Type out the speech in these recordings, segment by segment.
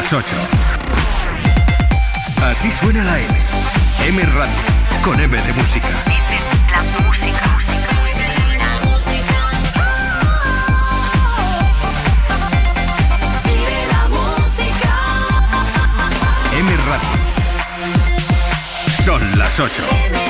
Las 8. Así suena la M. M Radio, con M de música. La música. M Radio. Son las 8.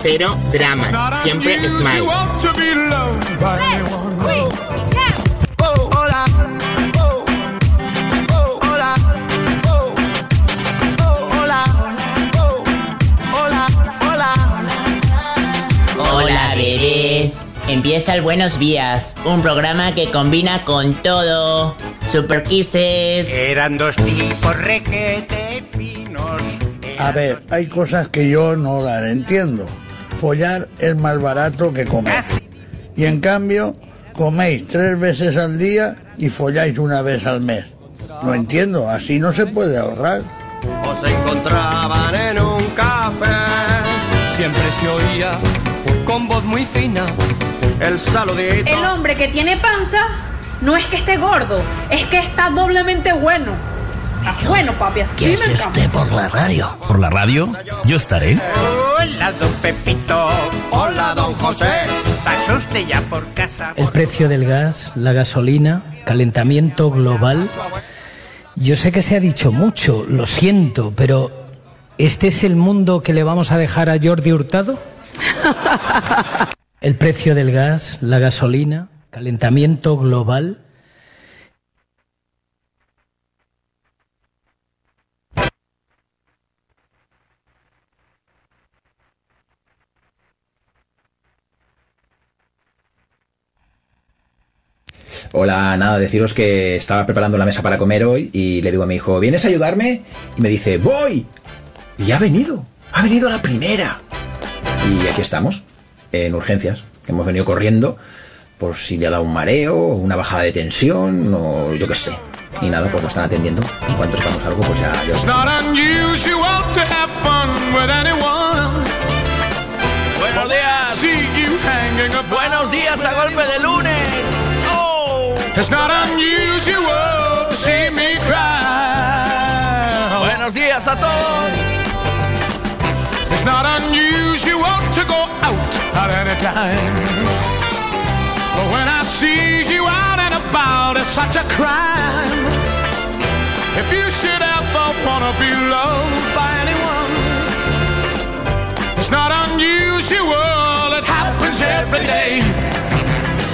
Cero dramas, siempre smile. Hola, bebés. Empieza el Buenos Días, un programa que combina con todo. Super Kisses. Eran dos tipos requete finos. A ver, hay cosas que yo no las entiendo. Follar es más barato que comer. Y en cambio, coméis tres veces al día y folláis una vez al mes. No entiendo, así no se puede ahorrar. O se encontraban en un café. Siempre se oía con voz muy fina. El saludito. El hombre que tiene panza no es que esté gordo, es que está doblemente bueno. Bueno, papi, así me encanta. por la radio? ¿Por la radio? Yo estaré. Hola, don Pepito. Hola, don José. ¿Pasó usted ya por casa? El precio del gas, la gasolina, calentamiento global. Yo sé que se ha dicho mucho, lo siento, pero ¿este es el mundo que le vamos a dejar a Jordi Hurtado? El precio del gas, la gasolina, calentamiento global. Hola, nada, deciros que estaba preparando la mesa para comer hoy y le digo a mi hijo, ¿vienes a ayudarme? Y me dice, voy. Y ha venido, ha venido a la primera. Y aquí estamos, en urgencias. Hemos venido corriendo por si le ha dado un mareo, o una bajada de tensión o yo qué sé. Y nada, pues lo están atendiendo. En cuanto sepamos algo, pues ya... Buenos días. Buenos días a golpe de lunes. It's not unusual to see me cry. Buenos días a todos. It's not unusual to go out at any time. But when I see you out and about, it's such a crime. If you should ever wanna be loved by anyone, it's not unusual, it happens every day.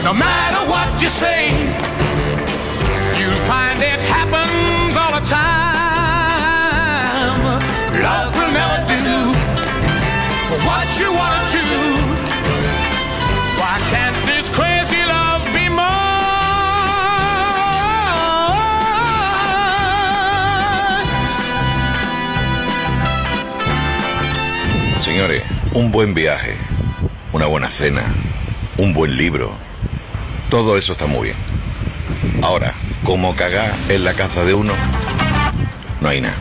No matter what you say, you'll find it happens all the time. Love will never do what you want to. Why can't this crazy love be more? Señores, un buen viaje, una buena cena, un buen libro, todo eso está muy bien. Ahora, como cagar en la casa de uno, no hay nada.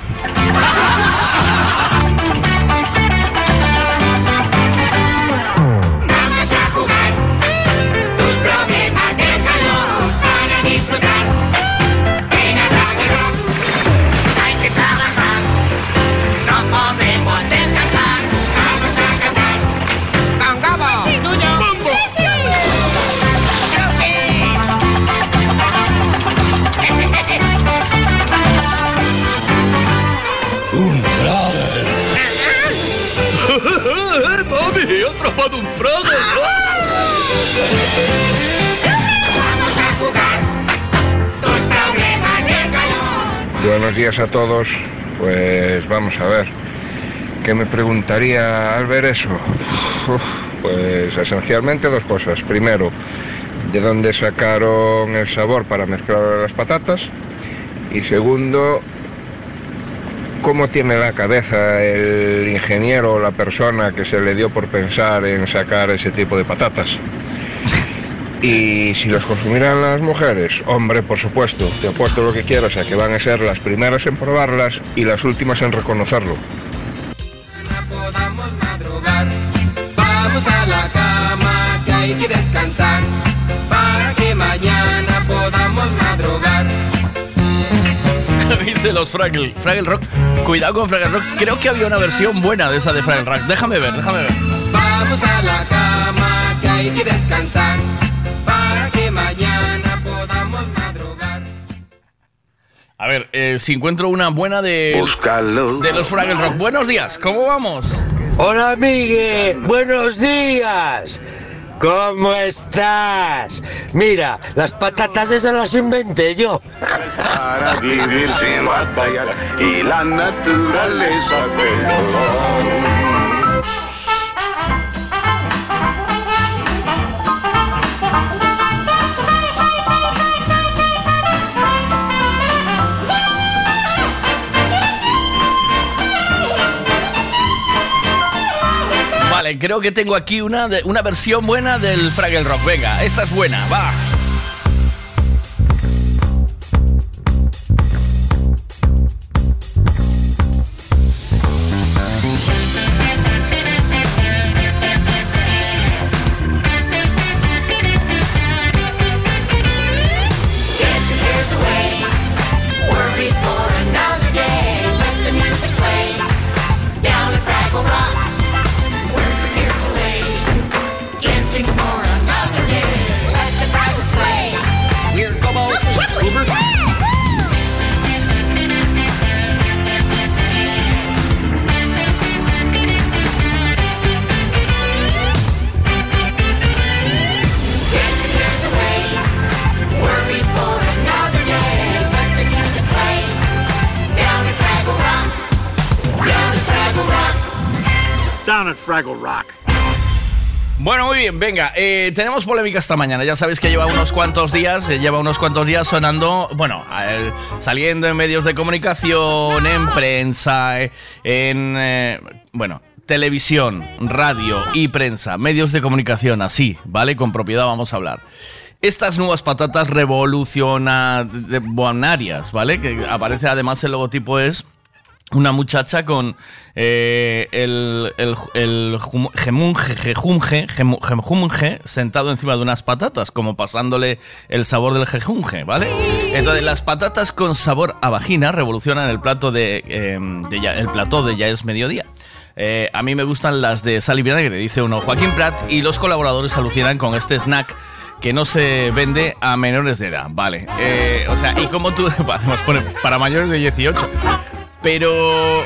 Buenos días a todos. Pues vamos a ver. ¿Qué me preguntaría al ver eso? Pues esencialmente dos cosas. Primero, ¿de dónde sacaron el sabor para mezclar las patatas? Y segundo, ¿cómo tiene la cabeza el ingeniero o la persona que se le dio por pensar en sacar ese tipo de patatas? Y si los consumirán las mujeres, hombre, por supuesto, te apuesto lo que quieras a que van a ser las primeras en probarlas y las últimas en reconocerlo. podamos madrugar. Vamos a la cama que hay que descansar para que mañana podamos madrugar. Dice los Fraggle, Fraggle Rock. Cuidado con Fraggle Rock. Creo que había una versión buena de esa de Fraggle Rock. Déjame ver, déjame ver. Vamos a la cama que hay que descansar mañana podamos madrugar. A ver, eh, si encuentro una buena de, de los Fraggle Rock. Buenos días, ¿cómo vamos? Hola, amigue. Buenos días. ¿Cómo estás? Mira, las patatas esas las inventé yo. Para vivir sin batallar y la naturaleza pero Vale, creo que tengo aquí una, de- una versión buena del Fraggle Rock. Venga, esta es buena, va. Venga, eh, tenemos polémica esta mañana. Ya sabéis que lleva unos cuantos días, eh, lleva unos cuantos días sonando, bueno, saliendo en medios de comunicación, en prensa, eh, en, bueno, televisión, radio y prensa, medios de comunicación, así, ¿vale? Con propiedad vamos a hablar. Estas nuevas patatas revolucionarias, ¿vale? Que aparece además el logotipo es una muchacha con eh, el, el, el jum- sentado encima de unas patatas, como pasándole el sabor del jejunge, ¿vale? Entonces, las patatas con sabor a vagina revolucionan el plato de, ya, el plató de Ya es mediodía. Eh, a mí me gustan las de sal y vinagre, dice uno Joaquín Prat, y los colaboradores alucinan con este snack que no se vende a menores de edad, vale. Eh, o sea, y como tú, además pone para mayores de 18. Pero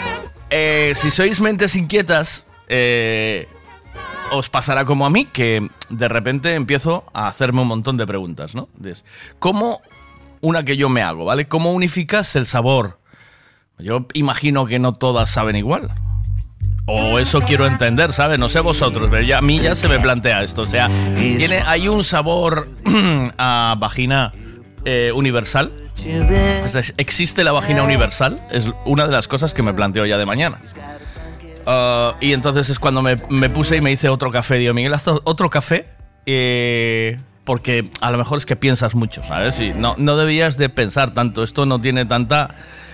eh, si sois mentes inquietas, eh, os pasará como a mí, que de repente empiezo a hacerme un montón de preguntas, ¿no? ¿Cómo, una que yo me hago, ¿vale? ¿Cómo unificas el sabor? Yo imagino que no todas saben igual. O eso quiero entender, ¿sabes? No sé vosotros, pero ya, a mí ya se me plantea esto. O sea, tiene, hay un sabor a vagina eh, universal. O sea, ¿Existe la vagina universal? Es una de las cosas que me planteo ya de mañana. Ah, y entonces es cuando me, me puse y me hice otro café. Digo, Miguel, haz otro café. eh, porque a lo mejor es que piensas mucho, ¿sabes? Y no, no debías de pensar tanto. Esto no tiene tanta,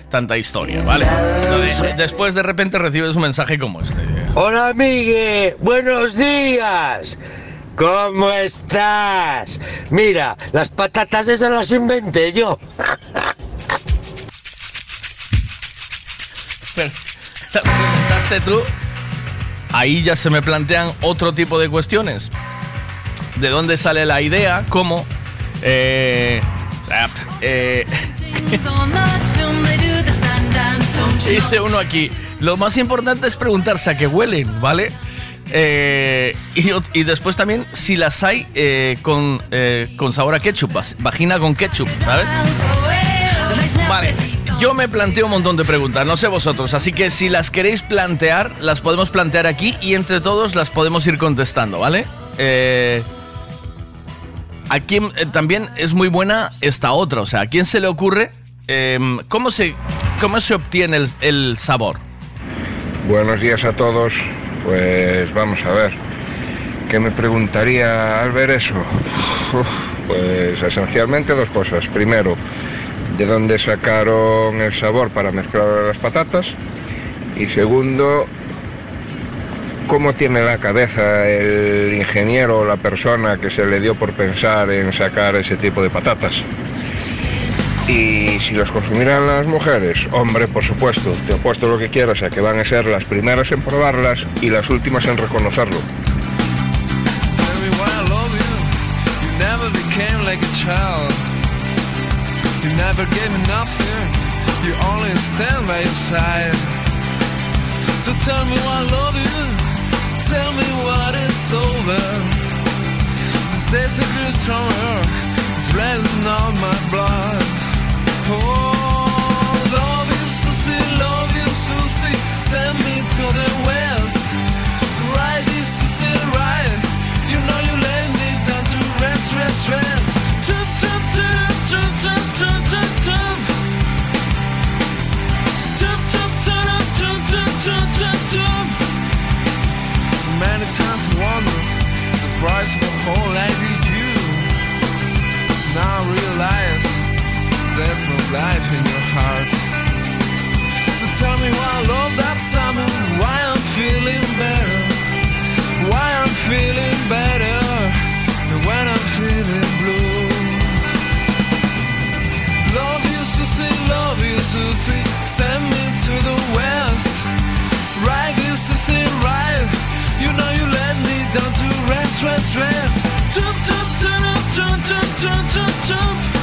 tanta historia, ¿vale? Entonces, después de repente recibes un mensaje como este. Hola, amigue. Buenos días. ¿Cómo estás? Mira, las patatas esas las inventé yo. Las inventaste tú. Ahí ya se me plantean otro tipo de cuestiones. ¿De dónde sale la idea? ¿Cómo? Eh, eh, dice uno aquí. Lo más importante es preguntarse a qué huelen, ¿vale? Eh, y, después también si las hay eh, con, eh, con sabor a ketchup, vagina con ketchup, ¿sabes? Vale, yo me planteo un montón de preguntas, no sé vosotros, así que si las queréis plantear, las podemos plantear aquí y entre todos las podemos ir contestando, ¿vale? ¿A quién también es muy buena esta otra? O sea, ¿a quién se le ocurre em, ¿cómo, se, ¿cómo se obtiene el sabor? Buenos días a todos. Pues vamos a ver. ¿Qué me preguntaría al ver eso? Pues esencialmente dos cosas. Primero, ¿de dónde sacaron el sabor para mezclar las patatas? Y segundo, ¿cómo tiene la cabeza el ingeniero o la persona que se le dio por pensar en sacar ese tipo de patatas? Y si los consumirán las mujeres, hombre, por supuesto, te apuesto lo que quieras a que van a ser las primeras en probarlas y las últimas en reconocerlo. This my blood. Oh, love you, Susie, love you, Susie. Send me to the west. Right, this right. You know you me down to rest, rest, rest. So many times I wonder the price of a whole life you. Now I realize there's no life in your heart. So tell me why I love that summer, why I'm feeling better, why I'm feeling better than when I'm feeling blue. Love you, Susie, love you, Susie, send me to the west. Right, is it, right. You know you let me down to rest, rest, rest. Jump, jump, jump, jump, jump, jump, jump. Jump,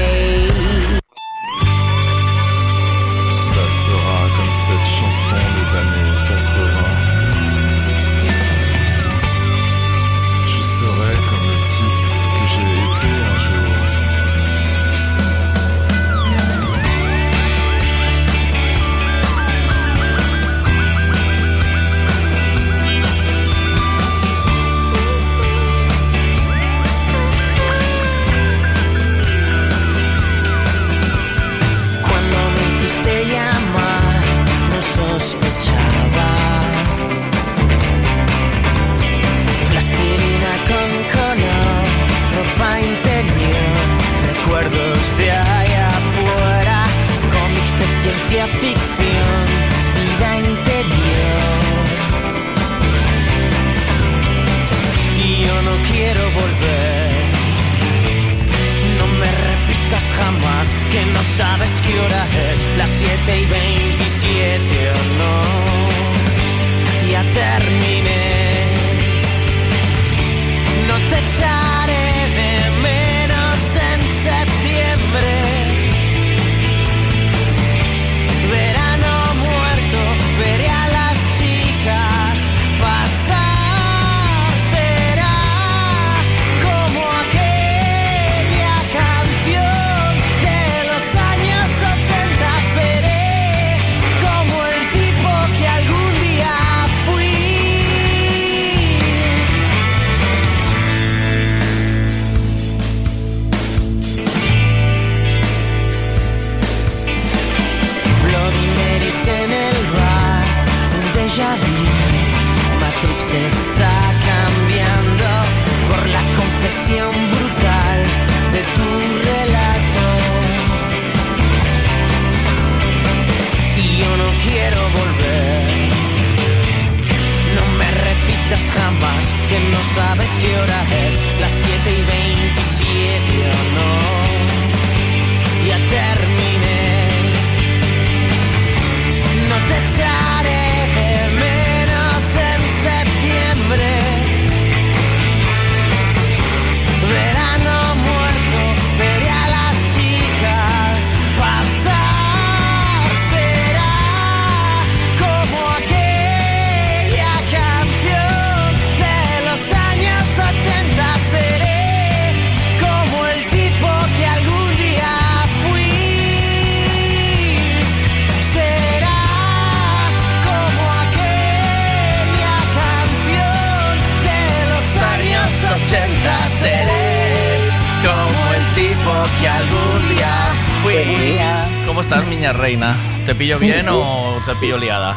Pillo bien o te pillo liada?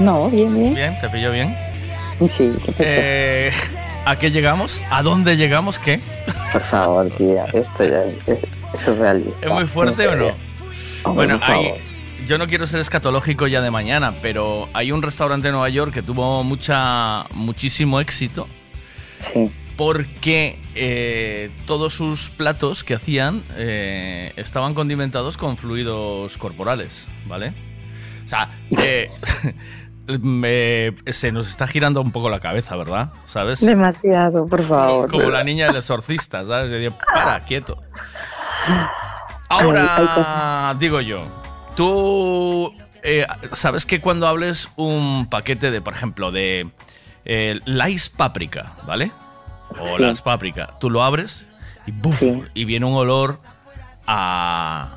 No, bien, bien. ¿Bien? ¿Te pillo bien? Sí, ¿qué? Eh, ¿A qué llegamos? ¿A dónde llegamos? ¿Qué? Por favor, tía, esto ya es, es- es surrealista. ¿Es muy fuerte o no? Hombre, Bueno, hay- yo no quiero ser escatológico ya de mañana, pero hay un restaurante en Nueva York que tuvo mucha, muchísimo éxito. Porque eh, todos sus platos que hacían eh, estaban condimentados con fluidos corporales, ¿vale? O sea, eh, me- se nos está girando un poco la cabeza, ¿verdad? ¿Sabes? Demasiado, por favor. Como la niña del exorcista, ¿sabes? De, para, quieto. Ahora, digo yo, tú eh, sabes que cuando hables un paquete de, por ejemplo, de eh, Lays Paprika, ¿vale? O Sí. las Paprika, tú lo abres y, ¡buf! y viene un olor a,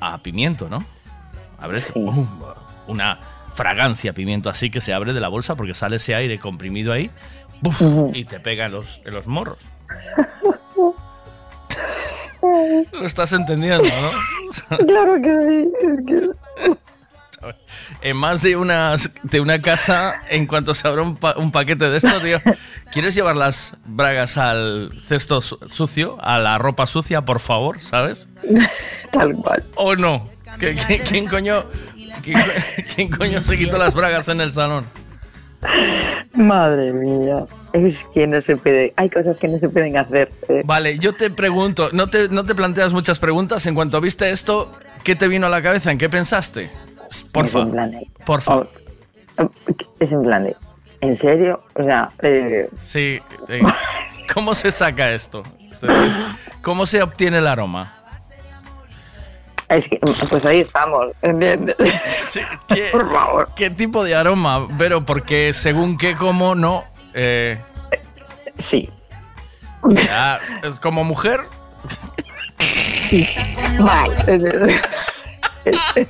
a pimiento, ¿no? Una fragancia pimiento así que se abre de la bolsa porque sale ese aire comprimido ahí ¡buf! y te pega en los, en los morros. Lo estás entendiendo, ¿no? Claro que sí. Es que... En más de, unas, de una casa, en cuanto se abra un, pa- un paquete de esto, tío, ¿quieres llevar las bragas al cesto su- sucio, a la ropa sucia, por favor, ¿sabes? Tal cual. ¿O no? ¿Qué- qué- ¿Quién coño, quién, co- quién coño se quitó las bragas en el salón? Madre mía. Es que no se puede. Hay cosas que no se pueden hacer. eh. Vale, yo te pregunto, ¿no te, no te planteas muchas preguntas? En cuanto viste esto, ¿qué te vino a la cabeza? ¿En qué pensaste? Porfa, Es en plan de- porfa. Es en plan de. ¿En serio? O sea, eh, Sí, eh, ¿cómo se saca esto? Es decir, ¿Cómo se obtiene el aroma? Es que, pues ahí estamos, ¿entiendes? ¿Qué, Por favor. ¿Qué tipo de aroma? Pero porque según qué, cómo, no. Eh, sí. Ya, es como mujer. Mal.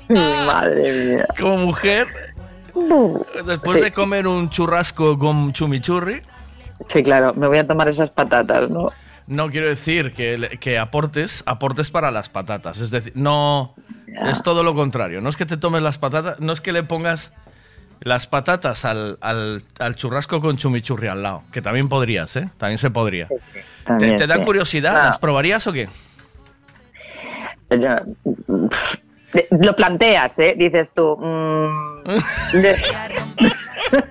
Madre mía. Como mujer. Después de comer un churrasco con chimichurri. Sí, claro, me voy a tomar esas patatas, ¿no? No quiero decir que, aportes, aportes para las patatas. Es decir, no. Es todo lo contrario. No es que te tomes las patatas, no es que le pongas las patatas al, al- al churrasco con chimichurri al lado. Que también podrías, ¿eh? También se podría. ¿Te, También, te da sí. curiosidad? Ah. ¿Las probarías o qué? Ya, mm, Lo planteas, ¿eh? Dices tú. mm, de-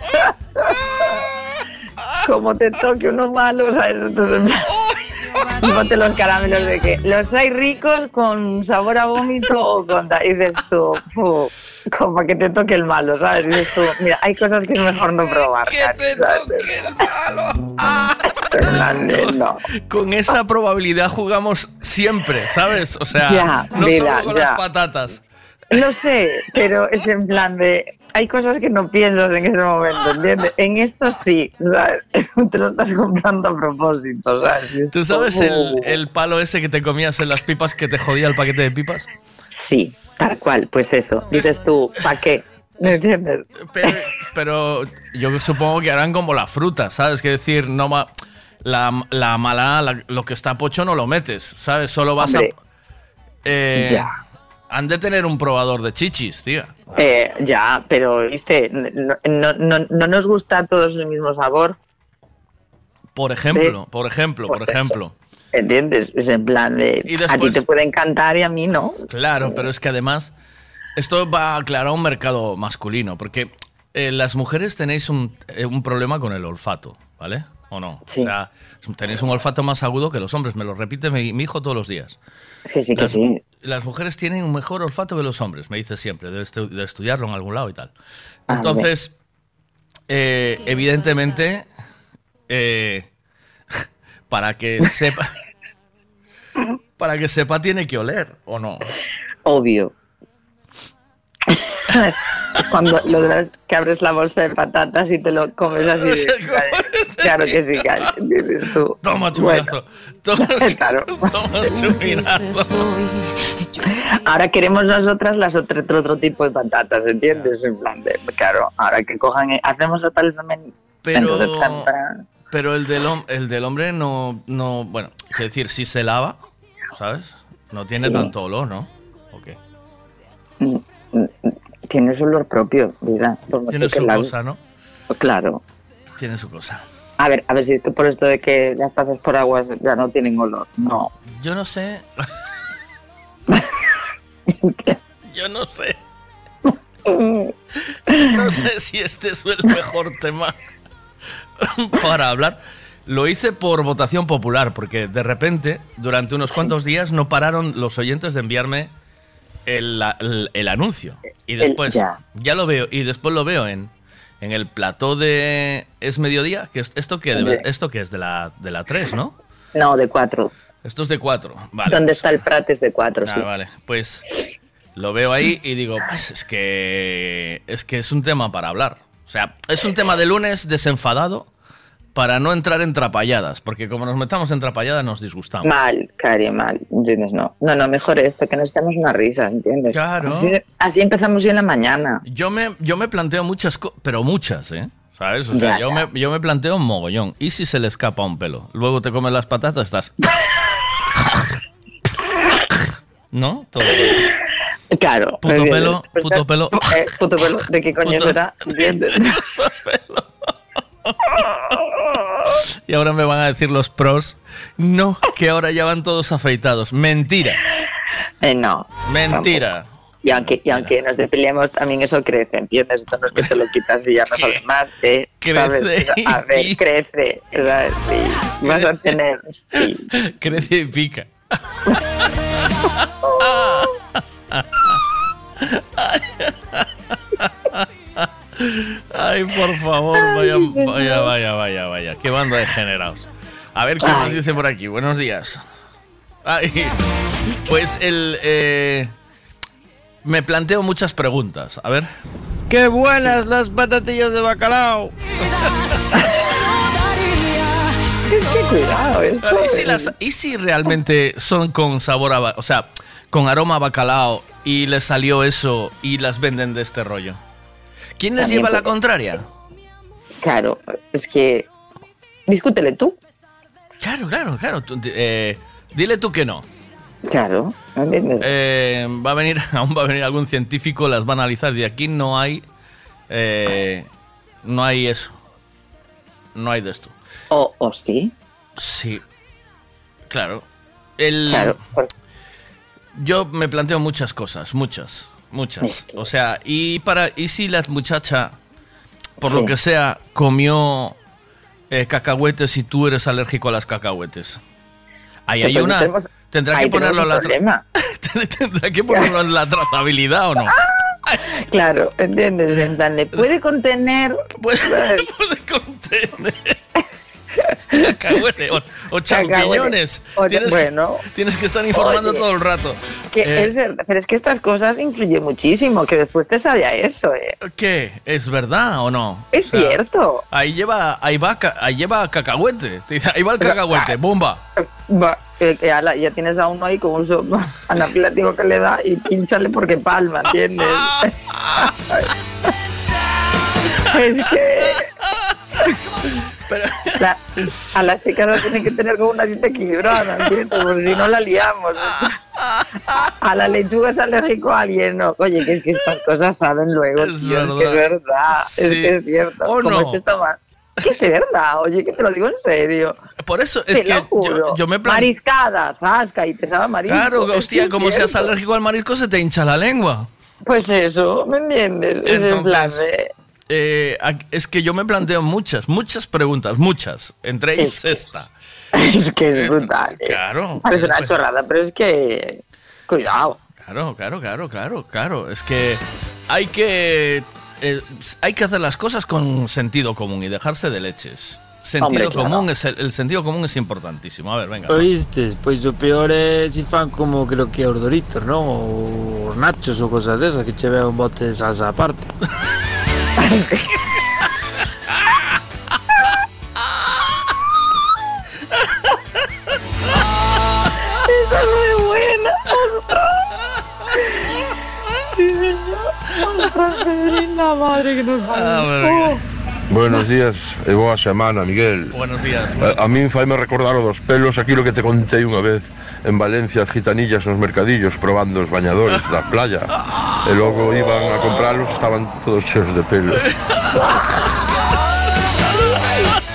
Como te toque uno malo, ¿sabes? Entonces, plan, ponte los caramelos de que los hay ricos con sabor a vómito o con. y Dices tú, fu, como para que te toque el malo, ¿sabes? Dices tú, mira, hay cosas que es mejor no probar. Cari, ¿sabes? no. Con esa probabilidad jugamos siempre, ¿sabes? O sea, Ya, no vida, solo con ya. las patatas. Lo sé, pero es en plan de. Hay cosas que no piensas en ese momento, ¿entiendes? En esto sí, ¿sabes? Te lo estás comprando a propósito, ¿sabes? ¿Tú sabes el, el palo ese que te comías en las pipas que te jodía el paquete de pipas? Sí, tal cual, pues eso. Dices tú, ¿para qué? ¿Me entiendes? Pero, pero yo supongo que harán como la fruta, ¿sabes? Que decir, no ma- la, la mala, la- lo que está pocho no lo metes, ¿sabes? Solo vas Hombre, a... Eh, ya. Han de tener un probador de chichis, tío. Eh, ya, pero, viste, no, no, no, no nos gusta a todos el mismo sabor, Por ejemplo, por ejemplo, Pues por eso. ejemplo. ¿entiendes? Es en plan de. Y A ti te puede encantar y a mí no. Claro, pero es que además esto va a aclarar un mercado masculino, porque eh, las mujeres tenéis un, eh, un problema con el olfato, ¿vale? ¿O no? Sí. O sea, tenéis un olfato más agudo que los hombres, me lo repite mi, mi hijo todos los días. Sí, sí, que las, sí. las mujeres tienen un mejor olfato que los hombres, me dice siempre, de, estu- de estudiarlo en algún lado y tal. Ah, Entonces, eh, evidentemente, eh, para que sepa... Para que sepa tiene que oler, ¿o no? Obvio. Cuando lo de las- que abres la bolsa de patatas y te lo comes así. claro que sí, claro. Dices tú. Toma Bueno, chupinazo. Toma, claro. toma chupinazo. Ahora queremos nosotras las otro, otro, otro tipo de patatas, ¿entiendes? En plan de, claro, ahora que cojan, hacemos tal también. Pero, pero el, del, el del hombre no, no. Bueno, es decir, si se lava, ¿sabes? No tiene Sí. tanto olor, ¿no? ¿O qué? Tiene su olor propio, vida. por Tiene su cosa, ¿no? Claro. Tiene su cosa. A ver, a ver si por esto de que las pasas por aguas ya no tienen olor. No. Yo no sé. Yo no sé. No sé si este es el mejor tema para hablar. Lo hice por votación popular, porque de repente, durante unos cuantos días, no pararon los oyentes de enviarme el, el- el anuncio. Y después, ya. ya. lo veo, y después lo veo en, en el plató de Es Mediodía, que es, esto Hombre. esto que es de la, de la 3, ¿no? No, de cuatro. Esto es de 4. Vale. ¿Dónde está el Prat es de cuatro? Ah, sí. vale. Pues lo veo ahí y digo, pues es que es que es un tema para hablar. O sea, es un tema de lunes desenfadado para no entrar en trapalladas, porque como nos metamos en trapalladas nos disgustamos. Mal, Cari, mal. ¿Entiendes? No. No, no, mejor esto, que nos echamos una risa, ¿entiendes? Claro. Así, así empezamos bien la mañana. Yo me, yo me planteo muchas cosas, pero muchas, ¿eh? ¿Sabes? O Ya, sea, yo, ya. Me, yo me planteo un mogollón. ¿Y si se le escapa un pelo? Luego te comes las patatas, estás... ¿No? Todo. Claro. Puto ¿me pelo, puto pelo. Eh, puto pelo. ¿De qué coño Puto- será? ¿Entiendes? Y ahora me van a decir los pros, no, que ahora ya van todos afeitados. Mentira, Eh, no. mentira. Y aunque, y aunque nos depilemos, también eso crece, ¿entiendes? Esto no es que te lo quitas y ya no sabes más. ¿eh? ¿Sabes? Crece A ver, crece. ¿sabes? Sí. Vas a tener. Sí. Crece y pica. Ay, por favor, vaya, vaya, vaya, vaya, vaya. Qué banda de generados. A ver qué nos dice por aquí. Buenos días. Ay, pues el. eh, me planteo muchas preguntas. A ver. ¡Qué buenas las patatillas de bacalao! cuidado, esto. ¿Y si, las- y si realmente son con sabor a. O sea, con aroma a bacalao y les salió eso y las venden de este rollo? ¿Quién les lleva la contraria? Claro, es que. Discútele tú. Claro, claro, claro. tú- eh, dile tú que no. Claro. Eh, va a venir, aún va a venir algún científico, las va a analizar y aquí no hay, eh, no hay eso, no hay de esto. O, o sí. Sí, claro. El, Claro, Yo me planteo muchas cosas, muchas, muchas. O sea, y para y si la muchacha, por lo que sea, comió eh, cacahuetes y tú eres alérgico a las cacahuetes. Ahí hay Pues una. tenemos- Tendrá que ponerlo la tra- tendrá que ponerlo en la trazabilidad o no. Claro, ¿entiendes? En plan, puede contener. Puede, contener. Cacahuete o, o champiñones. O- Tienes, bueno. que, tienes que estar informando Oye. todo el rato. Que Eh, es verdad, pero es que estas cosas influyen muchísimo, que después te sabe a eso, ¿eh? ¿Qué? ¿Es verdad o no? Es O sea, cierto. Ahí lleva, ahí va, ahí lleva cacahuete. Ahí va el cacahuete, bomba. Va, que- que ala, ya tienes a uno ahí con un so- anafilático que le da y pínchale porque palma, ¿entiendes? es que la- a las chicas las tienen que tener como una dieta equilibrada, ¿entiendes? Porque si no la liamos. A la lechuga es alérgico a alguien, ¿no? Oye, que es que estas cosas saben luego, Es tío, es que es verdad. verdad, es que es cierto. ¿O no? este Que es verdad, oye, que te lo digo en serio. Por eso es Te que yo, me. Mariscada, zasca, y te sabe marisco. Claro, hostia, como seas cierto. alérgico al marisco, se te hincha la lengua. Pues eso, ¿me entiendes? Es en Entonces, plan de- eh, es que yo me planteo muchas, muchas preguntas, muchas. Entre ellas Es que esta. Es que es brutal. eh. Claro. Parece una Pues- chorrada, pero es que. Cuidado. Claro, claro, claro, claro, claro. Es que hay que eh, hay que hacer las cosas con sentido común y dejarse de leches. Sentido Hombre, claro. común es el, el sentido común es importantísimo. A ver, venga. Oíste, pois o peor é si fan como creo que os Doritos, non? Ou os nachos ou cosas desas que che ve un bote de salsa aparte. Esa es muy buena. Sí, señor. Ostras, Pedrina, madre que nos parió. Buenos días e boa semana, Miguel. Buenos días. A, a min faime recordar o dos pelos aquilo que te contei unha vez en Valencia as gitanillas nos mercadillos probando os bañadores da playa e logo iban a compralos estaban todos cheos de pelo.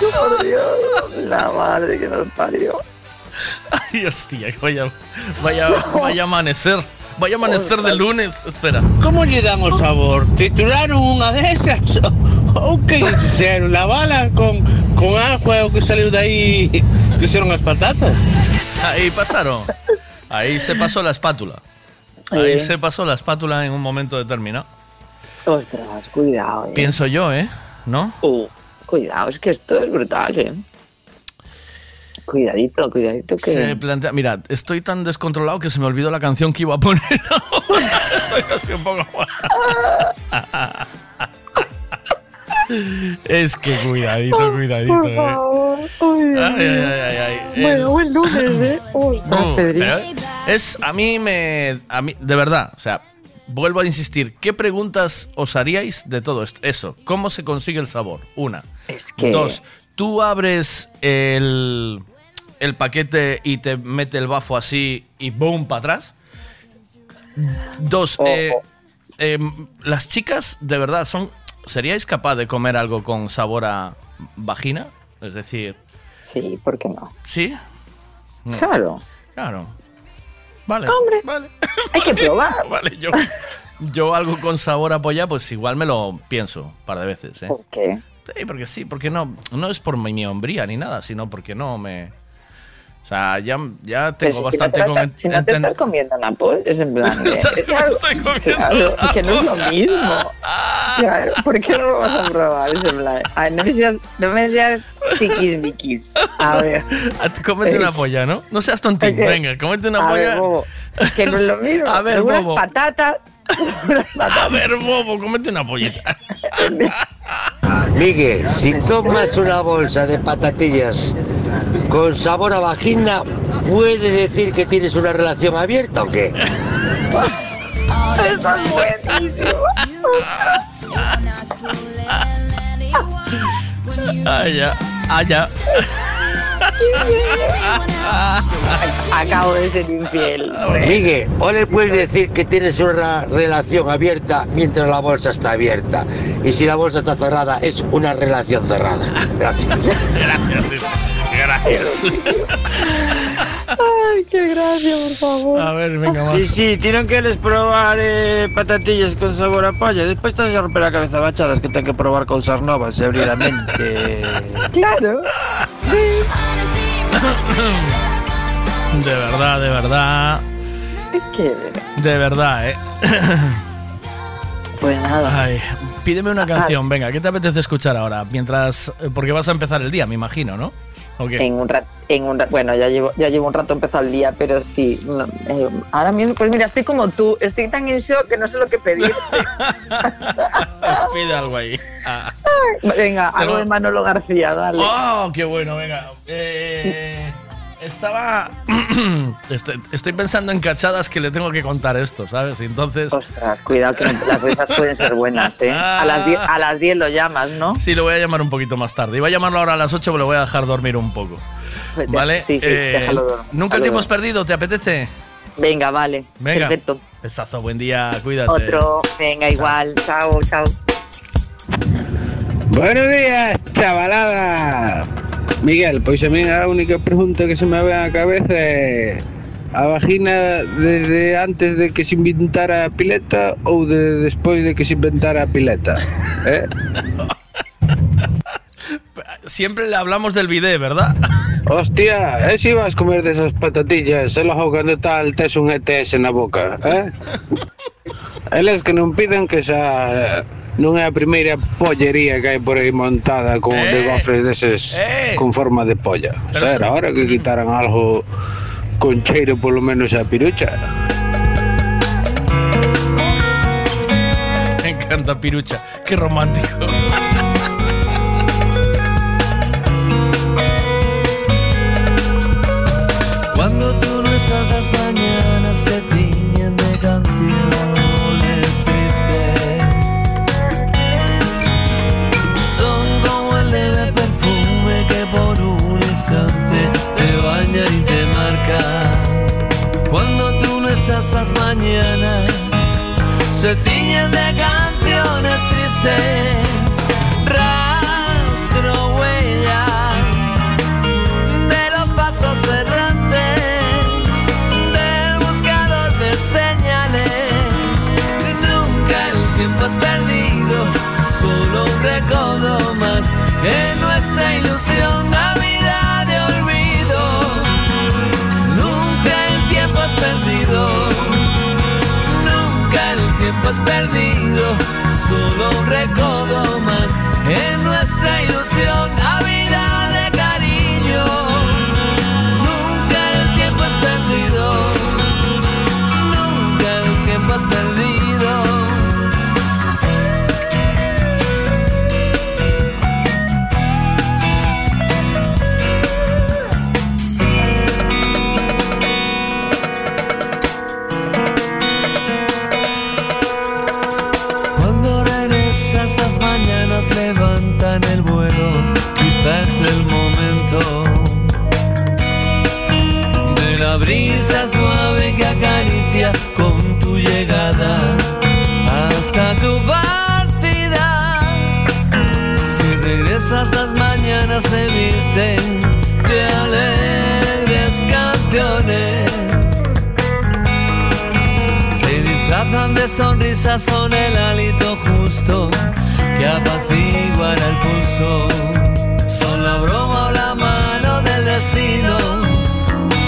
Por Dios, la madre que nos parió. Ay, hostia, que vaya, vaya, vaya amanecer. Vaya amanecer de lunes. Espera. Como lle dan o sabor? Trituraron unha desas? Ou que fixeron? Lavala con, con agua o que saliu dai fixeron as patatas? Ahí pasaron. Ahí se pasó la espátula. Ahí Eh. se pasó la espátula en un momento determinado. Ostras, cuidado, eh. Pienso yo, ¿eh? ¿No? Uh, cuidado, es que esto es brutal, eh. Cuidadito, cuidadito que. Se plantea, mira, estoy tan descontrolado que se me olvidó la canción que iba a poner. estoy así un poco. es que cuidadito, cuidadito. Por eh. favor. Ay, ay, ay, ay, ay. Bueno, El- buen lunes, ¿eh? Uh, eh, es a mí me a mí de verdad, o sea, vuelvo a insistir, ¿qué preguntas os haríais de todo esto? Eso, ¿cómo se consigue el sabor? Una. que- Dos, tú abres el el paquete y te mete el bafo así y boom para atrás. Dos, eh, eh, las chicas de verdad son ¿seríais capaz de comer algo con sabor a vagina? Es decir, Sí, ¿por qué no? ¿sí? No. Claro. Claro. Vale. Hombre, vale. hay que probar. Vale, yo, yo algo con sabor a polla, pues igual me lo pienso un par de veces, ¿eh? ¿Por qué? Sí, porque sí, porque no, no es por mi, hombría ni nada, sino porque no me... O sea, ya, ya tengo si bastante no con... si no te enten- estás comiendo una polla, es en plan. eh, Estás- claro, claro, es que no es lo mismo. Claro, ¿por qué no lo vas a probar? Ay, no me seas, no me seas chiquismiquis. A ver. Cómete Eh, una polla, ¿no? No seas tontín, que- venga, cómete una a polla. ver, bobo, que no es lo mismo. A ver, unas bobo. patatas. A ver, bobo, cómete una pollita. Miguel, si tomas una bolsa de patatillas con sabor a vagina, ¿puede decir que tienes una relación abierta o qué? Eso es buenísimo. Ah, ya, ah, ya. Acabo de ser infiel. Miguel, o le puedes decir que tienes una relación abierta mientras la bolsa está abierta. Y si la bolsa está cerrada, es una relación cerrada. Gracias. Gracias. Gracias. Ay, qué gracia, por favor. A ver, venga, más. Sí, sí, tienen que les probar eh, patatillas con sabor a polla. Después te vas a romper la cabeza bachadas que tienen que probar cosas nuevas y abrir la mente. Claro. De verdad, de verdad. ¿Qué? De verdad, eh. Pues nada. Ay, pídeme una canción, venga, ¿qué te apetece escuchar ahora? Mientras. eh, Porque vas a empezar el día, me imagino, ¿no? En un rato, en un bueno, ya llevo, ya llevo un rato empezado el día, pero sí. no, eh, ahora mismo, pues mira, estoy como tú, estoy tan en shock que no sé lo que pedir. Pide algo ahí. Ah. Venga, algo de Manolo García, dale. ¡Oh, qué bueno! Venga. Eh, estaba. estoy, estoy pensando en cachadas que le tengo que contar esto, ¿sabes? Y entonces. Ostras, cuidado que las risas pueden ser buenas, ¿eh? A las 10 a las 10 lo llamas, ¿no? Sí, lo voy a llamar un poquito más tarde. Iba a llamarlo ahora a las 8, pero lo voy a dejar dormir un poco. Pues, ¿Vale? Sí, sí, Eh, déjalo dormir, Nunca tiempo perdido, ¿te apetece? Venga, vale. Venga. Perfecto. Besazo, buen día, cuídate. Otro, venga, igual. Chao, chao. Buenos días, chavalada. Miguel, pois a mí a única pregunta que se me ve á cabeza é a vagina desde antes de que se inventara a pileta ou de despois de que se inventara a pileta? Eh? Siempre le hablamos del bidet, ¿verdad? Hostia, e se ibas comer desas patatillas e logo cando tal tes un ETS na boca, eh? Eles que non piden que xa non é a primeira pollería que hai por aí montada con Eh, de gofres deses eh. con forma de polla. O sea, era hora que quitaran algo con cheiro polo menos a pirucha. Me encanta Pirucha. Qué romántico. Se tiñen de canciones tristes Rastro, huella de los pasos errantes del buscador de señales. Nunca el tiempo es perdido, solo un recodo más en nuestra ilusión, tiempo perdido, solo un se visten de alegres canciones, se disfrazan de sonrisas son el hálito justo que apaciguan el pulso. Son la broma o la mano del destino.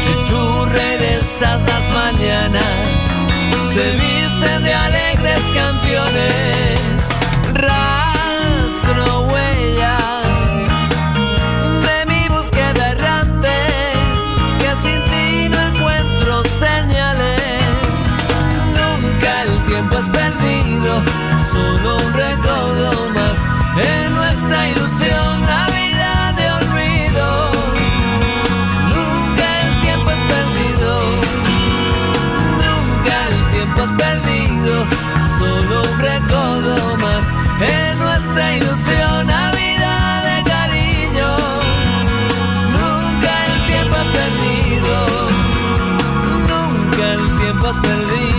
Si tú regresas las mañanas, se visten de alegres canciones. Tiempo es perdido, solo un recodo más en nuestra ilusión, Navidad de cariño. Nunca el tiempo es perdido, nunca el tiempo es perdido,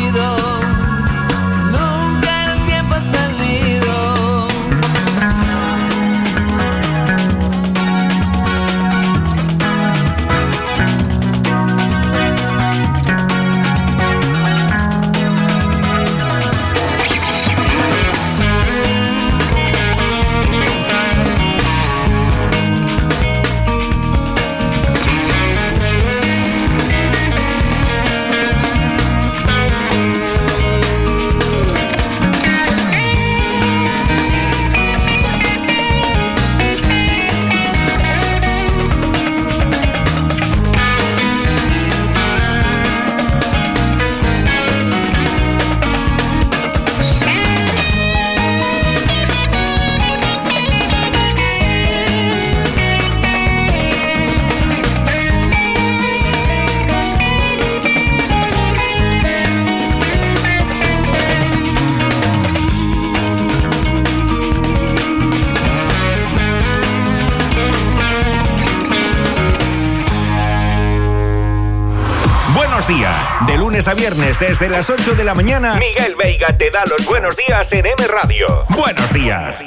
lunes a viernes desde las 8 de la mañana, Miguel Veiga te da los buenos días en M Radio. Buenos días.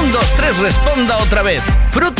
Un, dos, tres, responda otra vez.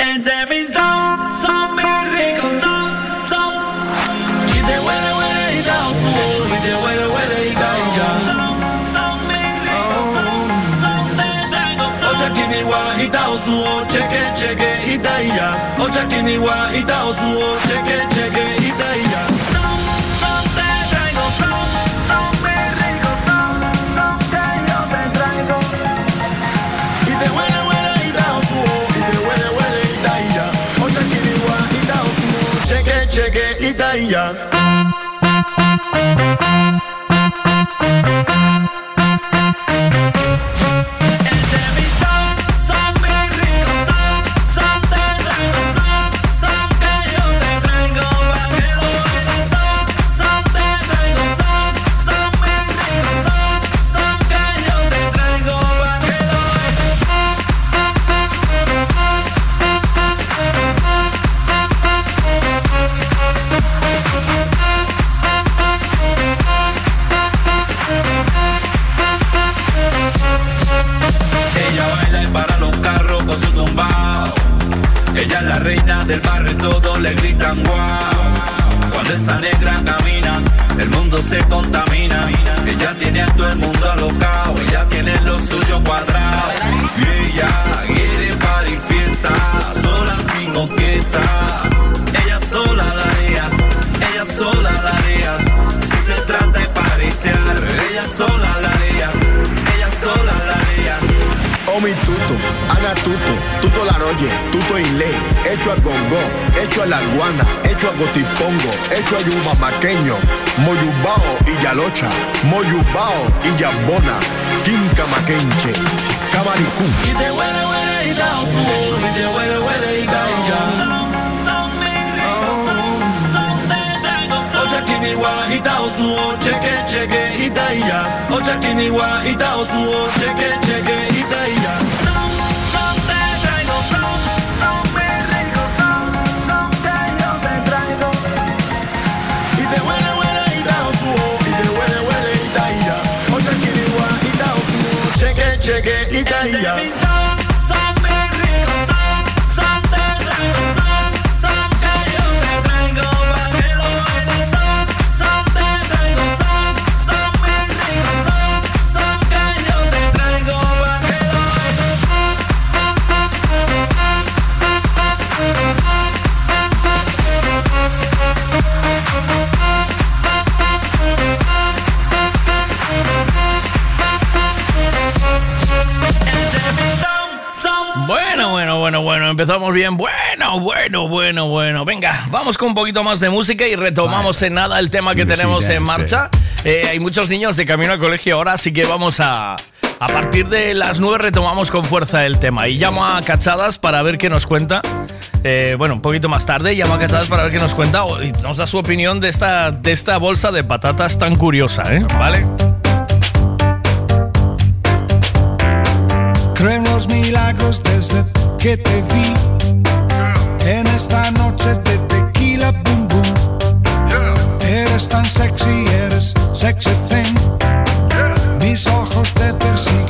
Entre mis son, son muy ricos, son, son. Y de buena, buena y da su, y de buena, buena y da ya. Son, son muy ricos, son, son de dragos. Ocha kiniwa y da su, cheque, cheque y da ya. Ocha kiniwa y da su, gritan wow. Cuando esa negra camina, el mundo se contamina. Ella tiene a todo el mundo alocado, ella tiene lo suyo cuadrado. Y ella quiere party fiesta, sola sin orquesta. Ella sola la haría, ella sola la haría. Si se trata de pariciar, ella sola la haría, ella sola la haría. Tuto, tuto, tuto la roye, tuto inle, hecho a gongo, hecho a la guana, hecho a gotipongo, hecho a yuba maqueño, moyubao y yalocha, moyubao y yambona, quinca maquenche, camaricú. Y te huele, huele y da y te huele, huele y da ya. Son, son mis ricos, son, son te traigo, son. Ocha kiniwa y get it. Empezamos bien. Bueno, bueno, bueno, bueno. Venga, vamos con un poquito más de música y retomamos en nada el tema que tenemos en marcha. Eh, hay muchos niños de camino al colegio ahora, así que vamos a... A partir de las 9 retomamos con fuerza el tema y llamo a Cachadas para ver qué nos cuenta. Eh, bueno, un poquito más tarde llamo a Cachadas para ver qué nos cuenta o- y nos da su opinión de esta, de esta bolsa de patatas tan curiosa, ¿eh? ¿Vale? Los milagros desde que te vi. En esta noche de tequila, boom, boom. Eres tan sexy, eres sexy thing. Mis ojos te persiguen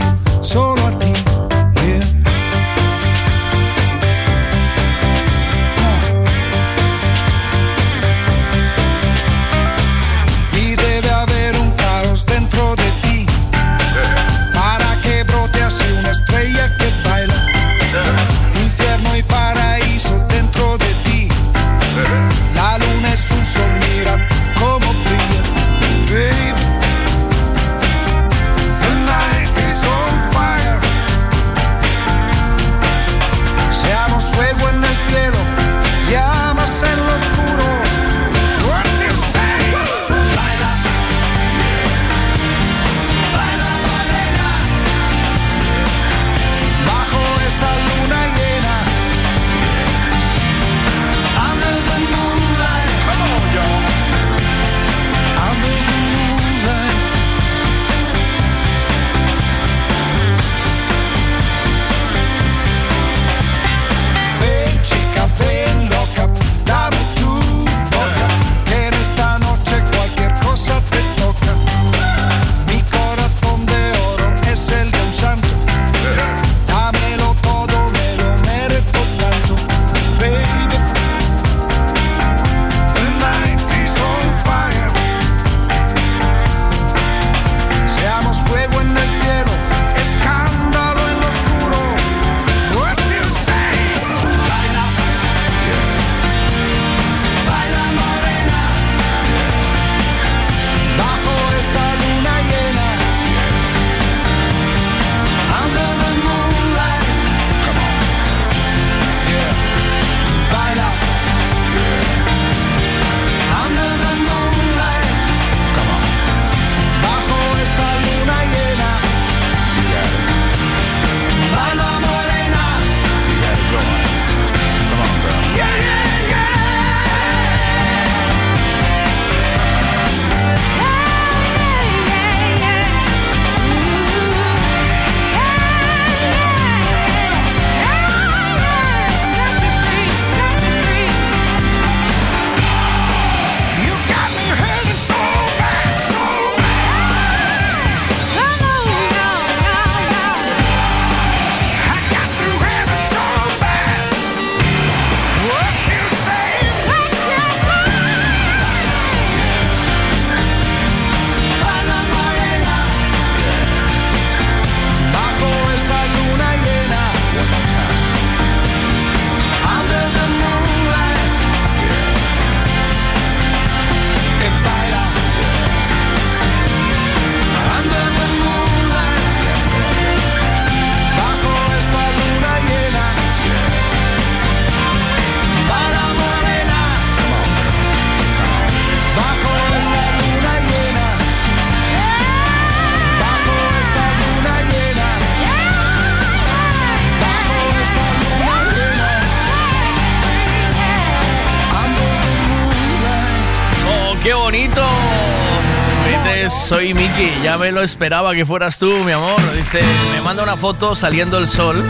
Ya me lo esperaba que fueras tú, mi amor. Dice, me manda una foto saliendo el sol.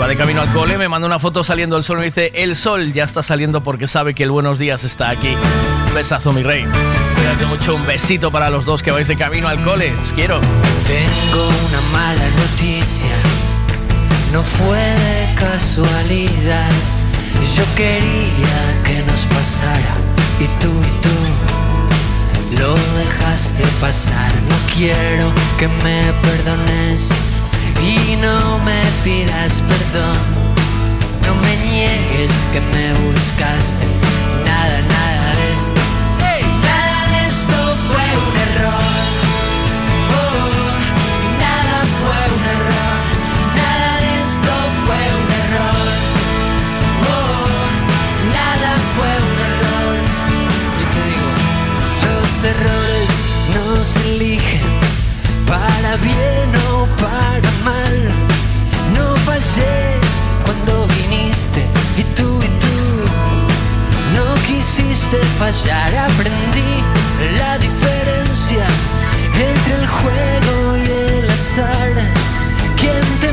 Va de camino al cole, me manda una foto saliendo el sol. Me dice, el sol ya está saliendo porque sabe que el buenos días está aquí. Un besazo, mi rey. Cuídate mucho, un besito para los dos que vais de camino al cole. Os quiero. Tengo una mala noticia, no fue de casualidad. Yo quería que nos pasara y tú y tú lo dejaste pasar. No quiero que me perdones y no me pidas perdón. No me niegues que me buscaste. Nada, nada de esto. Los errores no se eligen para bien o para mal. No fallé cuando viniste y tú y tú no quisiste fallar. Aprendí la diferencia entre el juego y el azar. Quién te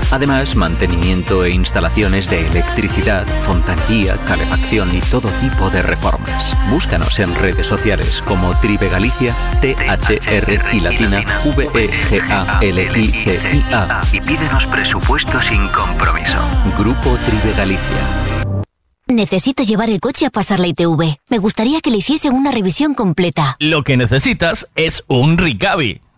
Además, mantenimiento e instalaciones de electricidad, fontanería, calefacción y todo tipo de reformas. Búscanos en redes sociales como Tribe Galicia, T-H-R y latina, V-E-G-A-L-I-C-I-A. Y pídenos presupuesto sin compromiso. Grupo Tribe Galicia. Necesito llevar el coche a pasar la ITV. Me gustaría que le hiciesen una revisión completa. Lo que necesitas es un Ricavi.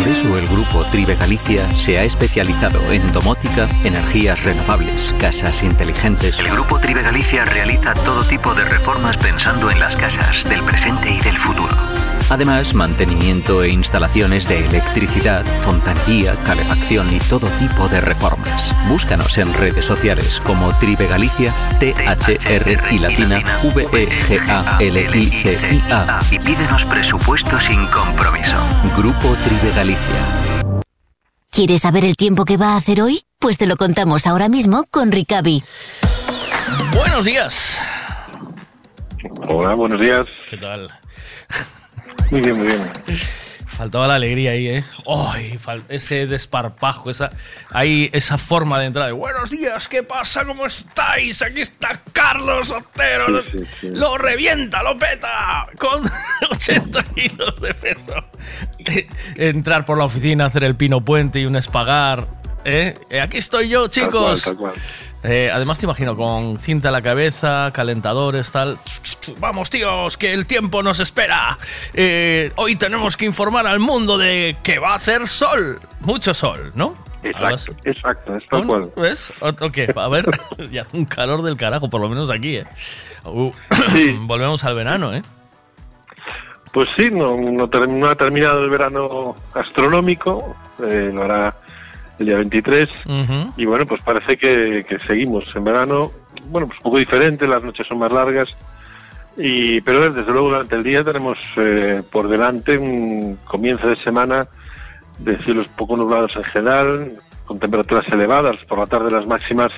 Por eso el grupo Tribe Galicia se ha especializado en domótica, energías renovables, casas inteligentes. El grupo Tribe Galicia realiza todo tipo de reformas pensando en las casas del presente y del futuro. Además, mantenimiento e instalaciones de electricidad, fontanería, calefacción y todo tipo de reformas. Búscanos en redes sociales como Tribe Galicia, T-H-R y latina E V-E-G-A-L-I-C-I-A. Y pídenos presupuesto sin compromiso. Grupo Tribe Galicia. ¿Quieres saber el tiempo que va a hacer hoy? Pues te lo contamos ahora mismo con Ricavi. Buenos días. Hola, buenos días. ¿Qué tal? Muy bien, muy bien. Faltaba la alegría ahí, ¿eh? ¡Ay! ese desparpajo, esa, ahí, esa forma de entrada. de, Buenos días, ¿qué pasa? ¿Cómo estáis? Aquí está Carlos Otero. Lo revienta, lo peta. Con 80 kilos de peso. Entrar por la oficina, hacer el pino puente y un espagar. ¿eh? Eh, Aquí estoy yo, chicos. Tal cual, tal cual. Eh, además te imagino con cinta a la cabeza, calentadores, tal. Vamos, tíos, que el tiempo nos espera. Eh, hoy tenemos que informar al mundo de que va a hacer sol, mucho sol, ¿no? Exacto, exacto, es tal cual. ¿Ves? Ok, a ver, ya un calor del carajo, por lo menos aquí, ¿eh? Uh, volvemos al verano, ¿eh? Pues sí, no, no, no ha terminado el verano astronómico, eh, lo hará el día 23. Ujú. Y bueno, pues parece que, que seguimos en verano, bueno, pues un poco diferente, las noches son más largas. Y, pero desde luego durante el día tenemos eh, por delante un comienzo de semana de cielos poco nublados en general, con temperaturas elevadas. Por la tarde las máximas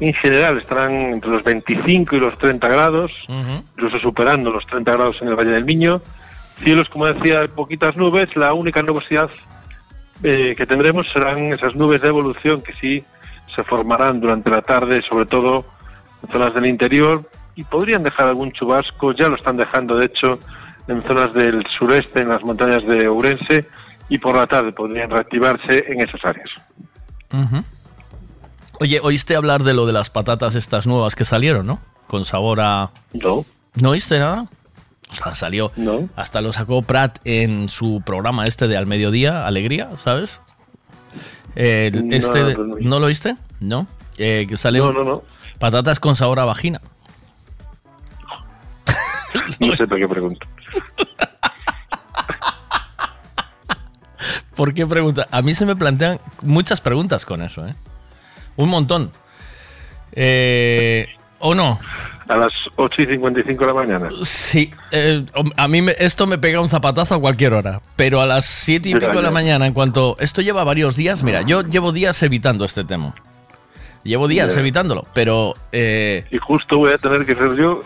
en general estarán entre los 25 y los 30 grados, incluso superando los 30 grados en el Valle del Miño. Cielos, como decía, poquitas nubes. La única nubosidad eh, que tendremos serán esas nubes de evolución que sí se formarán durante la tarde, sobre todo en zonas del interior, y podrían dejar algún chubasco, ya lo están dejando de hecho en zonas del sureste, en las montañas de Ourense, y por la tarde podrían reactivarse en esas áreas. Oye, ¿oíste hablar de lo de las patatas estas nuevas que salieron, no? Con sabor a... No. ¿No oíste nada? O sea, salió... No. Hasta lo sacó Pratt en su programa este de Al Mediodía, Alegría, ¿sabes? No, este de- no lo oí. ¿No lo oíste? ¿No? Eh, que salió No, no, no. patatas con sabor a vagina. No sé por qué pregunto. ¿Por qué pregunta? A mí se me plantean muchas preguntas con eso, ¿eh? Un montón. Eh, ¿O no? A las 8 y 55 de la mañana. Sí, eh, a mí me- esto me pega un zapatazo a cualquier hora, pero a las siete y Mira, pico de la mañana, en cuanto... Esto lleva varios días, mira, yo llevo días evitando este tema. Llevo días evitándolo, pero... eh, Y justo voy a tener que ser yo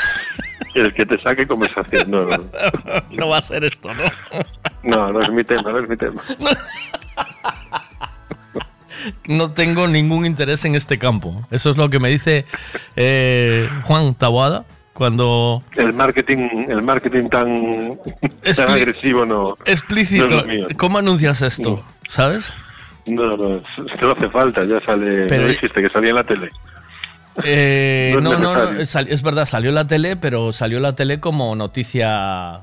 el que te saque conversación. No, no, no va a ser esto, ¿no? no, no es mi tema, no es mi tema. No tengo ningún interés en este campo. Eso es lo que me dice eh, Juan Taboada cuando... El marketing, el marketing tan, tan agresivo no. Explícito. no es lo mío. ¿Cómo anuncias esto? ¿Sabes? No, no, no hace falta, ya sale. Pero- no dijiste que salía en la tele. Eh, No no, no, sal- es verdad, salió en la tele, pero salió en la tele como noticia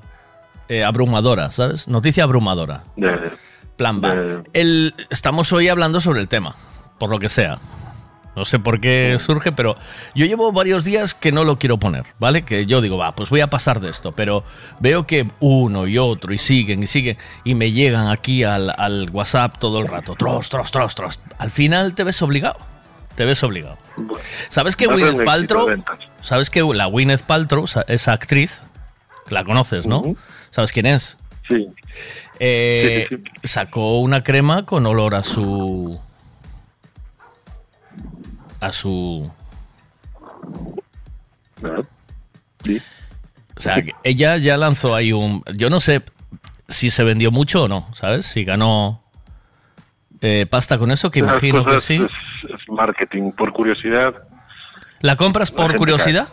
eh, abrumadora, ¿sabes? Noticia abrumadora. Ya, ya. Plan va. El, estamos hoy hablando sobre el tema, por lo que sea. No sé por qué surge, pero yo llevo varios días que no lo quiero poner, ¿vale? Que yo digo, va, pues voy a pasar de esto, pero veo que uno y otro y siguen y siguen y me llegan aquí al, al WhatsApp todo el rato, tros, tros, tros, tros. Al final te ves obligado, te ves obligado. ¿Sabes que Gwyneth Paltrow, sabes que la Gwyneth Paltrow, sa- esa actriz, la conoces, ¿no? ¿Sabes quién es? Sí. Eh, Sí, sí, Sacó una crema con olor a su. a su. Sí. O sea, ella ya lanzó ahí un. Yo no sé si se vendió mucho o no, ¿sabes? Si ganó eh, pasta con eso, que imagino que sí. Es, es marketing por curiosidad. ¿La compras por curiosidad?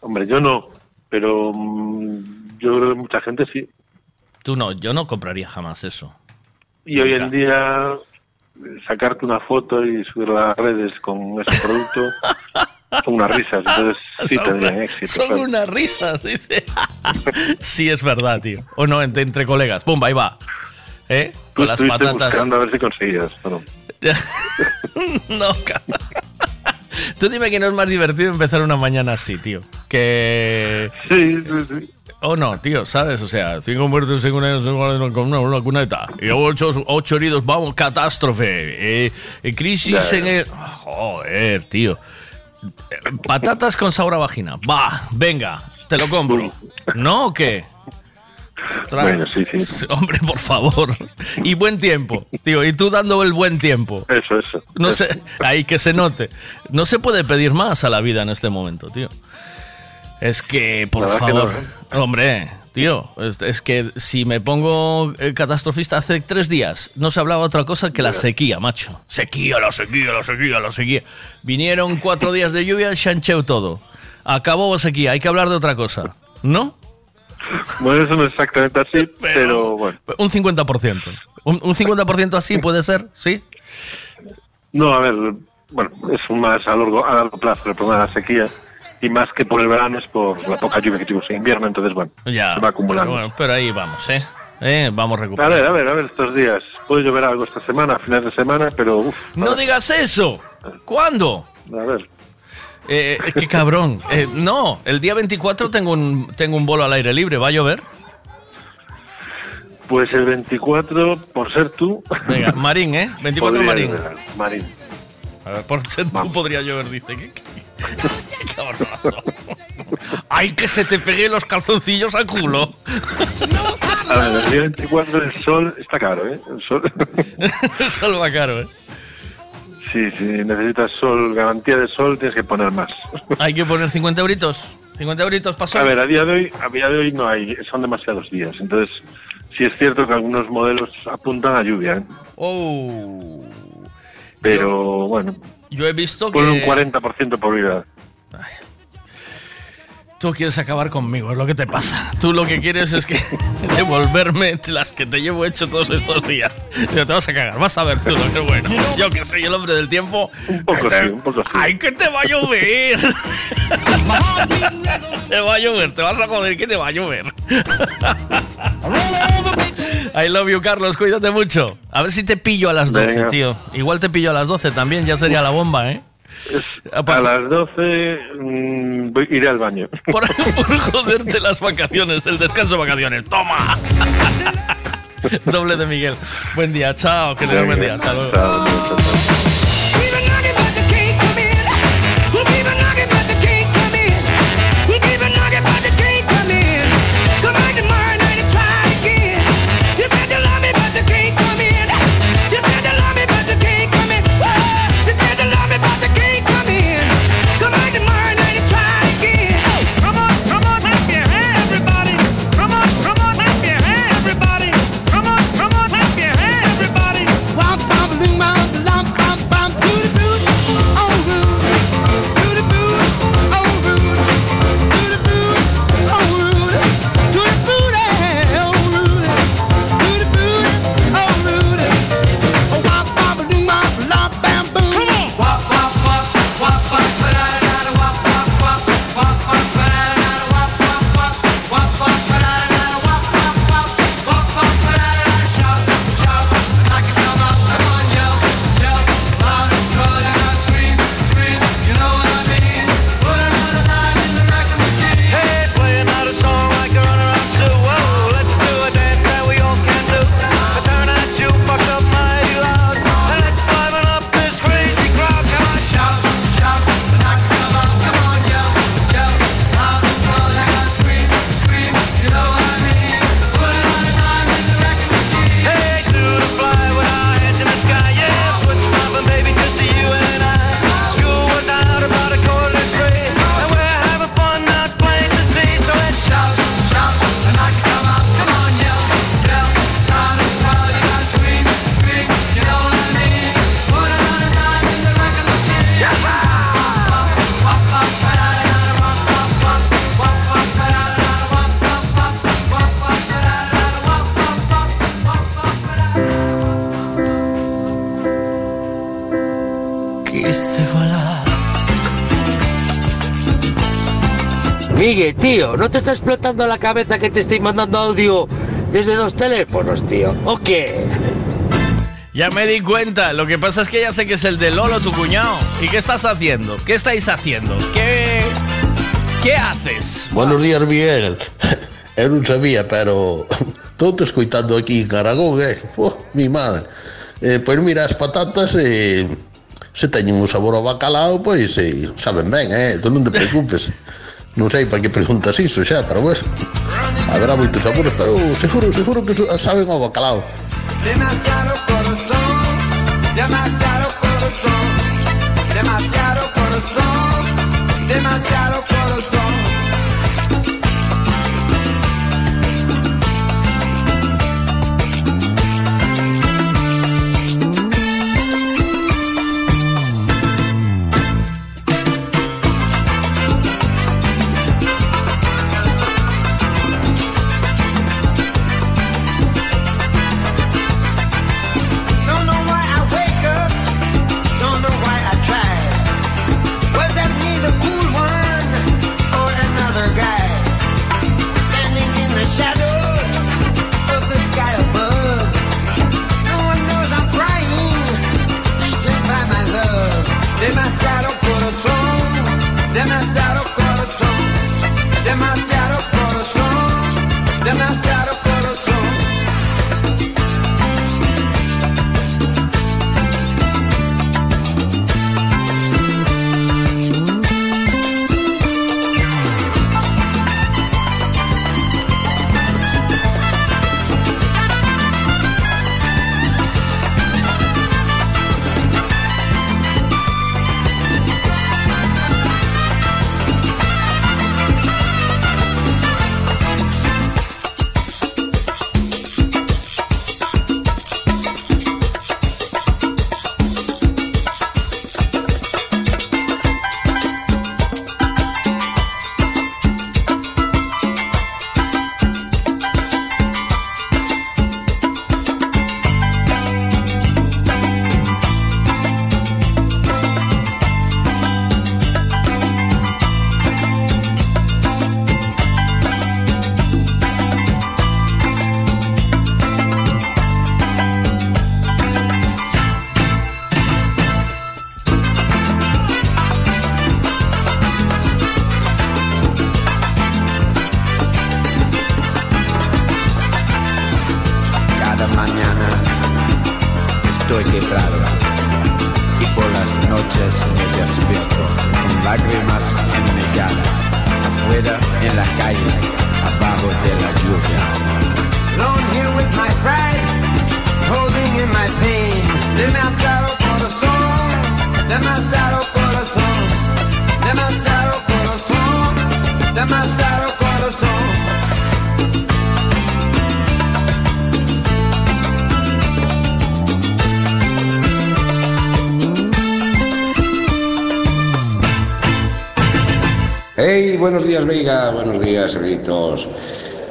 Hombre, yo no, pero mm, yo creo que mucha gente sí. Tú no, yo no compraría jamás eso. Y hoy en día sacarte una foto y subirla a las redes con ese producto son unas risas. Entonces sí Son tendrían una- éxito. Son ¿sabes? unas risas, dice. sí, es verdad, tío. O no, entre, entre colegas. Pumba, ahí va. ¿Eh? Tú Con las patatas. buscando a ver si conseguías. pero- no. Tú dime que no es más divertido empezar una mañana así, tío. Que. Sí, sí, sí. O no, tío, ¿sabes? O sea, cinco muertos en una, con una, una cuneta. Y ocho, ocho heridos, vamos, catástrofe. Eh, eh, crisis en el. Joder, tío. Patatas con sabor a vagina. Va, venga, te lo compro. ¿No o qué? Ostras. Bueno, sí, sí. Hombre, por favor. Y buen tiempo, tío. Y tú dando el buen tiempo. Eso, eso. No sé, ahí que se note. No se puede pedir más a la vida en este momento, tío. Es que, por que favor, hombre, tío, es, es que si me pongo eh, catastrofista hace tres días, no se hablaba otra cosa que la sequía, macho. Sequía, la sequía, la sequía, la sequía. Vinieron cuatro días de lluvia, chancheu todo. Acabó la sequía, hay que hablar de otra cosa, ¿no? Bueno, eso no es exactamente así, pero, bueno. Un 50%. Un, un 50% así puede ser, ¿sí? No, a ver, bueno, es más a largo, a largo plazo el problema de la sequía. Y más que por el verano es por la poca lluvia que tuvimos en invierno, entonces, bueno, Ya, se va acumulando. Pero, bueno, pero ahí vamos, ¿eh? ¿eh? Vamos A recuperando. ver, a ver, a ver, estos días. Puede llover algo esta semana, a finales de semana, pero uff. No digas eso. ¿Cuándo? A ver. Eh, eh, qué cabrón. Eh, no, el día 24 tengo un, tengo un bolo al aire libre. ¿Va a llover? Pues el 24, por ser tú. Venga, Marín, ¿eh? 24 podría Marín. Marín. A ver, por ser tú podría llover, dice. ¿Qué, qué- qué cabrón. Ay, que se te pegue los calzoncillos al culo. A ver, el día 24 el sol está caro, ¿eh? El sol. Eso lo va caro, ¿eh? Sí, si necesitas sol, garantía de sol, tienes que poner más. Hay que poner 50 euritos. 50 euritos pasó. A ver, a día de hoy, a día de hoy no hay, son demasiados días. Entonces, sí es cierto que algunos modelos apuntan a lluvia, ¿eh? Oh. Pero bueno, Yo he visto un que 40% de probabilidad. tú quieres acabar conmigo, es lo que te pasa. Tú lo que quieres es que devolverme las que te llevo hecho todos estos días. Pero te vas a cagar, vas a ver tú lo que es bueno. Yo que soy el hombre del tiempo. Un poco sí, un poco sí. ¡Ay, que te va a llover! te va a llover, te vas a joder que te va a llover. I love you, Carlos, cuídate mucho. A ver si te pillo a las 12, Venga. tío. Igual te pillo a las 12 también, ya sería la bomba, ¿eh? A las 12 mm, iré al baño. Por, por joderte las vacaciones, el descanso de vacaciones. ¡Toma! Doble de Miguel. Buen día, chao. Que tengas buen día. Hasta luego. Look, voilà. Miguel, tío, ¿no te está explotando la cabeza que te estoy mandando audio desde dos teléfonos, tío? ¿O qué? Ya me di cuenta, lo que pasa es que ya sé que es el de Lolo, tu cuñado. ¿Y qué estás haciendo? ¿Qué estáis haciendo? ¿Qué, qué haces? Buenos días, Miguel. Eu non sabía, pero estou te escoitando aquí en Aragón, eh? Oh, mi madre. Eh, pois mira, as patatas eh, se teñen un sabor ao bacalao, pois eh, saben ben, eh? Tú non te preocupes. non sei para que preguntas iso xa, pero bueno. Habrá moitos sabores, pero seguro, seguro que saben ao bacalao. Demasiado corazón, demasiado corazón, demasiado corazón, demasiado corazón. Veiga. Buenos días, gritos.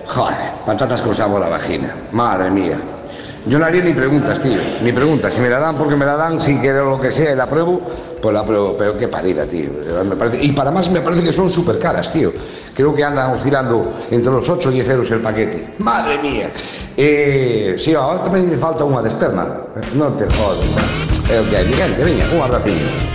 Joder, patatas con sabor a vagina. Madre mía. Yo no haría ni preguntas, tío. Ni preguntas. Si me la dan porque me la dan, si quiero lo que sea y la pruebo, pues la pruebo. Pero qué parida, tío. Me parece- Y para más me parece que son súper caras, tío. Creo que andan oscilando entre los 8 y 10 euros el paquete. Madre mía. Eh, sí, ahora también me falta una de esperma. No te jodas. Eh, ok, mi gente, venga, un.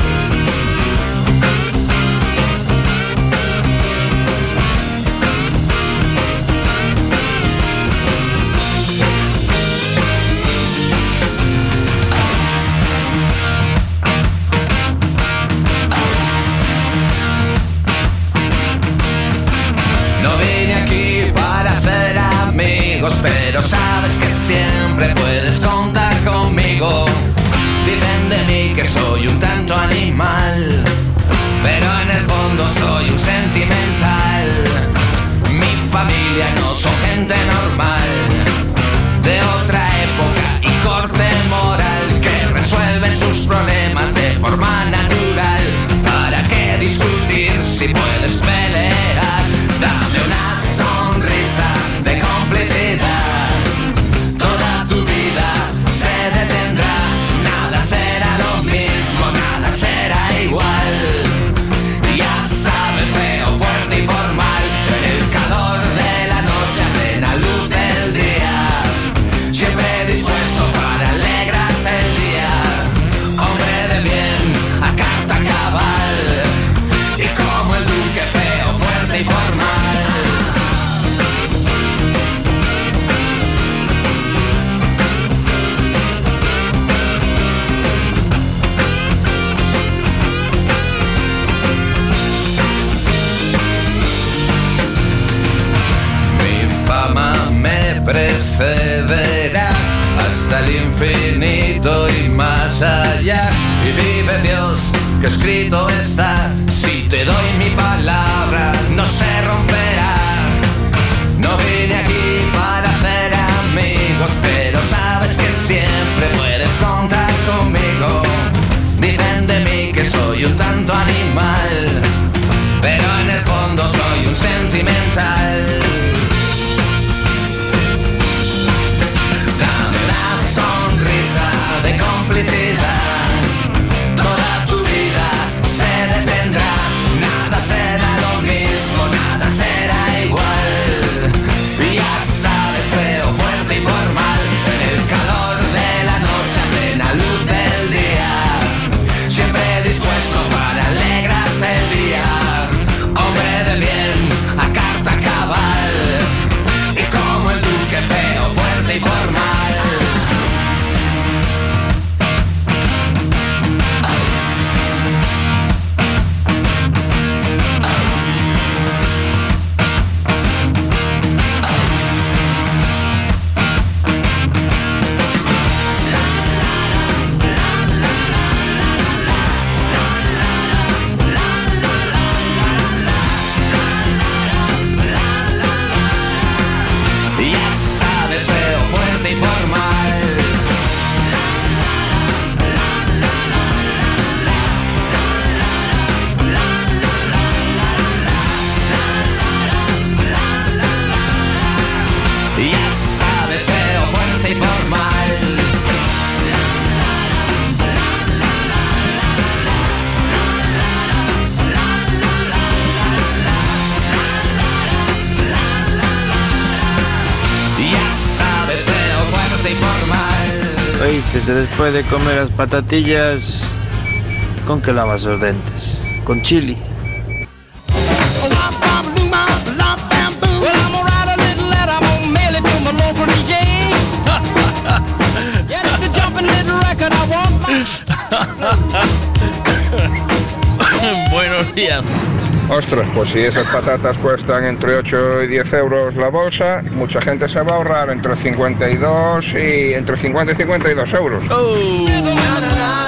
después de comer las patatillas, ¿con qué lavas los dentes? Con chili. Buenos días. Ostras, pues si esas patatas cuestan entre 8 y 10 euros la bolsa, mucha gente se va a ahorrar entre 52 y entre 50 y 52 euros. Oh.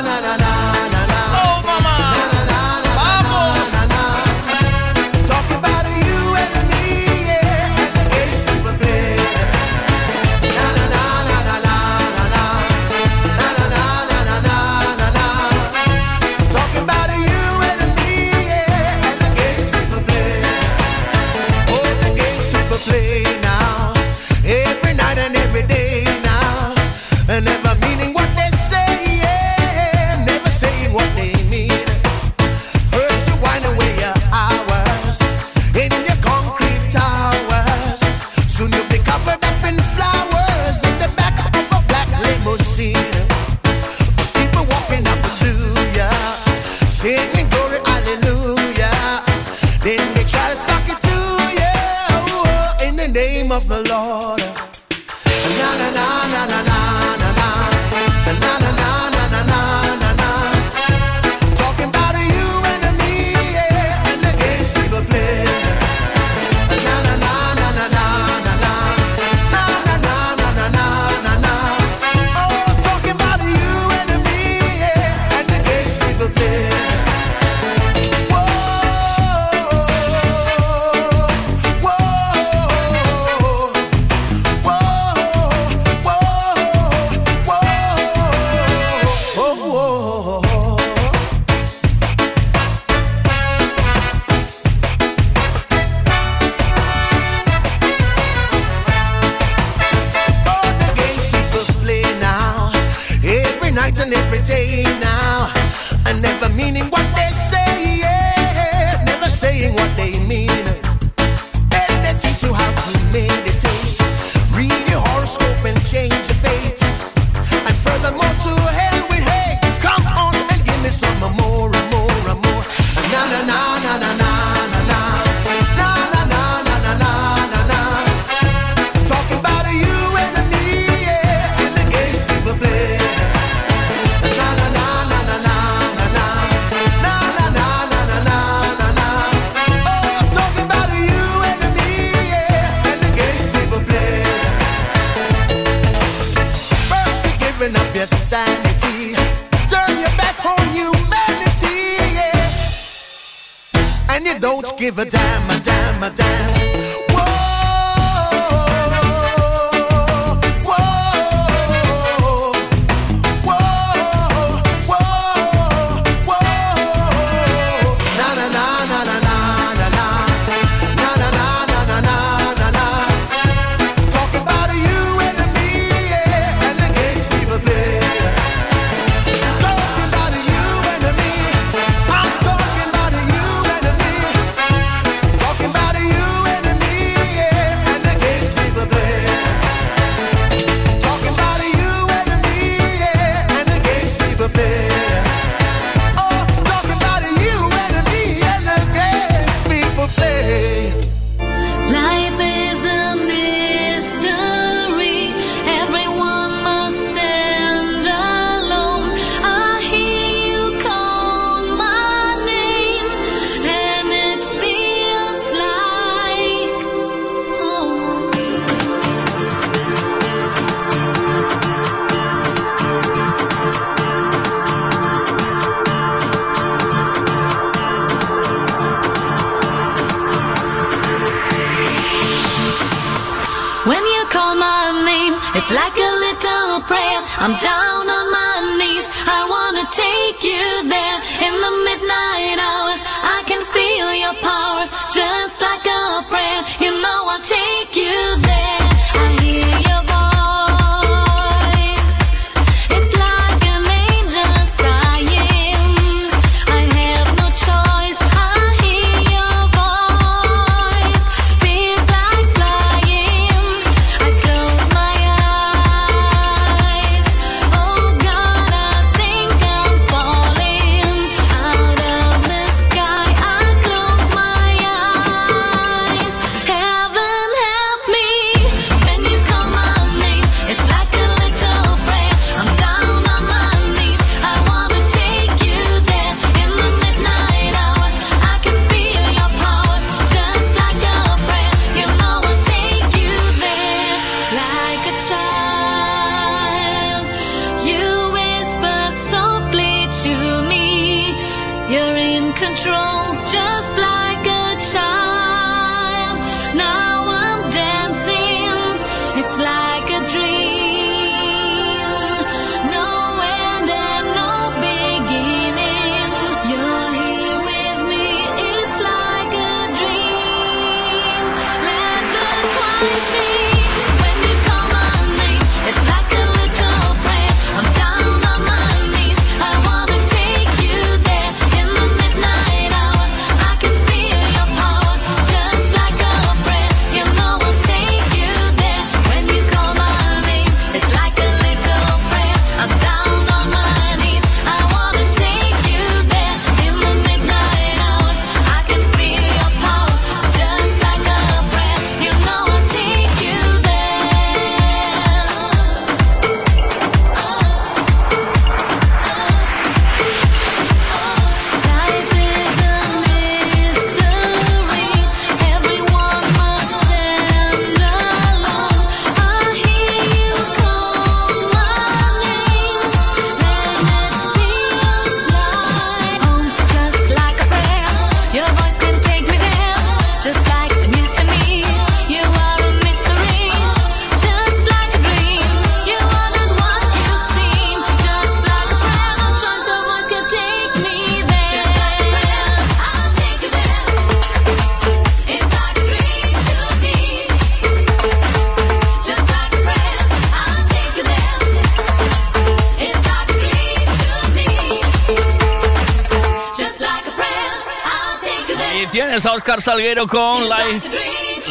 Salguero con like,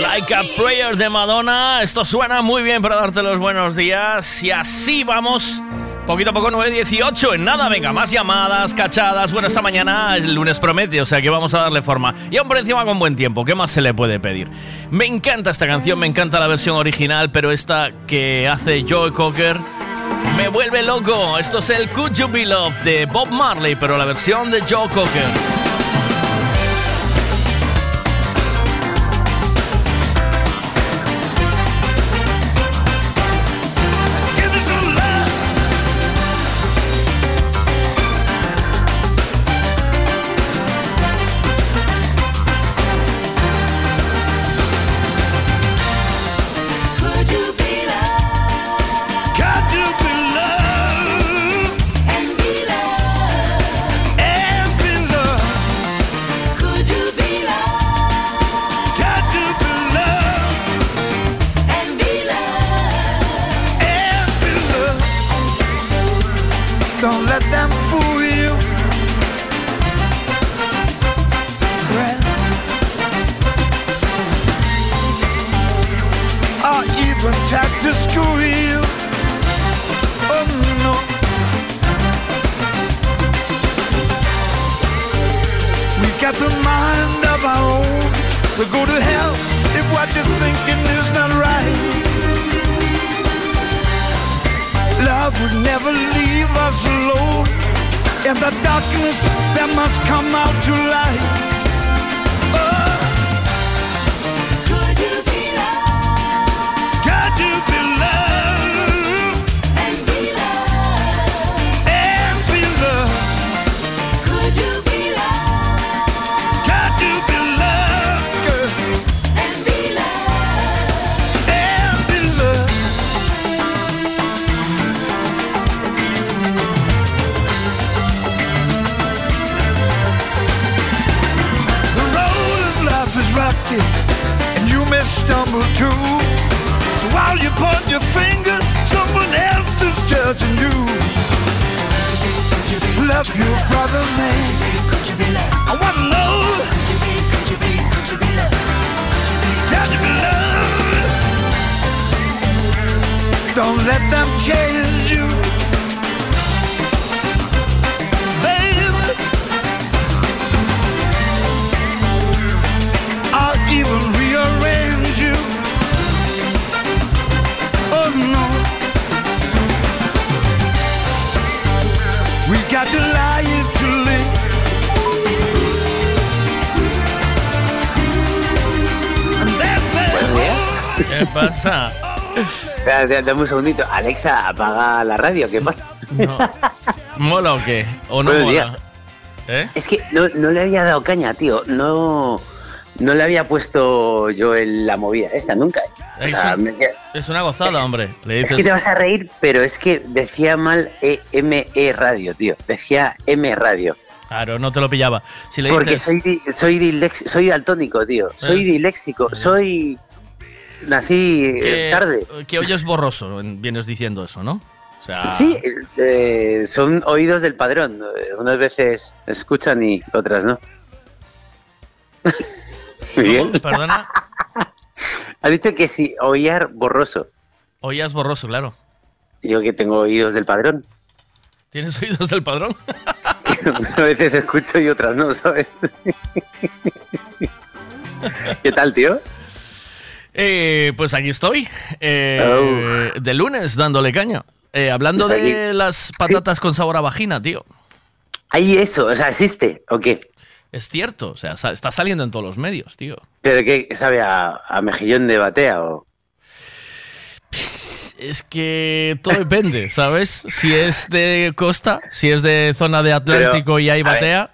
like a Prayer de Madonna. Esto suena muy bien para darte los buenos días. Y así vamos. Poquito a poco, 9.18. En nada, venga, más llamadas, cachadas. Bueno, esta mañana el lunes promete, o sea que vamos a darle forma. Y aún por encima con buen tiempo, ¿qué más se le puede pedir? Me encanta esta canción, me encanta la versión original, pero esta que hace Joe Cocker me vuelve loco. Esto es el Could You Be Love de Bob Marley, pero la versión de Joe Cocker. Dame un segundito. Alexa, apaga la radio. ¿Qué pasa? ¿Mola o qué? ¿O no Buenos mola? días. ¿Eh? Es que no, no le había dado caña, tío. No, no le había puesto yo en la movida esta nunca. O Es, sea, un- me decía- es una gozada, hombre. Le es que te vas a reír, pero es que decía mal E M E radio, tío. Decía M radio. Claro, no te lo pillaba. Si le Porque dices, soy soy soy daltónico, tío. Soy Es- diléxico. Soy nací eh, que, tarde. que oyes borroso, vienes diciendo eso, ¿no? O sea, Sí, eh, son oídos del padrón. Unas veces escuchan y otras no. Miguel, perdona, ha dicho que si oíar borroso. oías borroso, claro. Yo que tengo oídos del padrón. ¿Tienes oídos del padrón? A veces escucho y otras no, ¿sabes? ¿Qué tal, tío? Eh, pues aquí estoy, eh, de lunes dándole caña. Eh, hablando Pues de las patatas con sabor a vagina, tío. ¿Hay eso? O sea, ¿existe o qué? Es cierto, o sea, está saliendo en todos los medios, tío. ¿Pero qué sabe a, a mejillón de batea o...? Es que todo depende, ¿sabes? Si es de costa, si es de zona de Atlántico Pero, y hay ver, batea,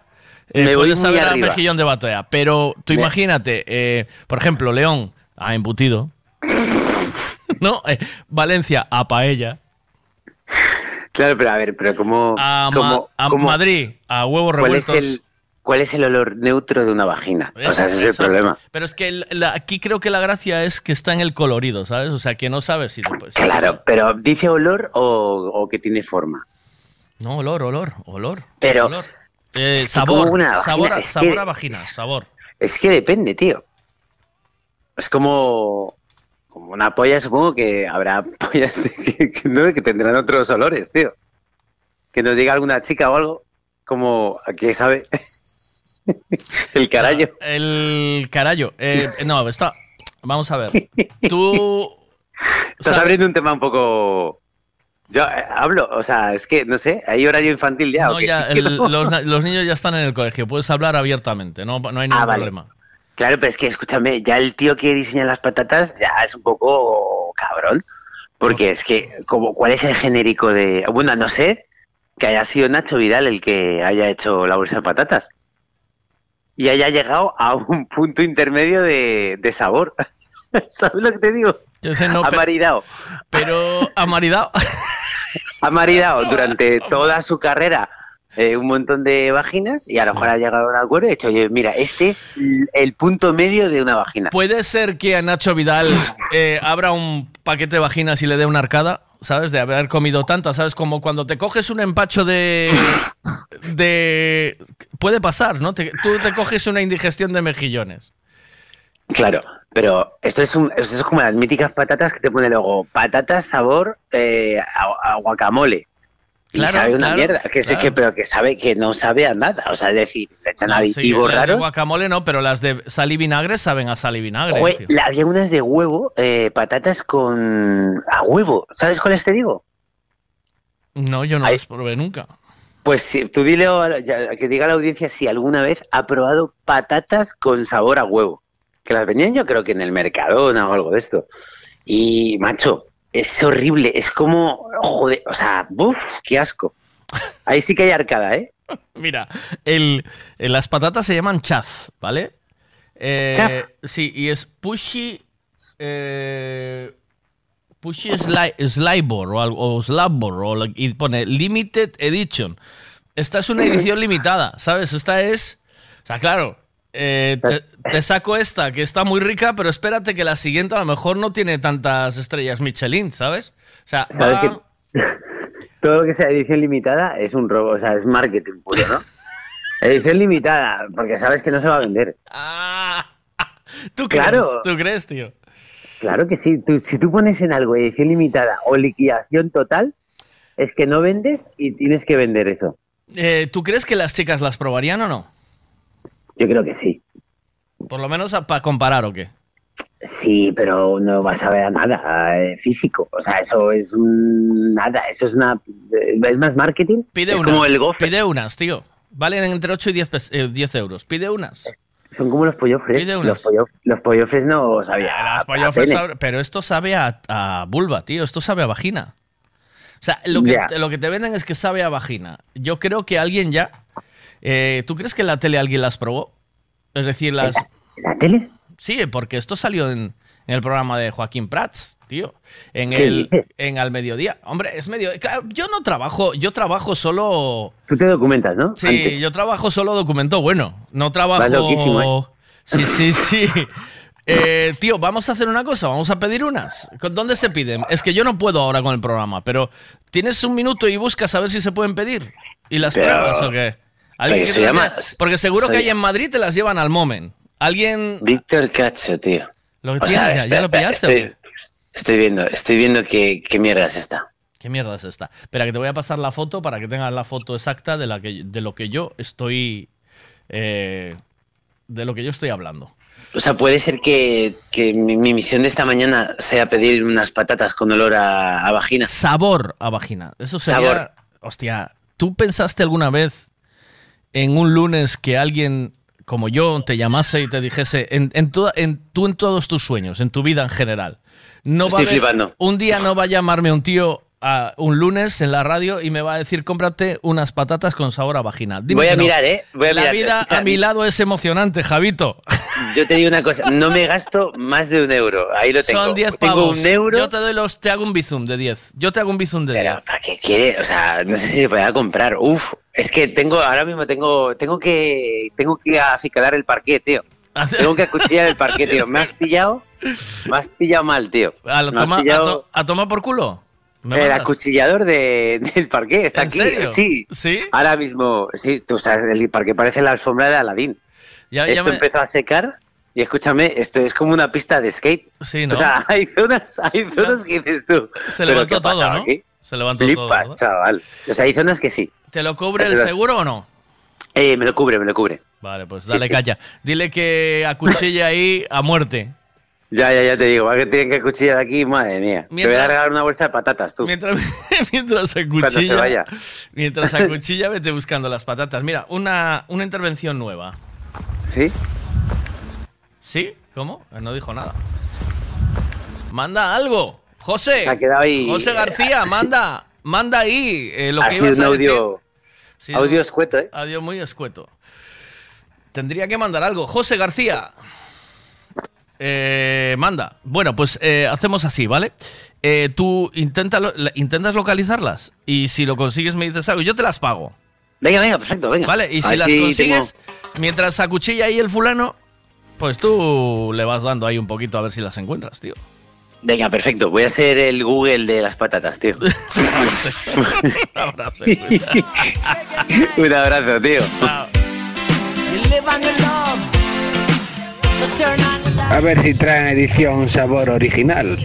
me eh, puedes saber a mejillón de batea. Pero tú imagínate, eh, por ejemplo, León a embutido, ¿no? Eh, Valencia a paella, Claro, pero a ver, pero ¿cómo...? a, Ma- cómo- a cómo- Madrid a huevos ¿cuál es, revueltos. el, ¿Cuál es el olor neutro de una vagina? o sea, ese es el problema. Pero es que el- la- aquí creo que la gracia es que está en el colorido, ¿sabes? O sea, que no sabes si. Claro, pero ¿dice olor o, o que tiene forma? No, olor, olor, olor. Pero- olor. Eh, sabor, como una vagina, sabor, a, es que- sabor a vagina, sabor. Es que depende, tío. Es como, como una polla, supongo que habrá pollas de- que, que no, que tendrán otros olores, tío. Que nos diga alguna chica o algo, como, ¿a qué sabe? El carallo. El carallo. Eh, no, está. Vamos a ver. Tú. Estás abriendo un tema un poco... Yo eh, hablo, o sea, es que, no sé, hay horario infantil ya. ¿o No, ya, el- los, niños ya están en el colegio. Puedes hablar abiertamente, no, no hay ningún Ah, vale. problema. Claro, pero es que escúchame, ya el tío que diseña las patatas ya es un poco cabrón. Porque es que, como, ¿cuál es el genérico de.? Bueno, no sé que haya sido Nacho Vidal el que haya hecho la bolsa de patatas. Y haya llegado a un punto intermedio de, de sabor. ¿Sabes lo que te digo? Yo sé, no, maridado. Pero. Ha maridado durante toda su carrera eh, un montón de vaginas y a lo mejor ha llegado a un acuerdo y ha dicho, oye, mira, este es el punto medio de una vagina. Puede ser que a Nacho Vidal eh, abra un paquete de vaginas y le dé una arcada, ¿sabes? De haber comido tantas, ¿sabes? Como cuando te coges un empacho de. de. Puede pasar, ¿no? Te- tú te coges una indigestión de mejillones. Claro, pero esto es, un, esto es como las míticas patatas que te pone luego patatas sabor eh, a, a guacamole. Y Claro, sabe una claro, mierda, que, claro. que, pero que sabe que no sabe a nada. O sea, es decir, le echan No, sí, aditivos las de raros. guacamole no, pero las de sal y vinagre saben a sal y vinagre. Jue- tío. la- había unas de huevo, eh, patatas con a huevo. ¿Sabes cuáles te digo? No, yo no las probé nunca. Pues sí, tú dile ya- que diga a la audiencia si alguna vez ha probado patatas con sabor a huevo. Que las venían yo creo que en el Mercadona o algo de esto. Y, macho, es horrible. Es como, joder, o sea, ¡buf! ¡Qué asco! Ahí sí que hay arcada, ¿eh? Mira, el, las patatas se llaman chaz, ¿vale? Eh, Chaz. Sí, y es pushy. Eh, pushy sli, slybor o, algo- o slabor, o y pone limited edition. Esta es una edición limitada, ¿sabes? Esta es. O sea, claro. Eh, te, te saco esta que está muy rica, pero espérate que la siguiente a lo mejor no tiene tantas estrellas Michelin, ¿sabes? O sea, ¿Sabes va- que todo lo que sea edición limitada es un robo, o sea, es marketing puro, ¿no? edición limitada, porque sabes que no se va a vender. ¿tú crees? Claro. ¿Tú crees, tío? Claro que sí. Tú- si tú pones en algo edición limitada o liquidación total, es que no vendes y tienes que vender eso. Eh, ¿Tú crees que las chicas las probarían o no? Yo creo que sí. Por lo menos para comparar o qué. Sí, pero no vas a ver a nada eh, físico. O sea, eso es un nada. Eso es una. eh, Es más marketing. Pide es unas. como el gofre. Pide unas, tío. Valen entre 8 y 10, pes- eh, 10 euros. Pide unas. Son como los pollofres. Pide unas. Los, pollo- los pollofres no sabía. A pollofres pero esto sabe a, a vulva, tío. Esto sabe a vagina. O sea, lo que, lo que te venden es que sabe a vagina. Yo creo que alguien ya... eh, ¿Tú crees que en la tele alguien las probó? Es decir, las... ¿En la tele? Sí, porque esto salió en, en el programa de Joaquín Prats, tío. En ¿Qué el en al mediodía. Hombre, es medio... claro, yo no trabajo... Yo trabajo solo... Tú te documentas, ¿no? Sí, Antes. yo trabajo solo documento bueno. No trabajo. ¿eh? Sí, sí, sí. Eh, tío, vamos a hacer una cosa, vamos a pedir unas. ¿Con- ¿Dónde se piden? Es que yo no puedo ahora con el programa, pero tienes un minuto y buscas a ver si se pueden pedir. ¿Y las Pero- pruebas o qué? ¿Alguien pero que se llama-? Porque seguro que hay en Madrid te las llevan al moment. ¿Alguien Víctor Cacho, tío. lo tienes sea, ya? ¿Ya espera, lo pillaste? Estoy, estoy viendo, estoy viendo qué, qué mierda es esta. ¿Qué mierda es esta? Espera, que te voy a pasar la foto para que tengas la foto exacta de, la que, de lo que yo estoy. eh, de lo que yo estoy hablando. O sea, puede ser que, que mi, mi misión de esta mañana sea pedir unas patatas con olor a, a vagina. Sabor a vagina. Eso sería. Sabor. Hostia, ¿tú pensaste alguna vez en un lunes que alguien como yo te llamase y te dijese, en, en, toda- en, tú en todos tus sueños, en tu vida en general, no Estoy va a flipando. un día no va a llamarme un tío a un lunes en la radio y me va a decir, cómprate unas patatas con sabor a vagina. Dime Voy a no. mirar, ¿eh? Voy a la mirar. vida a mi lado es emocionante, Javito. Yo te digo una cosa, no me gasto más de un euro. Ahí lo tengo. Son 10 Tengo pavos. un euro. Yo te doy los, te hago un bizum de 10. Yo te hago un bizum de 10. ¿Para qué quiere? O sea, no sé si se podrá comprar. Uf, es que tengo, ahora mismo tengo, tengo que, tengo que acicalar el parqué, tío. Tengo que acuchillar el parqué, tío. Me has pillado, me has pillado mal, tío. A, lo toma- a pillado- to- a tomar por culo. ¿Me El mandas? acuchillador de, del parqué está ¿En aquí. serio? Sí. ¿Sí? Ahora mismo, sí, tú sabes, el parqué parece la alfombra de Aladín. Ya- ya esto me- empezó a secar y escúchame, esto es como una pista de skate. Sí, ¿no? O sea, hay zonas, hay zonas que dices tú. Se ¿pero levantó todo, ¿no? aquí? Se levantó Flipas, todo. chaval. O sea, hay zonas que sí. ¿Te lo cubre el seguro o no? Eh, me lo cubre, me lo cubre. Vale, pues dale sí. calla. Dile que acuchilla ahí a muerte. Ya, ya, ya te digo, va que tienen que acuchillar aquí, madre mía. Te voy a regalar una bolsa de patatas, tú. Mientras, mientras Cuando se acuchilla, vaya. mientras acuchilla, vete buscando las patatas. Mira, una, una intervención nueva. ¿Sí? ¿Sí? ¿Cómo? Eh, No dijo nada. Manda algo. José. Se ha quedado ahí. José García, Sí. manda. Manda ahí eh, lo ha que sido ibas un a audio, audio escueto, ¿eh? Audio muy escueto. Tendría que mandar algo. José García. Eh, manda. Bueno, pues eh, hacemos así, ¿vale? Eh, tú intenta intentas localizarlas y si lo consigues me dices algo. Yo te las pago. Venga, venga, perfecto, venga. ¿Vale? Y si las si consigues, mientras acuchilla ahí el fulano, pues tú le vas dando ahí un poquito a ver si las encuentras, tío. Venga, perfecto. Voy a ser el Google de las patatas, tío. Abrazo. un abrazo, tío. A ver si traen edición sabor original.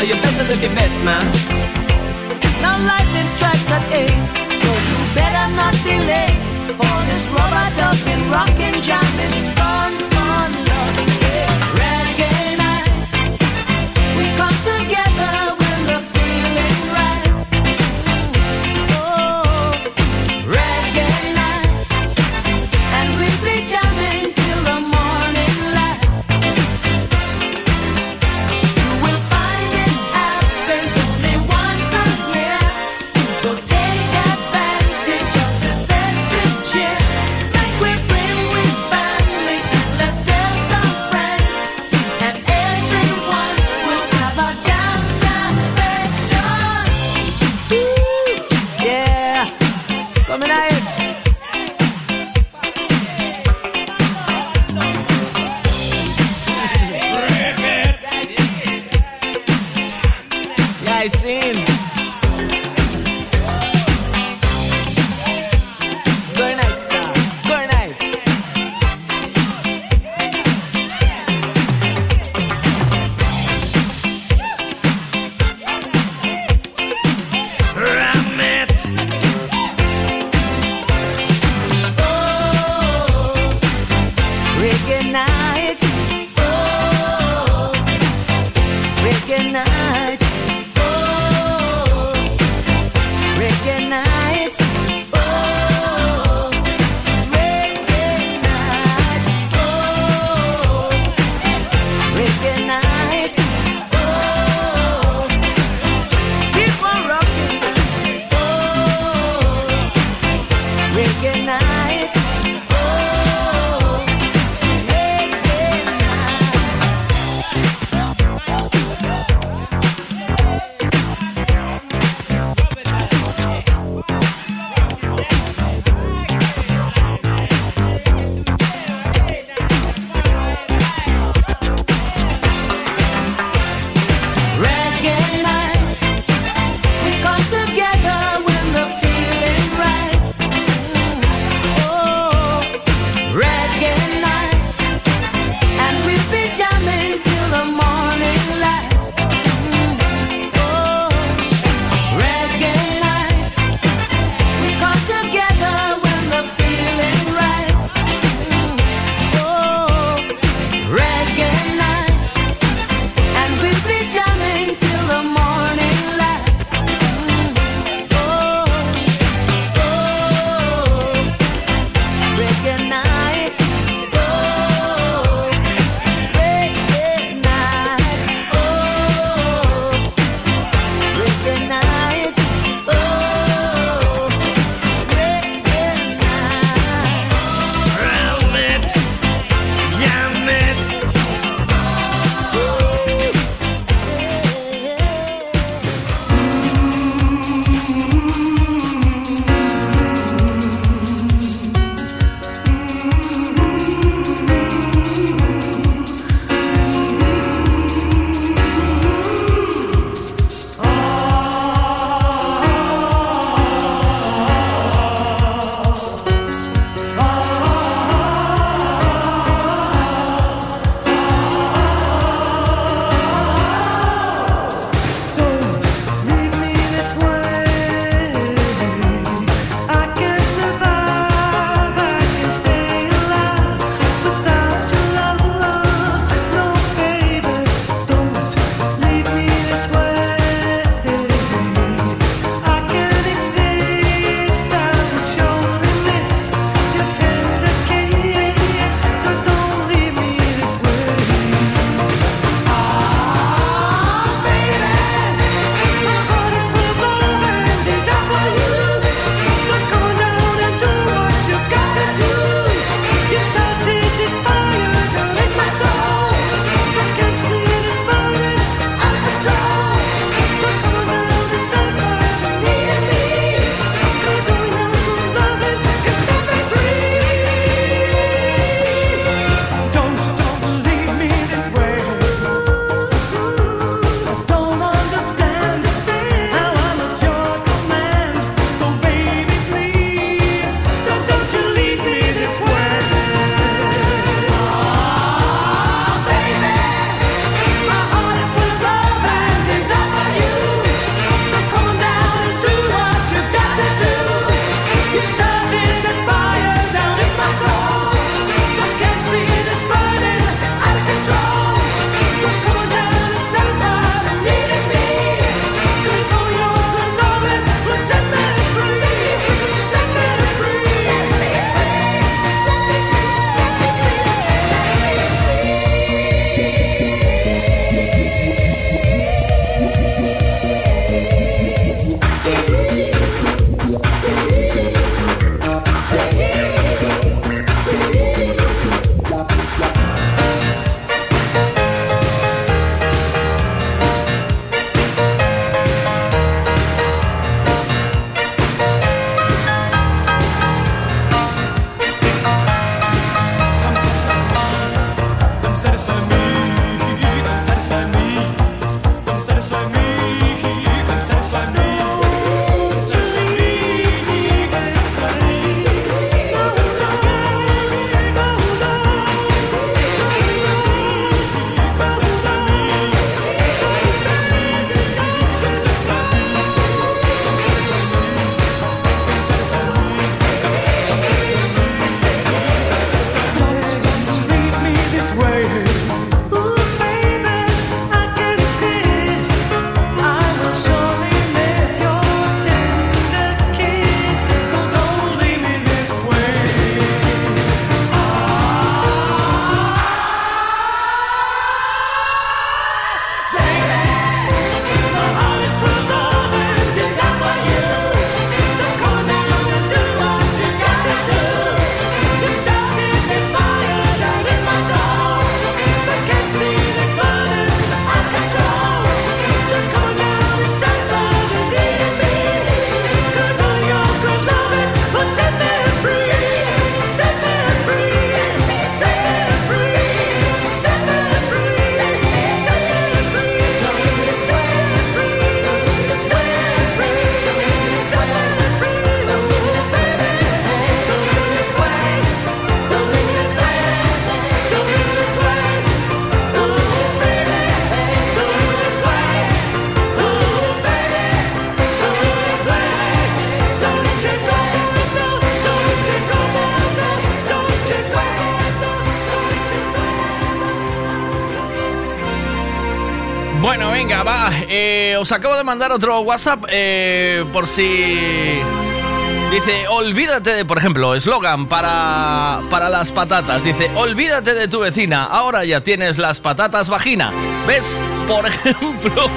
so you better look your best, man. Now lightning strikes at eight, so you better not be late for this rubber ducking rocking jack. Os acabo de mandar otro WhatsApp eh, por si... Dice, olvídate de, por ejemplo, eslogan para, para las patatas. Dice, olvídate de tu vecina, ahora ya tienes las patatas vagina. ¿Ves? Por ejemplo...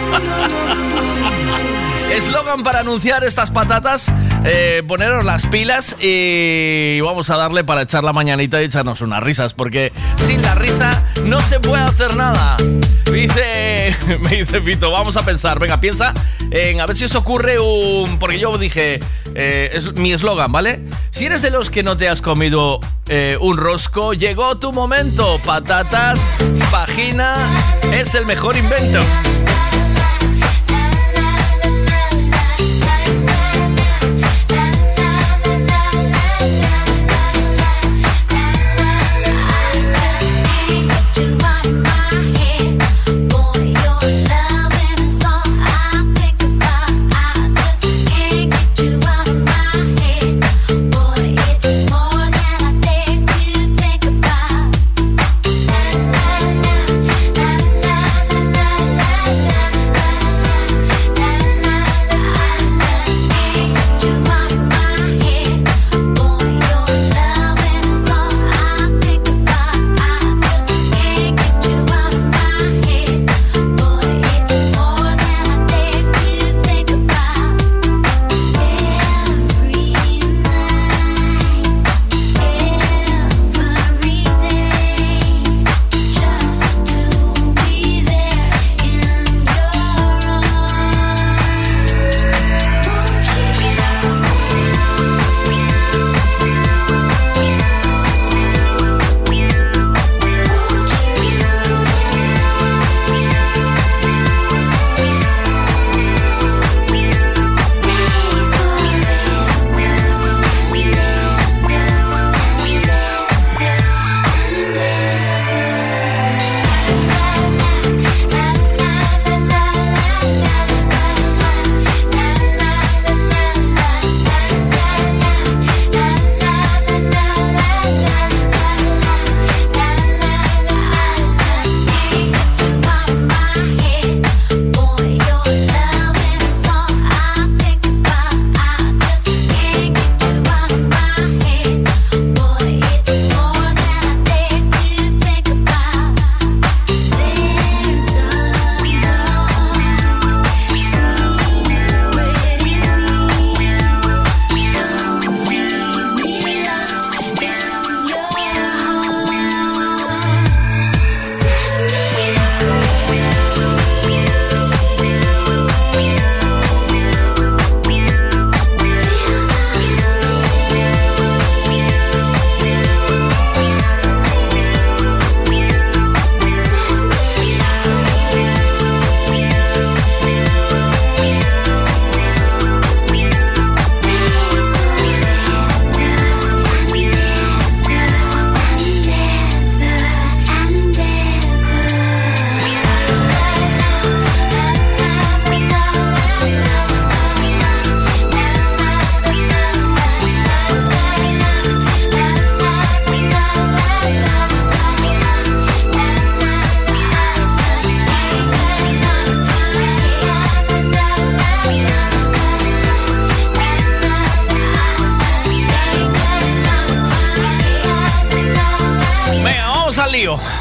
Eslogan para anunciar estas patatas, eh, poneros las pilas y vamos a darle para echar la mañanita y echarnos unas risas, porque sin la risa no se puede hacer nada. Me dice, me dice Fito, vamos a pensar, venga, piensa en a ver si os ocurre un... Porque yo dije, eh, es mi eslogan, ¿vale? Si eres de los que no te has comido eh, un rosco, llegó tu momento. Patatas, vagina, es el mejor invento.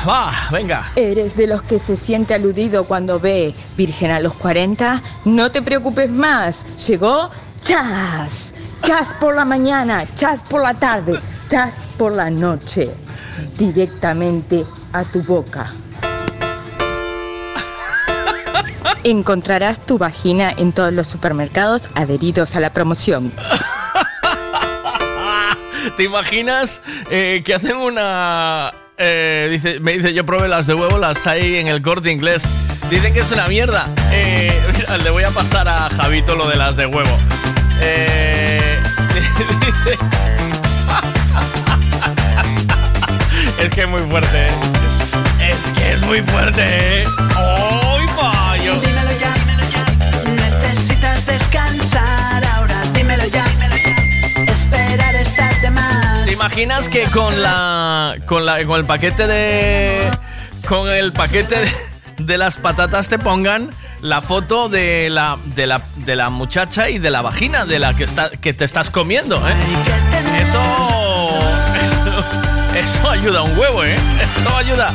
Va, venga. ¿Eres de los que se siente aludido cuando ve Virgen a los 40? No te preocupes más. Llegó Chas. Chas por la mañana, Chas por la tarde, Chas por la noche. Directamente a tu boca. Encontrarás tu vagina en todos los supermercados adheridos a la promoción. ¿Te imaginas eh, que hacen una... eh, dice, me dice, yo probé las de huevo, las hay en el corte inglés. Dicen que es una mierda. Eh, mira, le voy a pasar a Javito lo de las de huevo. Eh, es que es muy fuerte, ¿eh? Es que es muy fuerte, ¿eh? Imaginas que con la con la con el paquete de con el paquete de, las patatas te pongan la foto de la, de la, de la muchacha y de la vagina de la que, está, que te estás comiendo, ¿eh? Eso, eso, eso ayuda un huevo, ¿eh? Eso ayuda,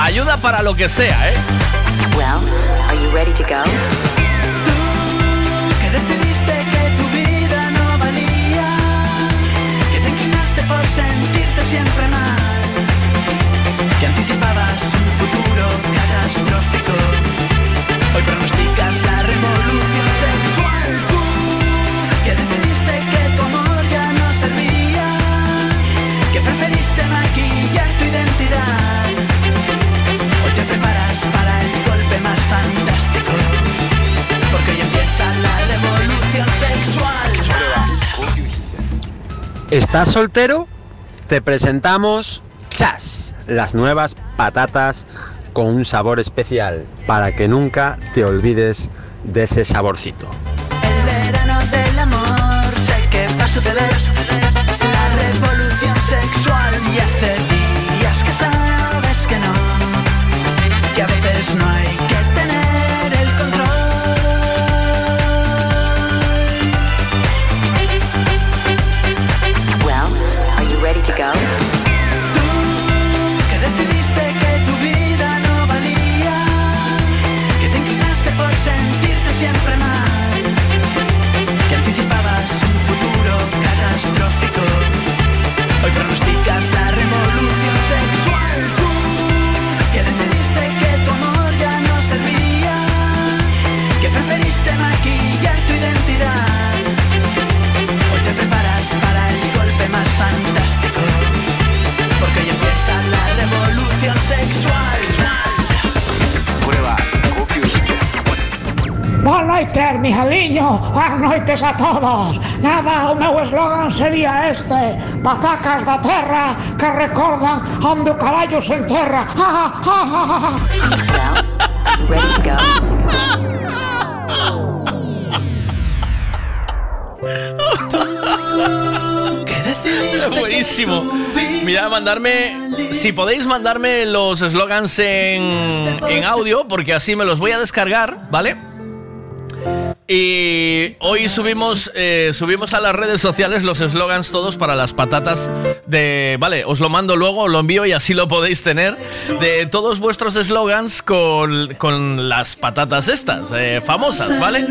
ayuda para lo que sea, ¿eh? Siempre mal, que anticipabas un futuro catastrófico. Hoy pronosticas la revolución sexual. Tú, que decidiste que tu amor ya no servía, que preferiste maquillar tu identidad. Hoy te preparas para el golpe más fantástico. Porque hoy empieza la revolución sexual. ¿Estás soltero? Te presentamos Chas, las nuevas patatas con un sabor especial para que nunca te olvides de ese saborcito. Boa noite, Mijaliño. Boas noites a todos. Nada, o meu eslogan sería este. Patacas da terra que recordan onde o carallo se enterra. Ja, ja, ja, ja, ja. Ready to go? Es buenísimo. Mira, mandarme. Si podéis mandarme los slogans en, en audio, porque así me los voy a descargar, ¿vale? Y hoy subimos, eh, subimos a las redes sociales los slogans todos para las patatas de... Vale, os lo mando luego, lo envío y así lo podéis tener. De todos vuestros slogans con, con las patatas estas, eh, famosas, ¿vale?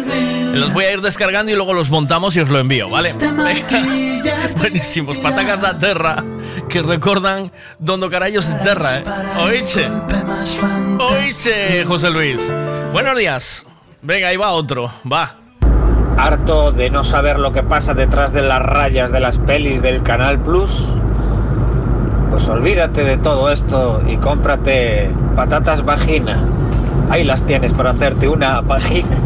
Los voy a ir descargando y luego los montamos y os lo envío, ¿vale? Buenísimos, patacas da terra que recordan donde carallo se enterra, ¿eh? Oiche. Oiche, José Luis. Buenos días. Venga, ahí va otro. Va. Harto de no saber lo que pasa detrás de las rayas de las pelis del Canal Plus. Pues olvídate de todo esto y cómprate patatas vagina. Ahí las tienes para hacerte una vagina.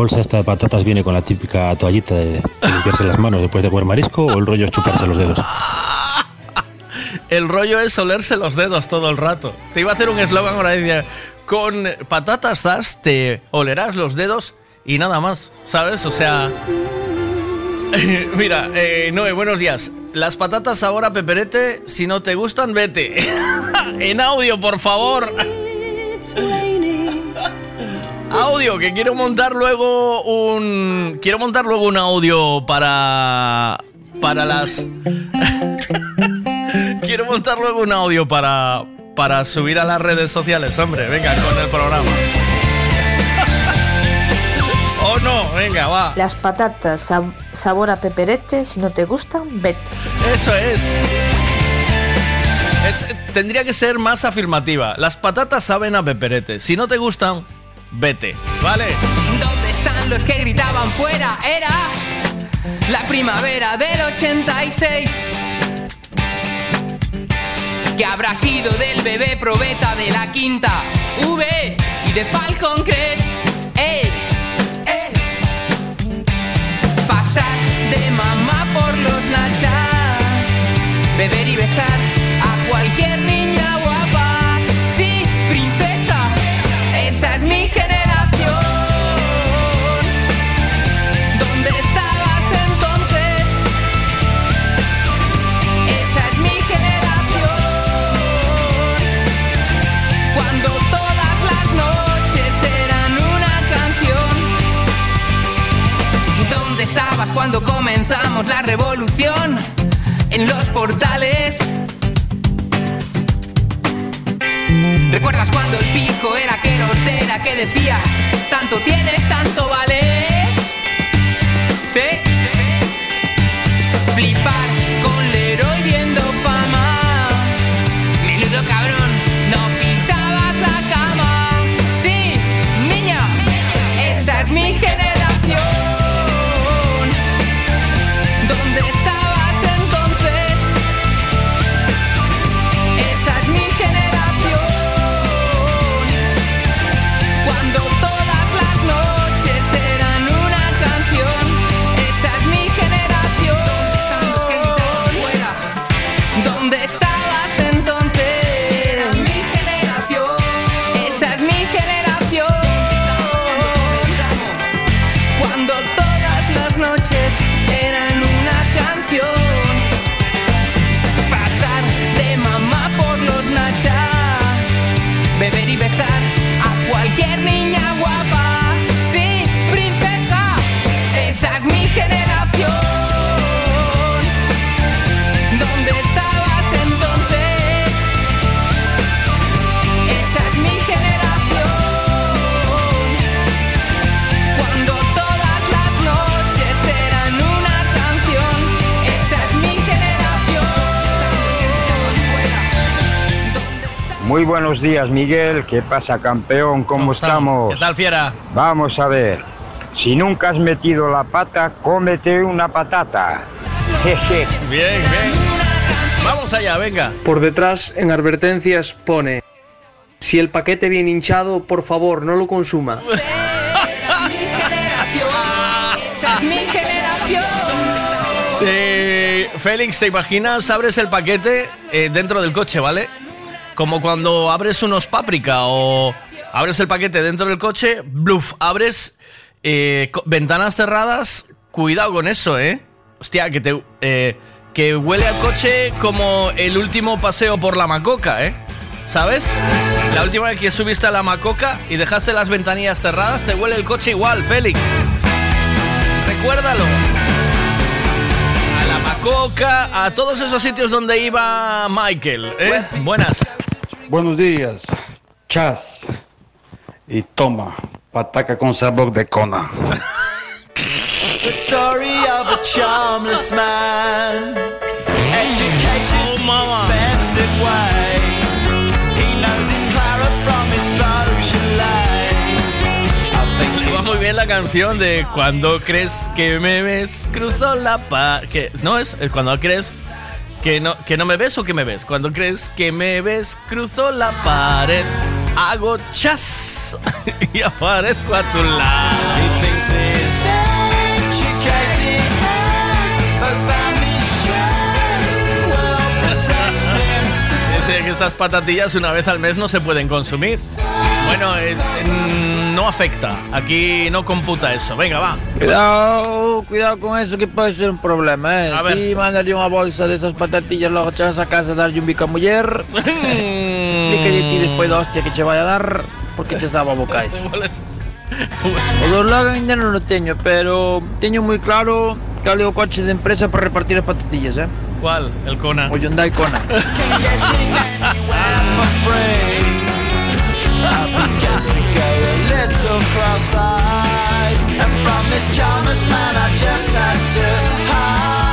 Bolsa esta de patatas viene con la típica toallita de, limpiarse las manos después de comer marisco o el rollo es chuparse los dedos. el rollo es olerse los dedos todo el rato. Te iba a hacer un eslogan ahora decía, con patatas das te olerás los dedos y nada más, ¿sabes? O sea... Mira, eh, Noé, buenos días. Las patatas ahora, peperete, si no te gustan, vete. en audio, por favor. Audio, que quiero montar luego un. Quiero montar luego un audio para. Para las. quiero montar luego un audio para. Para subir a las redes sociales, hombre. Venga, con el programa. ¿O no? Venga, va. Las patatas sab- sabor a peperete, si no te gustan, vete. Eso es. Es- Tendría que ser más afirmativa. Las patatas saben a peperete. Si no te gustan, vete. ¿Vale? ¿Dónde están los que gritaban fuera? Era la primavera del 86. Que habrá sido del bebé probeta de la quinta V y de Falcon Crest. ¡Ey! ¡Ey! Pasar de mamá por los nachas, beber y besar a cualquier niña ¿Dónde estabas cuando comenzamos la revolución? En los portales. ¿Recuerdas cuando el pico era que hortera que decía, tanto tienes, tanto vales? Muy buenos días, Miguel. ¿Qué pasa, campeón? ¿Cómo, estamos? ¿Qué tal, fiera? Vamos a ver. Si nunca has metido la pata, cómete una patata. Jeje. Bien, bien. Vamos allá, venga. Por detrás, en advertencias, pone: Si el paquete viene hinchado, por favor, no lo consuma. Eh, Félix, ¿te imaginas? Abres el paquete eh, dentro del coche, ¿vale? Como cuando abres unos páprica o abres el paquete dentro del coche, bluff, abres eh, ventanas cerradas, cuidado con eso, ¿eh? Hostia, que te eh, que huele al coche como el último paseo por la Macoca, ¿eh? ¿Sabes? La última vez que subiste a la Macoca y dejaste las ventanillas cerradas, te huele el coche igual, Félix. Recuérdalo. A la Macoca, a todos esos sitios donde iba Michael, ¿eh? Buenas. Buenos días, chas. Y toma, pataca con sabor de cona. The story of a charmless man, educated the expensive way. He knows his Clara from his Beaujolais. I think Va muy bien la canción de Cuando crees que me ves, cruzo la pa... Que, no es cuando crees que no, que no me ves o que me ves. Cuando crees que me ves, cruzo la pared, hago chas y aparezco a tu lado. well protected esas patatillas una vez al mes no se pueden consumir. Bueno, mm, no afecta. Aquí no computa eso. Venga, va. Cuidado, cuidado con eso que puede ser un problema, eh. A ver. Y mandarle una bolsa de esas patatillas, luego te vas a casa a darle un bico a mujer. y que de ti después de hostia que te vaya a dar, porque te sabe a bocais. O do Logan ainda non lo teño, pero teño moi claro cal é o coche de empresa para repartir as patatillas, eh? ¿Cuál? El Kona. O Hyundai Kona. I've begun to go a little cross-eyed And from this charmless man I just had to hide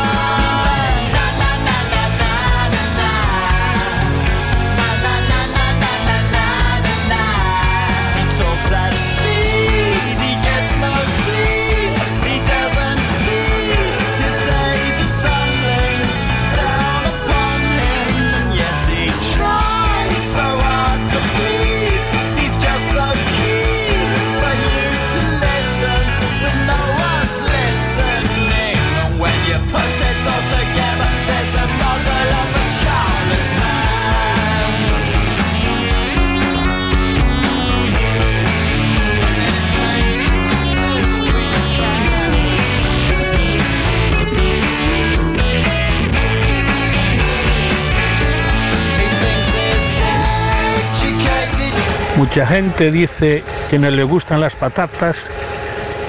Mucha gente dice que no le gustan las patatas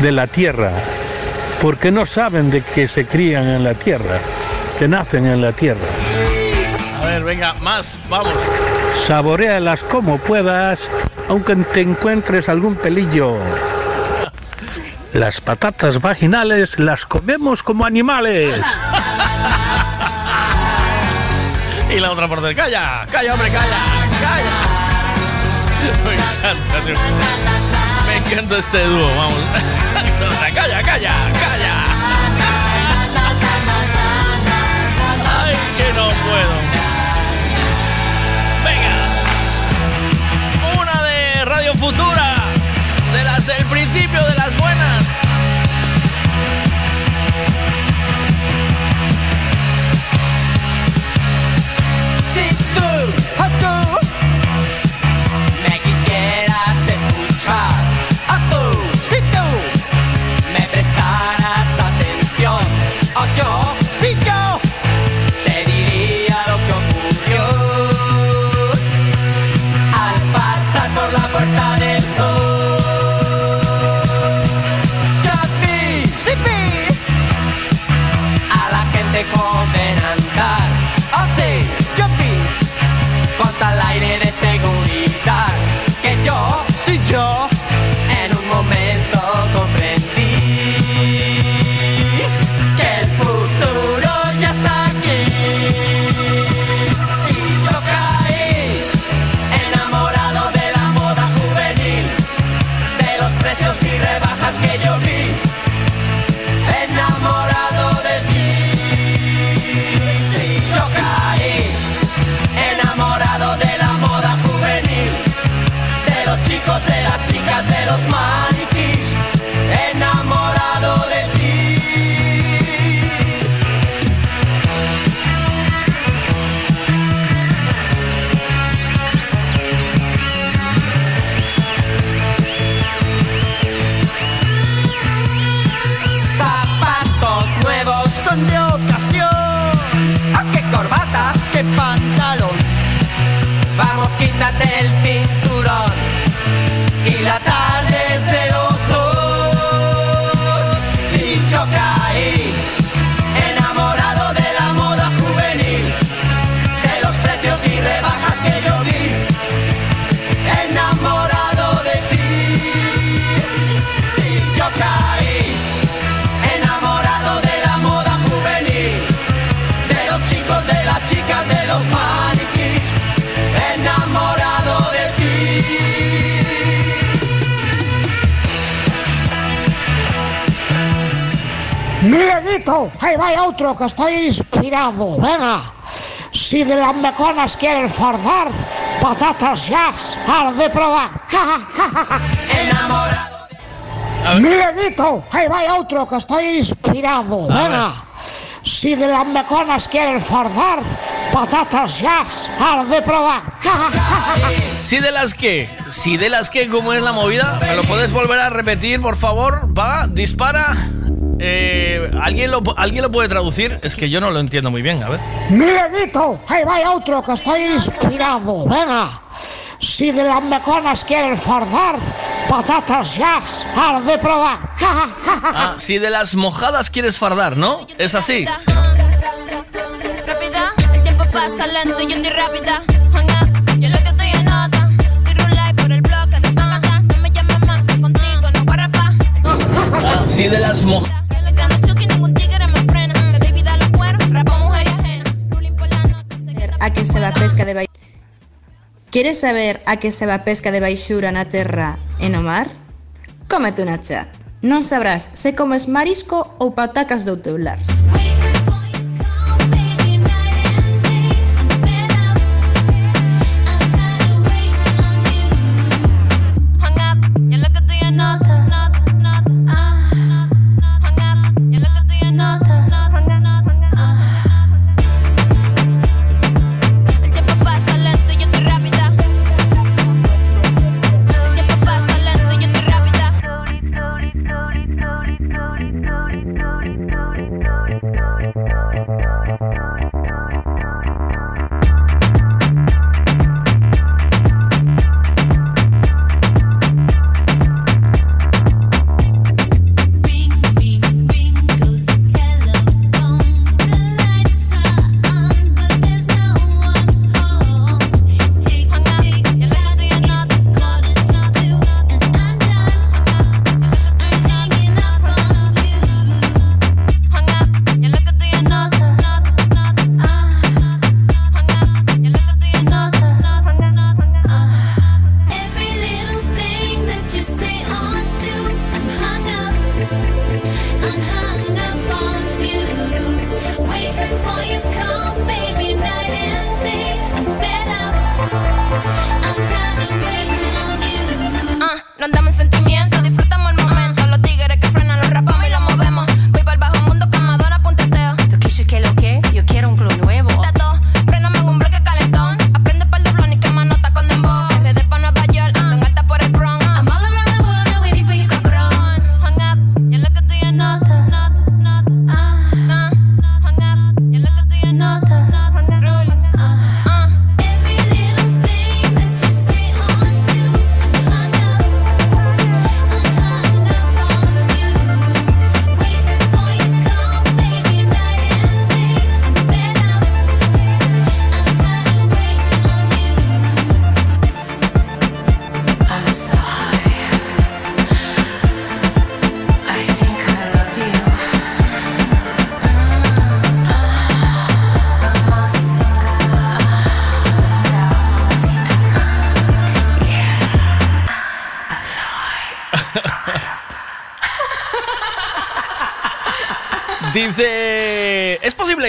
de la tierra, porque no saben de que se crían en la tierra, que nacen en la tierra. A ver, venga, más, vamos. Saborealas como puedas, aunque te encuentres algún pelillo. Las patatas vaginales las comemos como animales. Y la otra parte. ¡Calla! ¡Calla, hombre, calla! ¡Calla! Me encanta. Me encanta este dúo, vamos. ¡Calla, calla, calla! ¡Ay, que no puedo! Venga. Una de Radio Futura. De las del principio, de las buenas. Miguelito, ahí va otro que estoy inspirado. Venga, si de las meconas quieres fardar, patatas ya has de probar. Enamorado. Miguelito, ahí va otro que estoy inspirado. Venga, si de las meconas quieres fardar, patatas ya has de probar. Si de las que, si de las que, ¿cómo es la movida? ¿Me lo puedes volver a repetir, por favor? Va, dispara. Eh, ¿alguien, lo, ¿Alguien lo puede traducir? Es que yo no lo entiendo muy bien, a ver. Miguelito, ahí va otro que estoy inspirado. Venga. Si de las meconas quieres fardar, patatas ya has de probar. Ah, si de las mojadas quieres fardar, ¿no? Es así. Rápida, el tiempo pasa lento y yo estoy rápida. Hang up, yo lo que estoy en nota. Estoy rulay por el bloque de Zangata. No me llames más, que contigo no voy a rapar. Ah, si de las mojadas. a que se va pesca de baixura? Queres saber a que se va pesca de baixura na terra e no mar? Cómete unha chat. Non sabrás se comes marisco ou patacas do teu lar.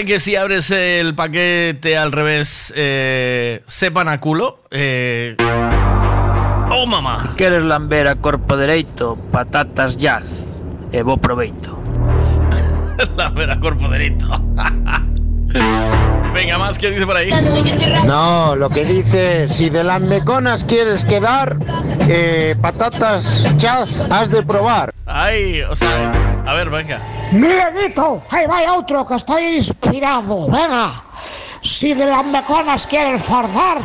¿Es posible que si abres el paquete al revés eh, sepan a culo? Eh, Oh, mamá. Queres lamber a corpo dereito, patatas jazz, e bo proveito. La vera cuerpo derecho. Venga, más, ¿qué dice por ahí? No, lo que dice, si de las meconas quieres quedar, eh, patatas chas has de probar. Ay, o sea, a ver, venga. Miguelito, ahí va otro que estoy Venga. Si de las meconas quieres fardar,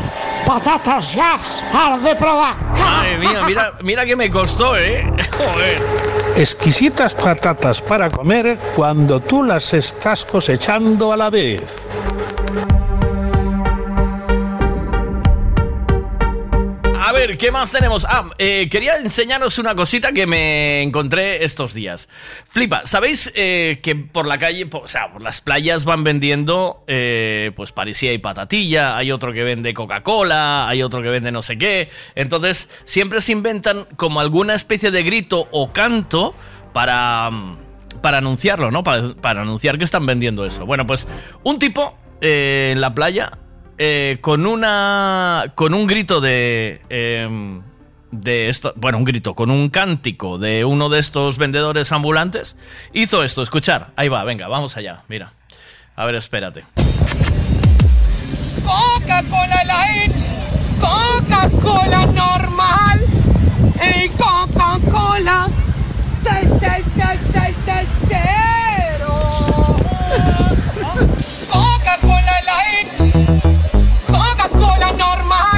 patatas ya has de probar. Madre mía, mira, mira que me costó, ¿eh? Joder. Exquisitas patatas para comer cuando tú las estás cosechando a la vez. ¿Qué más tenemos? Ah, eh, quería enseñaros una cosita que me encontré estos días. Flipa, ¿sabéis eh, que por la calle, po- o sea, por las playas van vendiendo, eh, pues parecía y patatilla, hay otro que vende Coca-Cola, hay otro que vende no sé qué. Entonces, siempre se inventan como alguna especie de grito o canto para, para anunciarlo, ¿no? Para, anunciar que están vendiendo eso. Bueno, pues un tipo en la playa eh, con una. con un grito de. Em, de esto, bueno, un grito, con un cántico de uno de estos vendedores ambulantes, hizo esto, escuchar. Ahí va, venga, vamos allá, mira. A ver, espérate. Coca-Cola Light, Coca-Cola normal Coca-Cola 666660. con la normal.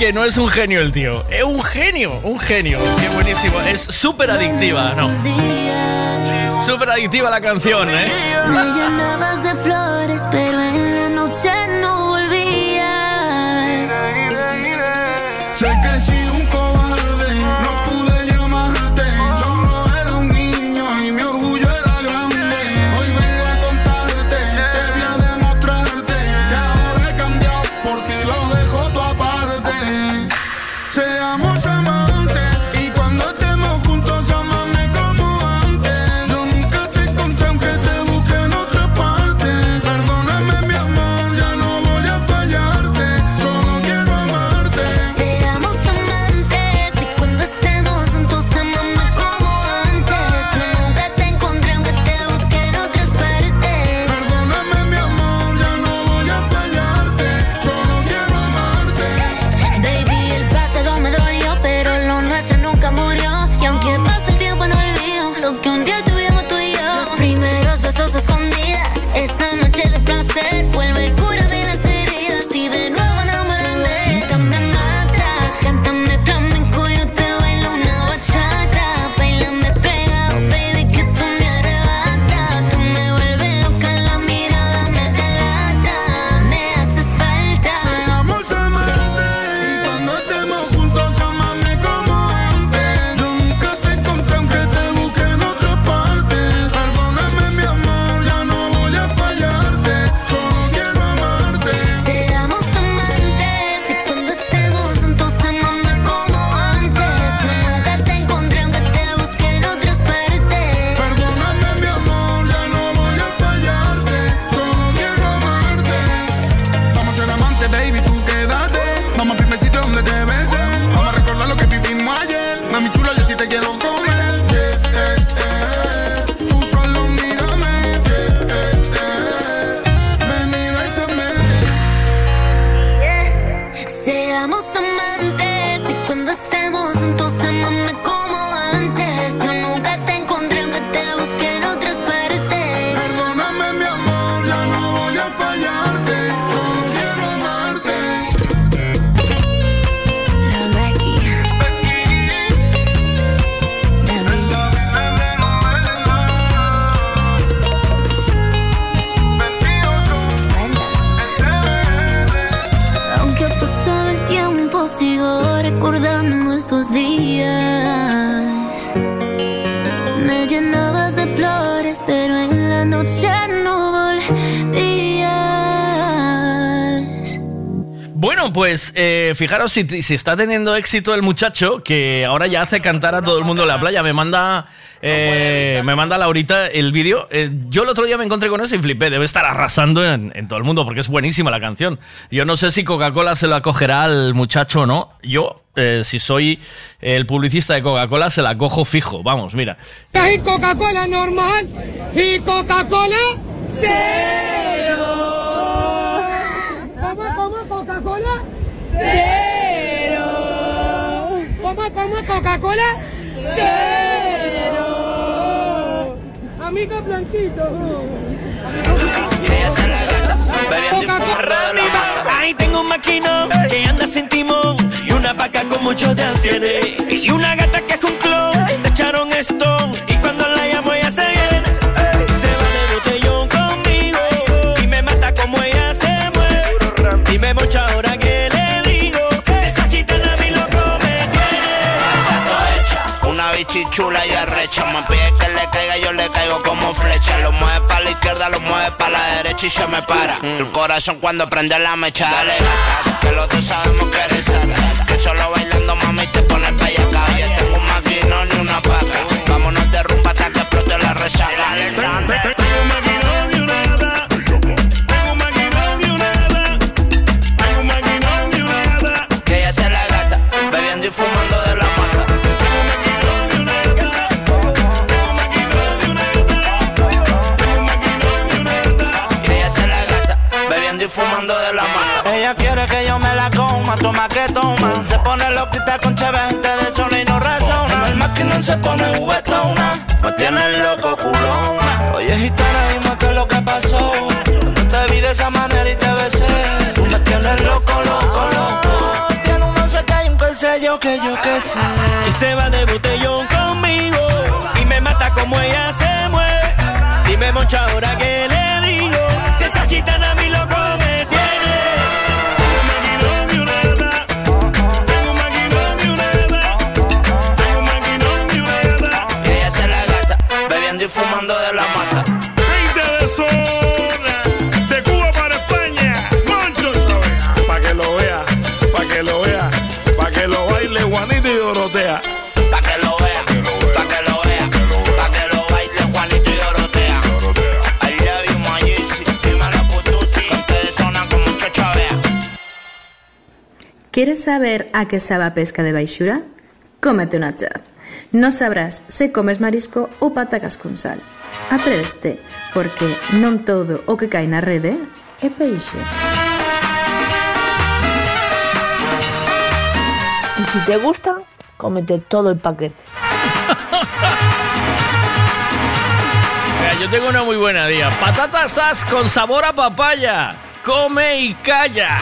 que no es un genio el tío. Es un genio, un genio. Qué buenísimo. Es súper adictiva, ¿no? Súper adictiva la canción, ¿eh? Me llenabas de flores, pero en la noche fijaros si, si está teniendo éxito el muchacho que ahora ya hace cantar a todo el mundo en la playa. Me manda, eh, me manda Laurita el vídeo. Eh, yo el otro día me encontré con eso y flipé. Debe estar arrasando en, en todo el mundo porque es buenísima la canción. Yo no sé si Coca-Cola se la acogerá al muchacho o no. Yo, eh, si soy el publicista de Coca-Cola, se la cojo fijo. Vamos, mira. Hay Coca-Cola normal y Coca-Cola cero. ¿Cómo, cómo, Coca-Cola? Cero. Coca-Cola? Cero. Amigo Blanquito. Ahí tengo un maquinón que anda sin timón y una vaca con muchos de y una gata que es un clon te echaron stone Bichichula y arrecha, me pide que le caiga, yo le caigo como flecha. Lo mueve para la izquierda, lo mueve para la derecha y se me para. El corazón cuando prende la mecha, dale que los dos sabemos que eres sata. Que solo bailando mami te pones bellaca. Ya tengo un maquinón y una paca. Vámonos de rumba hasta que explote la resaca. Que toma. Se pone loquita con cheve, gente de zona y no razona. El maquinón se pone juguetona, me tiene loco culón. Oye, gitana, dime qué es lo que pasó. Cuando te vi de esa manera y te besé, tú me tienes loco, loco, loco. Tiene un no sé qué y un qué sé yo, que yo qué sé. Y se va de botellón conmigo y me mata como ella se mueve. Dime mucha hora que le Queres saber a que sabe a pesca de baixura? Cómete unha chá. Non sabrás se comes marisco ou patacas con sal. Atréveste, porque non todo o que cae na rede é peixe. Y se si te gusta, cómete todo el paquete. Mira, yo tengo una muy buena día. Patatas con sabor a papaya. Come y calla.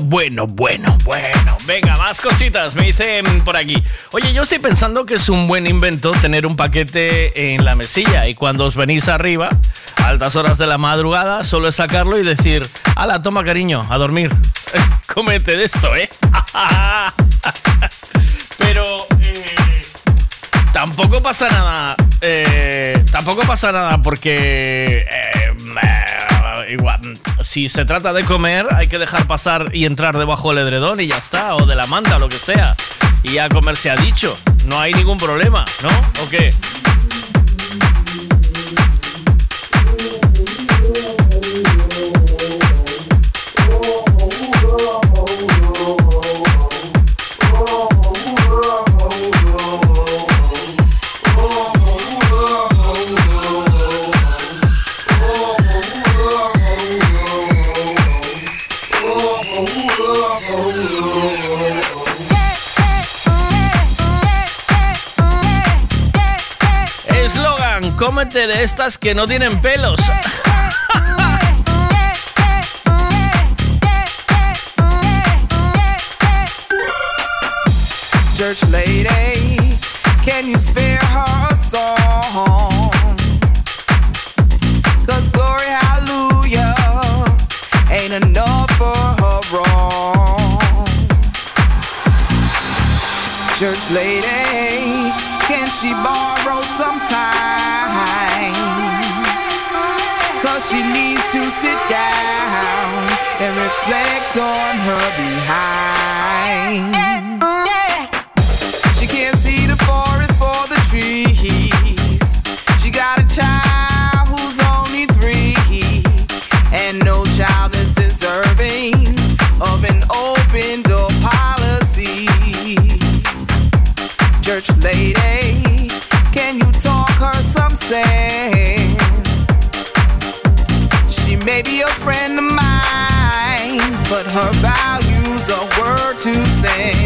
Bueno, bueno, bueno. Venga, más cositas. Me dicen por aquí. Oye, yo estoy pensando que es un buen invento tener un paquete en la mesilla y cuando os venís arriba, a altas horas de la madrugada, solo es sacarlo y decir, ala, toma cariño, a dormir. Cómete de esto, ¿eh? Pero eh, tampoco pasa nada. eh, tampoco pasa nada porque eh, igual, si se trata de comer, hay que dejar pasar y entrar debajo del edredón y ya está, o de la manta, lo que sea. Y a comer se ha dicho. No hay ningún problema, ¿no? ¿O qué? Cómete de estas que no tienen pelos. Church lady, can you spare her a song? Cause glory, hallelujah, ain't enough for her wrong. Church lady, can she borrow she needs to sit down and reflect on her behind. She can't see the forest for the trees. She got a child who's only three, and no child is deserving of an open door policy. Church lady, can you talk her some sense? She may be a friend of mine, but her values are word to sense.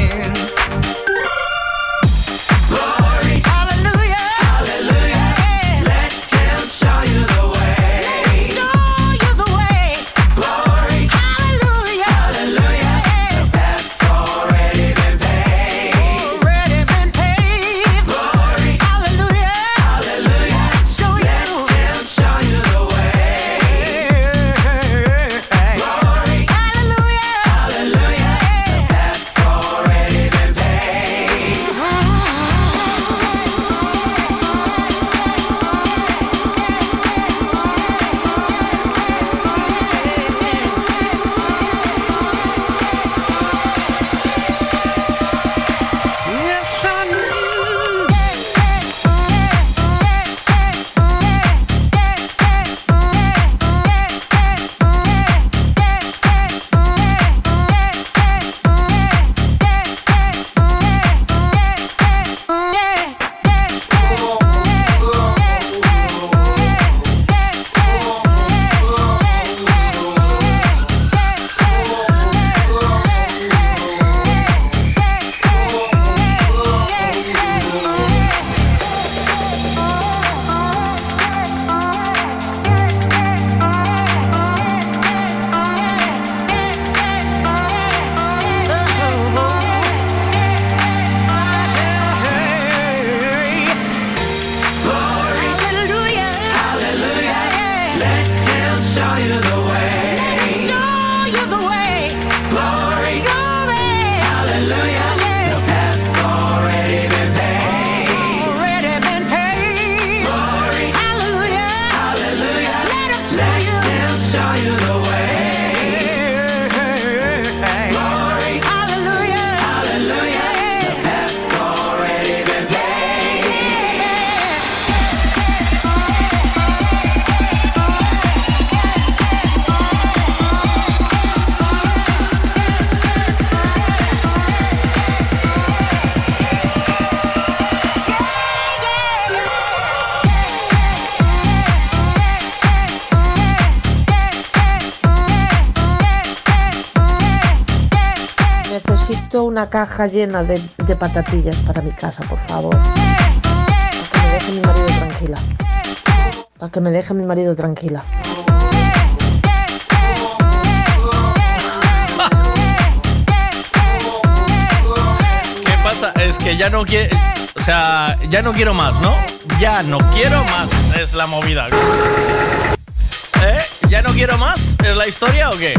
caja llena de, patatillas para mi casa, por favor. Para que me deje mi marido tranquila. Para que me deje mi marido tranquila. ¿Qué pasa? Es que ya no quiere. O sea, ya no quiero más, ¿no? Ya no quiero más es la movida. ¿Eh? ¿Ya no quiero más? ¿Es la historia o qué?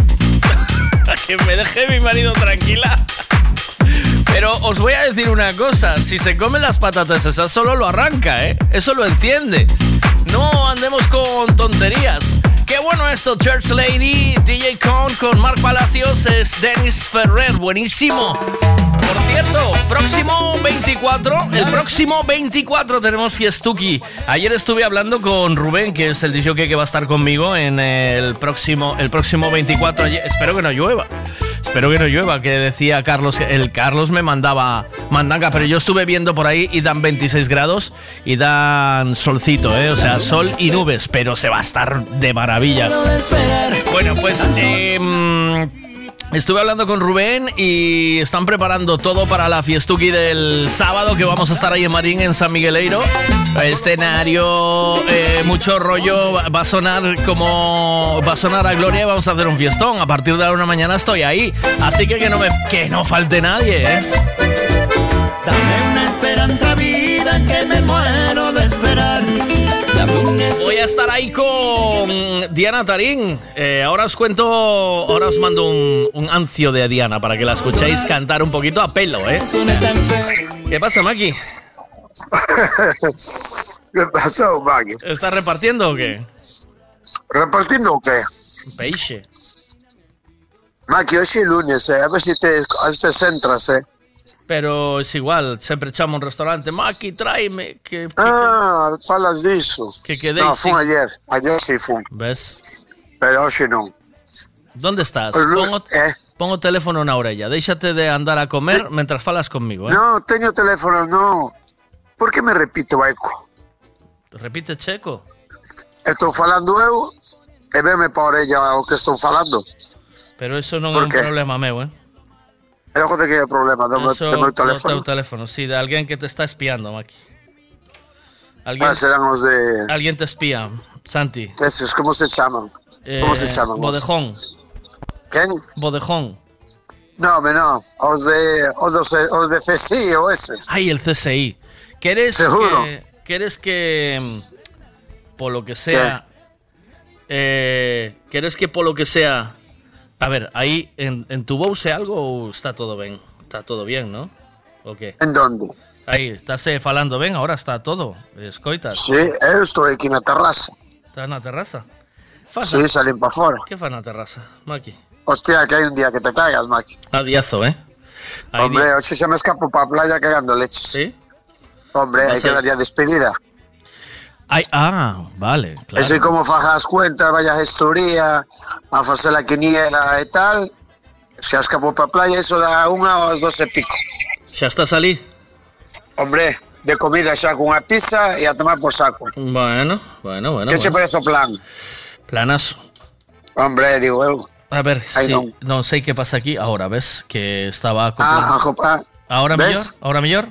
Para que me deje mi marido tranquila. Pero os voy a decir una cosa, si se comen las patatas esas solo lo arranca, ¿eh? Eso lo enciende. No andemos con tonterías. Qué bueno esto, Church Lady, DJ Con con Mark Palacios, es Dennis Ferrer, buenísimo. Por cierto, próximo 24, el próximo 24 tenemos Fiestuki. Ayer estuve hablando con Rubén, que es el DJ que va a estar conmigo en el próximo, el próximo 24. Ayer- Espero que no llueva. Espero que no llueva, que decía Carlos, que el Carlos me mandaba mandanga, pero yo estuve viendo por ahí y dan 26 grados y dan solcito, ¿eh? o sea, sol y nubes, pero se va a estar de maravilla. Bueno, pues em, estuve hablando con Rubén y están preparando todo para la fiestuki del sábado, que vamos a estar ahí en Marín, en San Migueleiro. Escenario, eh, mucho rollo, va a sonar como va a sonar a Gloria y vamos a hacer un fiestón. A partir de la una mañana estoy ahí, así que que no que no falte nadie, ¿eh? Dame una esperanza vida que me Voy a estar ahí con Diana Tarín. Eh, ahora os cuento, ahora os mando un, un ancio de Diana para que la escuchéis cantar un poquito a pelo, ¿eh? ¿Qué pasa, Maki? ¿Qué pasó, Maggie? ¿Estás repartiendo o qué? ¿Repartiendo o qué? Peixe. Maki, hoy es lunes, eh. A ver si te, a ver si te centras, eh. Pero es igual, sempre echamos un restaurante. Maki, tráeme. Que, que- Ah, falas disso. Que quedéis No, fue sin- ayer. Ayer sí fue. ¿Ves? Pero hoy no. ¿Dónde estás? Pues lu- Pongo, pongo teléfono na orella. Déxate de andar a comer mientras falas conmigo, ¿eh? No, teño teléfono, no. Por que me repite, Baico? Repite checo. Estou falando eu e veme para a orella o que estou falando. Pero eso non é Por un problema meu, ¿eh? É o que é problema meu- Eso meu do teléfono. teléfono, sí, de alguén que te está espiando, Maki. Alguén, Ah, serán os de... alguén te espía, Santi. Esos, como se chaman? Como se Eh, chaman? os? Bodejón. Quen? Bodejón. No, me no. Os de, os dos, os de CSI o eses. Ay, el CSI. ¿Quieres Seguro. que, quieres que mm, por lo que sea, eh, quieres que por lo que sea, a ver, ahí en, en tu voz algo o está todo bien, está todo bien, ¿no? ¿O qué? En donde? Aí, estás eh, falando ben, ahora está todo. Escoitas. Sí, eu estou aquí na terraza. Estás na terraza. Faz Sí, salín para fora. Que fa na terraza, Maki? Hostia, que hai un día que te cagas, Maki. Adiazo, eh? Hai Hombre, di- hoxe xa me escapo para a playa cagando leches. Sí? Hombre, hai Vas que a- darlle a despedida. Ai, ah, vale, claro. Ese como faja as cuentas, vaya gestoría, a facer a quiniela e tal. Xa escapo para playa, iso dá unha aos dos e pico. Xa estás ali? Hombre, de comida xa cunha pizza e a tomar por saco. Bueno, bueno, bueno. che bueno. parece o plan? Planazo. Hombre, digo eu. A ver, sí, non sei que pasa aquí. Ahora, ves que estaba Ah, acoplando. ah, Ahora ¿ves? mellor? Ahora mellor?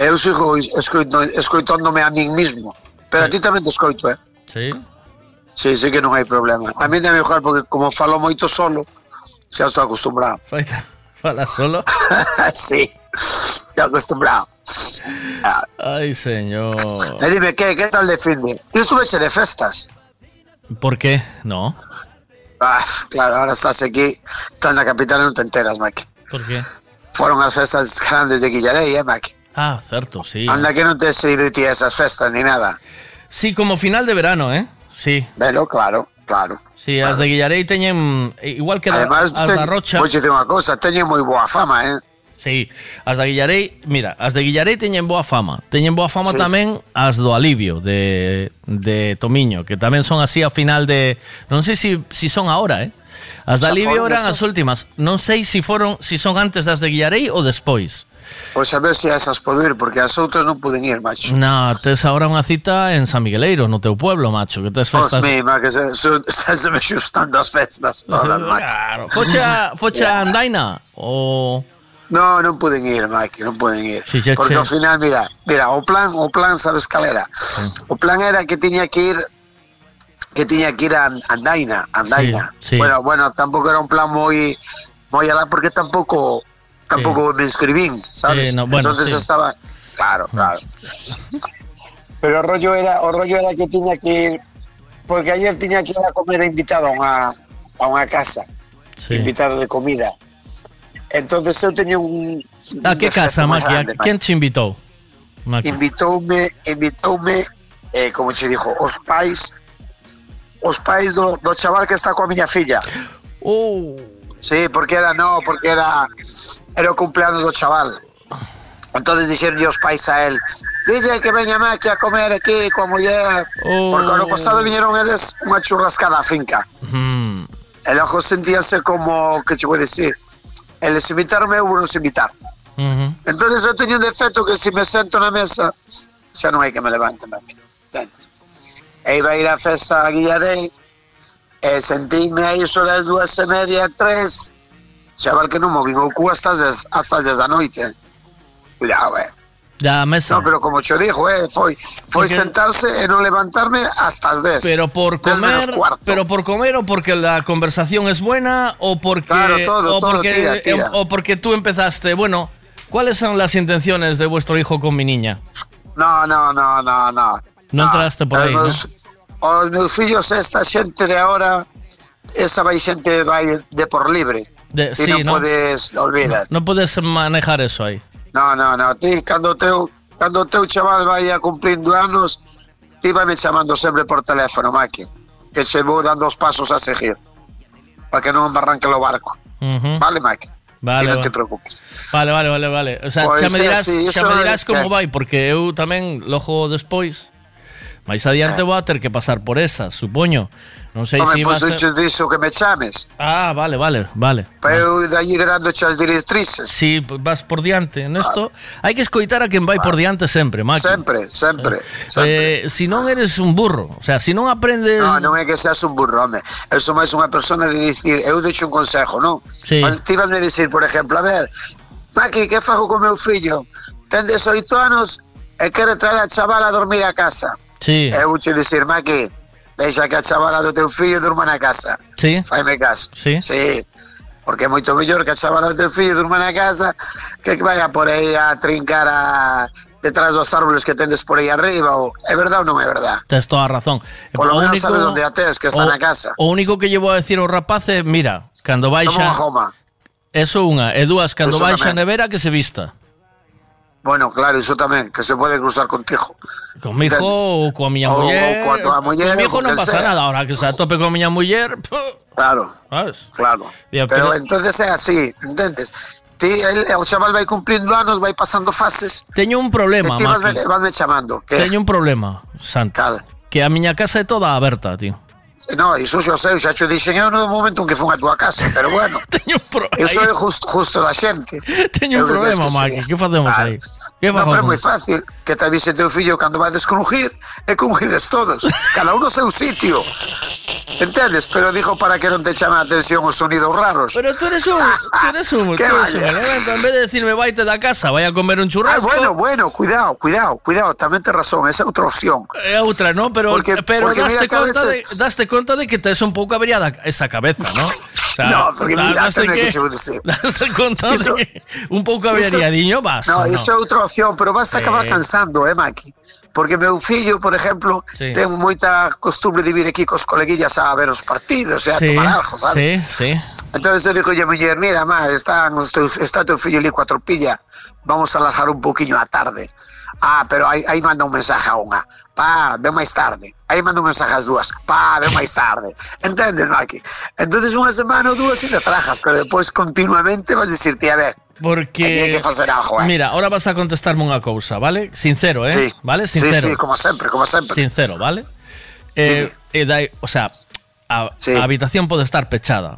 Eu sigo escoito, escoitándome a min mismo. Pero a ti tamén te escoito, eh? Sí. Sí, sí que non hai problema. A mí dame mejor porque como falo moito solo, xa estou acostumbrado. Faita, fala solo. sí, xa acostumbrado. Ah, Ay, señor. E dime, que, que tal de filme? Ti estuveche de festas? ¿Por qué? No. Ah, claro, ahora estás aquí, estás na capital e non te enteras, Mike. ¿Por qué? Foron as festas grandes de Guillarei, eh, Mike? Ah, certo, sí. Anda que non te has ido ti a esas festas ni nada. Sí, como final de verano, ¿eh? Sí. Velo, claro, claro. Sí, as de Guillarei teñen igual que da- Además, as da Rocha. vou dicir unha cosa, teñen moi boa fama, eh? Sí, as da Guillarei, mira, as de Guillarei teñen boa fama. Teñen boa fama Sí. tamén as do Alivio de, de Tomiño, que tamén son así a final de, non sei si, si son ahora, eh. As de Xa Alivio eran as últimas. Non sei si foron si son antes das de Guillarei ou despois. Pois a ver se a esas podo ir, porque as outras non puden ir, macho. Na, tes agora unha cita en San Migueleiro, no teu pueblo, macho, que tes festas. mima, que se, se, estás me xustando as festas todas, macho. Claro. Foche a, foche a Andaina o No, non puden ir, Mike, non puden ir. Fixeche- Porque ao final, mira, mira, o plan, o plan, sabes cal era? O plan era que tiña que ir que tiña que ir a Andaina, Andaina. Sí, sí. Bueno, bueno, tampouco era un plan moi moi alá porque tampouco tampouco me inscribín, sabes? Sí, no, bueno, Entonces sí. estaba claro, claro. Pero o rollo era, o rollo era que tiña que ir porque ayer tiña que ir a comer invitado a unha a unha casa, Sí. invitado de comida. Entonces eu teña un A que defecto casa, grande, A- Quen te invitou? Maki. invitoume, invitoume, eh, como che dixo, os pais os pais do, do chaval que está coa miña filla. Oh. Sí, porque era no, porque era era o cumpleaños do chaval. Entonces dixeron os pais a él, dille que veña Maki a comer aquí coa muller, Oh. porque ano pasado viñeron eles unha churrascada á finca. Mm. E logo sentíanse como, que che vou dicir, eles invitarme, eu nos invitar. Entonces eu teño un defecto que se me sento na mesa xa non hai que me levante. Entendes? E iba a ir á festa a Guillarei e sentíme a iso das dúas e media, tres chaval que non movín o cu hasta as des, hasta as des da noite. Cuidado, eh. Ya, a mesa. No, pero como cho dijo, eh, foi foi Porque- sentarse e non levantarme hasta as des. Pero por comer, pero por comer o porque la conversación es buena o porque Claro, todo, o todo, porque tira, tira. o porque tú empezaste, bueno, ¿cuáles son las intenciones de vuestro hijo con mi niña? No, no, no, no, no. No entraste por Os aí, ¿no? Oh, os meus fillos, esta xente de agora, esa vai xente vai de por libre. De, sí, non no, podes, olvidar. Non no podes manejar eso aí. No, no, no, ti cando teu cando teu chaval vai a cumprindo anos, ti vai me chamando sempre por teléfono, Maqui, que se vou dando os pasos a seguir, para que non me arranque o barco. Uh -huh. Vale, Maqui? Vale, que non te preocupes. Vale, vale, vale, vale. O sea, pois xa me dirás, sí, xa me dirás como que... vai, porque eu tamén logo despois máis adiante vou a ter que pasar por esa, supoño. Non sei Home, se vas a... pues, diso que me chames, Ah, vale, vale, vale. pero de ir dando as directrices. Si vas por diante nesto, hai que escoitar a quen vai por diante sempre, Maki. Sempre, sempre, Eh, si non eres un burro, o sea, si non aprendes No, non é que seas un burro, home. Eu sou máis unha persona de dicir, eu deixo un consejo, non? Sí. Ti vas me dicir, por exemplo, a ver, Maki, que fago con meu fillo? Ten 18 anos e quere traer a chavala a dormir a casa. Sí. Eh, Eu che dicir, Maki, deixa que a chavala do teu fillo durma na casa. Sí. Faime caso. Sí. Sí. Porque é moito mellor que a chavala do teu fillo durma na casa que que vaya por aí a trincar a detrás dos árboles que tendes por aí arriba ou é verdade ou non é verdade? Tens toda a razón. E por lo menos único, sabes onde a tes, que está o, na casa. O único que llevo a decir ao rapaz é, mira, cando baixa... Toma unha joma. Eso unha, e dúas, cando Eso baixa a nevera que se vista. Bueno, claro, iso tamén, que se pode cruzar contigo. Comigo ou coa miña muller. ou coa tua muller, Comigo ou non pasa sea. nada, ahora que se atope con miña muller, Claro, sabes? claro. Pero pero- entonces é así, entendes? Ti, el, o chaval vai cumplindo anos, vai pasando fases, Teño un problema, vas, Maki. vasme chamando. Que, Teño un problema, Santo. Que a miña casa é toda aberta, tío. No, iso xa sei, xa xo dixen eu no momento en que fun a túa casa, pero bueno. Teño un problema. Iso é justo, justo da xente. Teño un problema, que Maki, que facemos aí? Que facemos? Non, pero é moi fácil, que te avise teu fillo cando vades crujir, e crujides todos, cada uno seu sitio. Entendes? Pero dijo para que non te chama a atención os sonidos raros. Pero tú eres un, tú eres un, tú eres un elemento. En vez de decirme vaite da casa, vai a comer un churrasco. Ah, bueno, bueno, cuidado, cuidado, cuidado, tamén te razón, esa é outra opción. É outra, non? Pero, porque, pero porque daste conta veces... de, daste conta de que te es un pouco averiada esa cabeza, ¿no? O sea, No, porque mira, teme que, que daste conta Iso- de que un pouco averiadiño vas. No, ¿no? iso é outra opción, pero vas a acabar cansando, eh, Maki? Porque meu fillo, por exemplo, Sí. ten moita costumbre de vir aquí cos coleguillas a ver os partidos, e a sí, tomar algo, sabes? sí, sí. Entonces eu digo, muller, mira, má, están os teus, está teu fillo ali coa tropilla, vamos a alargar un poquinho a tarde. Ah, pero aí, aí manda un mensaje a unha. Pa, ven máis tarde. Aí manda un mensaje ás dúas. Pa, ven máis tarde. Entendes, Maki? Entonces unha semana ou dúas e te trajas, pero depois continuamente vas dicirte, a ver, Porque hai que facer algo, eh. Mira, ahora vas a contestarme unha cousa, ¿vale? Sincero, ¿eh? Sí. ¿Vale? Sí, Sincero. sí, como sempre, como sempre. Sincero, ¿vale? Eh, eh, dai- o sea, a, a habitación pode estar pechada,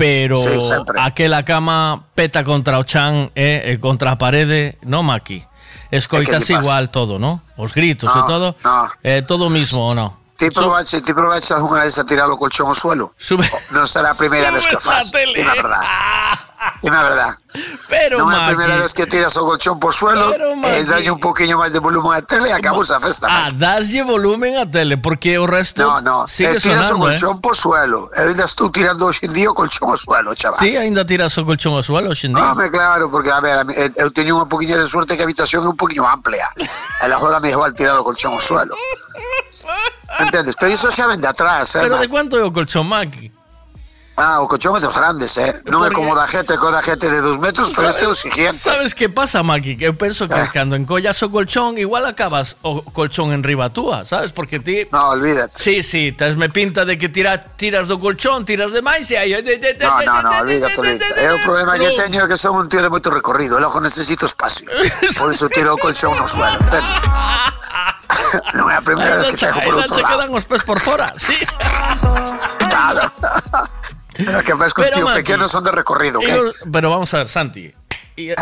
pero Sí, aquela cama peta contra o chan e, e contra a parede, no maqui. Escoitas igual todo, ¿no? Os gritos e No, todo. no. Eh, todo mismo o no? Ti probache, ti algunha vez a tirar o colchón ao suelo? Sube. Non será a primeira vez que o. Dime a verdade. Dime la verdad. Pero, non é a Maki. primeira vez que tiras o colchón por suelo e Maki. dalle un poquinho máis de volumen a tele e acabou a festa. Ah, daslle volumen a tele, porque o resto No, no, sigue eh, tiras o sonando, eh. colchón por suelo. Eu ainda estou tirando hoxe en día o colchón ao suelo, chaval. Ti aínda tiras o colchón ao suelo hoxe en día? Home, claro, porque, a ver, mí- eh, eu teño unha poquinha de suerte que a habitación é un poquinho amplia. E la joda me igual tirar o colchón ao suelo. Entendes? Pero iso xa ven de atrás, eh? Pero de cuánto é o colchón, Maki? Ah, o colchón é dos grandes, eh? Non é como da gente, co da gente de dos metros, pero este é o siguiente. Sabes que pasa, Maki? Que eu penso que Ah. cando encollas o colchón igual acabas o colchón en riba túa, sabes? Porque ti No, olvídate. Sí, sí, tes me pinta de que tira, tiras do colchón, tiras de máis e aí No, no, no, olvídate, olvídate. É o problema que teño que son un tío de moito recorrido, e logo necesito espacio. Por iso tiro o colchón no suelo, entendes? non é a primeira vez que pego por Aí outro se lado. quedan os pés por fora, sí. Claro. Pero que os Pero, Maki, pequenos son de recorrido, pero vamos a ver, Santi. y-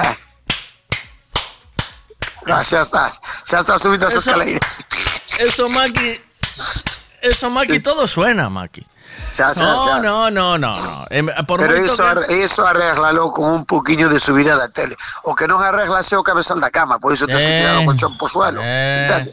Ah, xa estás, xa estás subindo as Eso- escaleiras. Eso, Maki. Eso, Maki, todo suena, Maki. Xa, xa, No, xa. no, no, no, no. Em, Por Pero iso, que- iso arréglalo con un poquinho de subida da tele. O que non arreglas é o cabezal da cama, por iso tens que tirar o Eh, colchón po suelo. eh?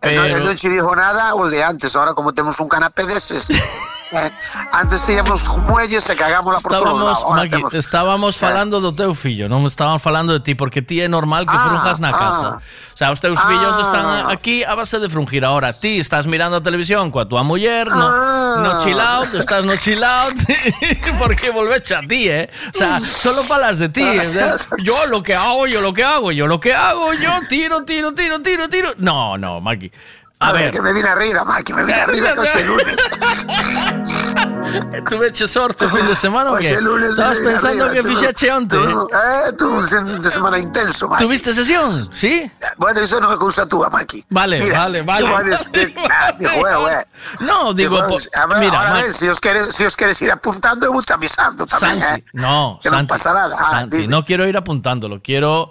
Pero... che dijo nada os de antes, ahora como temos un canapé deses. eh, antes teníamos muelles e cagámola por todos Estábamos, lados. Ahora Maki, temos... estábamos falando do teu fillo, non estábamos falando de ti, porque ti é normal que Ah, frunjas na ah. casa. O sea, os teus Ah. fillos están aquí a base de frungir. Ahora, ti estás mirando a televisión coa tua muller, no, Ah. no chill out, estás no chill out, porque volveche a ti, eh? O sea, solo falas de ti. ¿eh? Yo lo que hago, yo lo que hago, yo lo que hago, yo tiro, tiro, tiro, tiro, tiro. No, no, Maki. A ver, Que me vine arriba, Maki, me vine arriba que é lunes. tuve sorte o fin de semana o qué? é lunes. Estabas me pensando arriba, que onte? tuve- Eh, tuve un fin de semana intenso, Maki. ¿Tuviste sesión? ¿Sí? Bueno, iso non é cousa túa, Maki. Vale, vale, vale. tú que- ah, dijo, eh. No, digo, po- a ver, mira, ahora Maki. ves, si os queres, si os queres ir apuntando, te avisando Santi, eh. no, Que Santi, pasa nada. Ah, Santi, dime. no quiero ir apuntándolo, quiero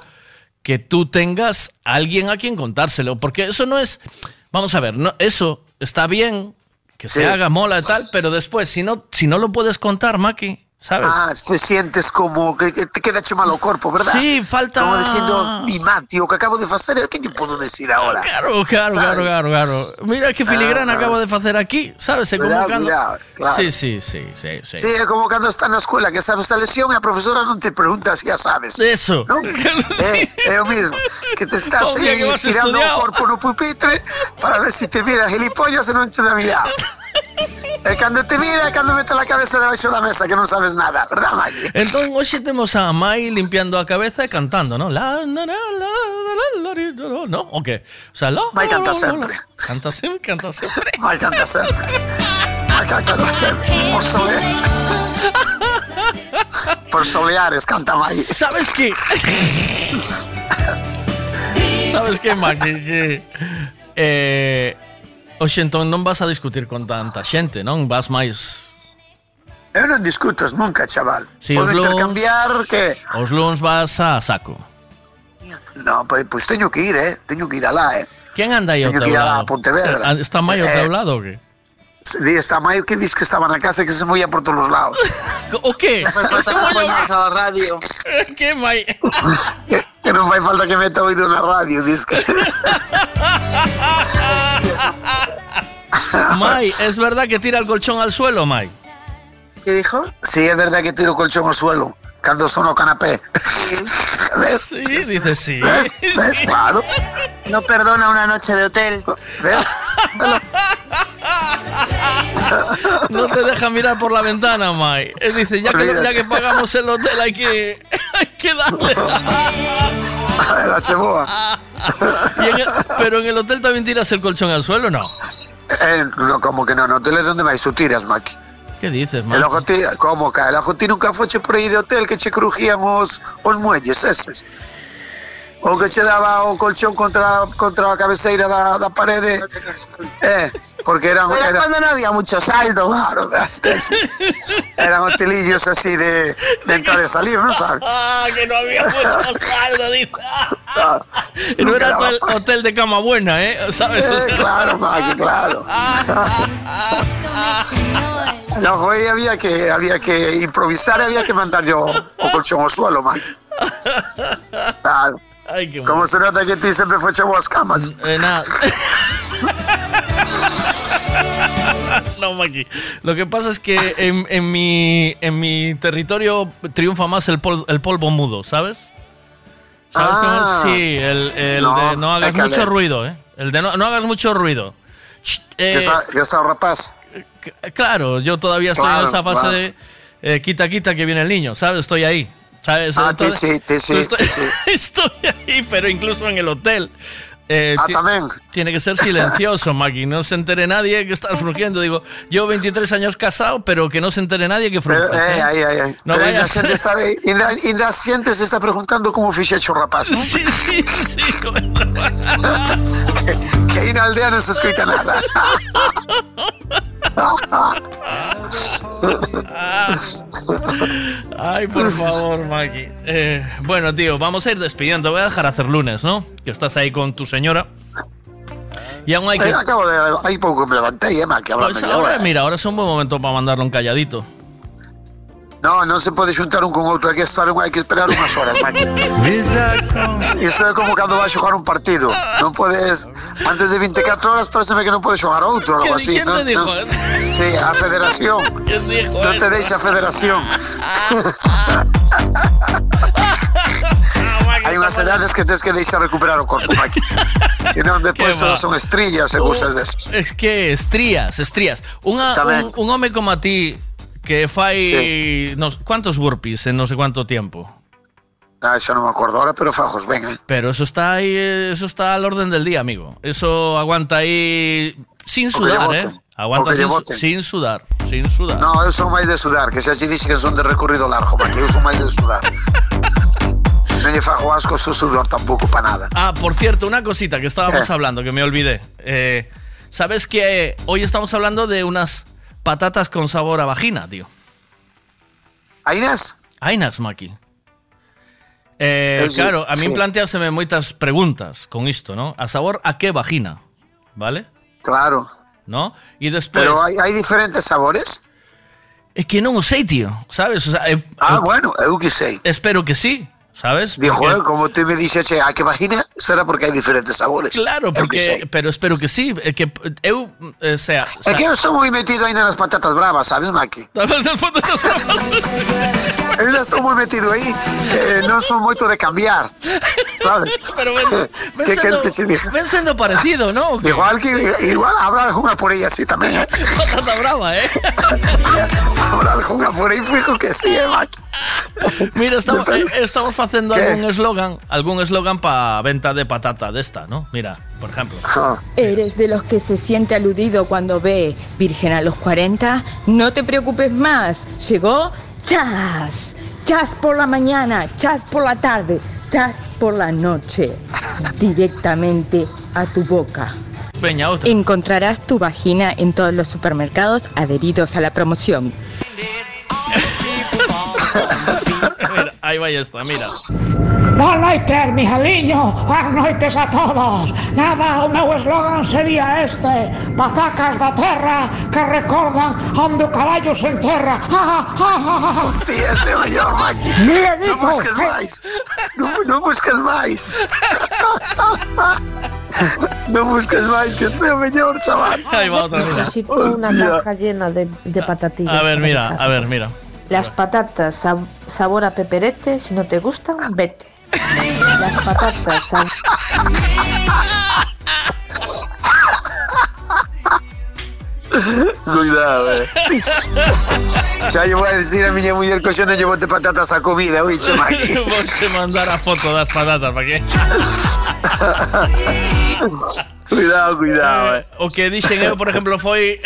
que tú tengas alguien a quien contárselo, porque eso no es, vamos a ver, no, eso está bien que se haga mola y tal, pero después si no, si no lo puedes contar, Maki, ¿sabes? Ah, te sientes como que, que te queda hecho malo corpo, verdad? Sí, falta- Como dicindo, mi Mati, o que acabo de facer, que lle podo decir ahora? Claro, claro, ¿Sabes? claro, claro, claro. Mira qué filigrana Ah, acabo de hacer aquí, ¿sabes? Se convocando- claro. Sí, sí, sí, sí, sí. Sí, é como cando está na escuela que sabes a lesión e a profesora non te pregunta si ya sabes. Eso. ¿No? Eh, é o mismo. Que te estás que vas estirando o corpo no pupitre para ver si te mira gilipollas e non te da mirado. E cando te mira é cando mete la cabeza debaixo da mesa que non sabes nada, verdad, Maki? Entonces, hoy tenemos a Mai limpiando la cabeza y cantando, ¿no? La, la, la, la, la, la, la, ¿No? ¿O qué? O sea, la, Mai canta sempre. Canta siempre, canta siempre. Mai canta sempre. Mai canta sempre. Por solear. Por soleares canta Mai. ¿Sabes qué? ¿Sabes qué, Mai? Que, que, eh, Oxe, entón non vas a discutir con tanta xente, non? Vas máis... Eu non discutas nunca, chaval. Si, Podo luns, intercambiar que... Os luns vas a saco. No, pois, pois teño que ir, eh? Teño que ir alá, eh? Quen anda aí ao teu lado? Teño que ir a Pontevedra. Eh, está máis ao teu eh, lado, que? Di esta Maio que dis que estaba na casa e que se movía por todos os lados. O que? Non fai falta que poñas a radio. que Mai? que, non fai falta que meta oído na radio, dis que... Mai, ¿es verdad que tira el colchón al suelo, Mai? ¿Qué dijo? Sí, é verdad que tiro colchón ao suelo cando son o canapé. ¿Ves? Sí, dice sí. ¿Ves? ¿Ves? Claro. No perdona una noche de hotel. ¿Ves? No te deja mirar por la ventana, Mai. Él dice, ya que, ya que pagamos el hotel hay que, hay que darle. La cheboa. Y en el- pero en el hotel también tiras el colchón al suelo, ¿no? Eh, no, como que no, no hotel é onde vais o tiras, Maki. ¿Qué dices, El Mai? ojo como que el ojo nunca foche por aí de hotel que che crujían os, os muelles eses. O que che daba o colchón contra, contra a cabeceira da, da parede. Eh, porque eran... Era era- cuando no había mucho saldo. Claro, eran hotelillos así de, de entrar y salir, ¿no sabes? Ah, que no había mucho saldo, dice. No Nunca era daba hotel, hotel de cama buena, ¿eh? ¿Sabes? O Eh, sea- claro, Maki, claro. No, foi, había que, había que improvisar había que mandar yo o colchón ao suelo, Maki. Claro. Ay, qué se nota que ti sempre foi chavo as camas. Eh, nada. No, Maki. Lo que pasa es que en, en mi, en mi territorio triunfa más el, pol- el polvo mudo, ¿sabes? ¿Sabes cómo? Ah. Sí, el, el No, de no hagas mucho ruido, ¿eh? El de no, no hagas mucho ruido. Ch, eh, está, que está o rapaz. Claro, yo todavía estoy en Claro, esa fase claro. de eh, quita, quita que viene el niño, ¿sabes? Estoy ahí. ¿sabes? Ah, Entonces- sí, ti sí, estoy, sí. estoy ahí, pero incluso en el hotel. Eh, Ah, tamén. Tiene que ser silencioso, Maki. No se entere nadie que estás frugiendo. Digo, yo 23 años casado, pero que no se entere nadie que Pero, frujas. eh, ¿eh? aí, aí, aí. No vayas- xente está, se está preguntando como fixecho o rapaz, non? Sí, sí, sí. que, que aí na aldea non se escoita nada. Ay, por favor, Maki. Eh, bueno, tío, vamos a ir despidiendo. Voy a dejar hacer lunes, ¿no? Que estás ahí con tu señora. Y aún hay que. Eh, acabo de... Aí pouco me levantei, eh, que Pues ahora, hora. mira, ahora es un buen momento para mandarlo un calladito. No, non se pode xuntar un con outro, hai que estar, hai que esperar unhas horas, Maki. Isto é como cando vai xogar un partido. Non podes antes de 24 horas pareceme que non podes xogar outro, algo ¿Quién- así, quién te dijo eso? Sí, a federación. ¿Quién dijo Non te deixa a federación. Hai unhas edades que tens que deixar recuperar o corpo, Maki. Senón Qué despois va. todos son estrillas e cousas desos. Es que estrías, estrías. Unha, un, un home como a ti que fai nos, cuántos burpees en no sé cuánto tiempo. Ah, eso non me acordo ahora, pero fajos, eh. Pero eso está ahí, eh, eso está al orden del día, amigo. Eso aguanta ahí sin sudar. ¿eh? Aguanta sin, sin sudar, sin sudar. No, eu son máis de sudar, que xa xe dixe que son de recorrido largo, Maki, eu son máis de sudar. non lle fajo asco su sudor tampouco pa nada. Ah, por cierto, una cosita que estábamos ¿Qué? hablando, que me olvidé. Eh, ¿Sabes que hoy estamos hablando de unas patatas con sabor a vagina, tío? Ainas? Ainas, Maki. Eh, Eh, sí, claro, a mí sí. planteáseme moitas preguntas con isto, ¿no? A sabor a qué vagina, ¿vale? Claro. ¿No? Y después... Pero hai, hai diferentes sabores? Es que non o sei, tío, sabes? O sea, eh, Ah, eu- bueno, eu que sei. Espero que sí, ¿sabes? Dijo, Porque- eh, como tú me dices, hai que vagina, será porque hai diferentes sabores. Claro, porque, pero espero que sí, eh, que eu, eh, sea, É que eu estou moi metido ainda nas patatas bravas, sabes, Maki? Eu ainda estou moi metido aí, eh, non son moito de cambiar, sabes? Pero ven, ven que sendo- que se diga? ven sendo parecido, ¿no? Igual que igual habrá alguna por aí así tamén, eh? Patata brava, ¿eh? Habrá alguna por aí, fijo que sí, eh, Maki? Mira, estamos, eh, estamos haciendo ¿Qué? algún eslogan, algún eslogan para venta de patata de esta, ¿no? Mira, por ejemplo. ¿Eres de los que se siente aludido cuando ve Virgen a los 40? No te preocupes más. Llegó Chas. Chas por la mañana, Chas por la tarde, Chas por la noche. Directamente a tu boca. Peña, otra. Encontrarás tu vagina en todos los supermercados adheridos a la promoción. Mira, ahí va esta, mira. Boa noite, mijaliño, boas ah, noites a todos. Nada, o meu eslogan sería este, patacas da terra que recordan onde o carallo se enterra. Hostia, ese maior, Maki. Mira, Nico. Non busques máis. Non, non busques máis. non busques máis, que sea mellor, chaval. Aí va otra, mira. Necesito unha caja llena de, de patatillas. A ver, mira, a ver, mira. Las patatas sab- sabor a peperete, si no te gustan, vete. Las patatas sab- Cuidado, eh. Xa lle vou a decir a miña muller que xo non lle bote patatas a comida, oiche, Maki. Vou te mandar a foto das patatas, para que... Cuidado, cuidado, eh. O que dixen eu, por exemplo, foi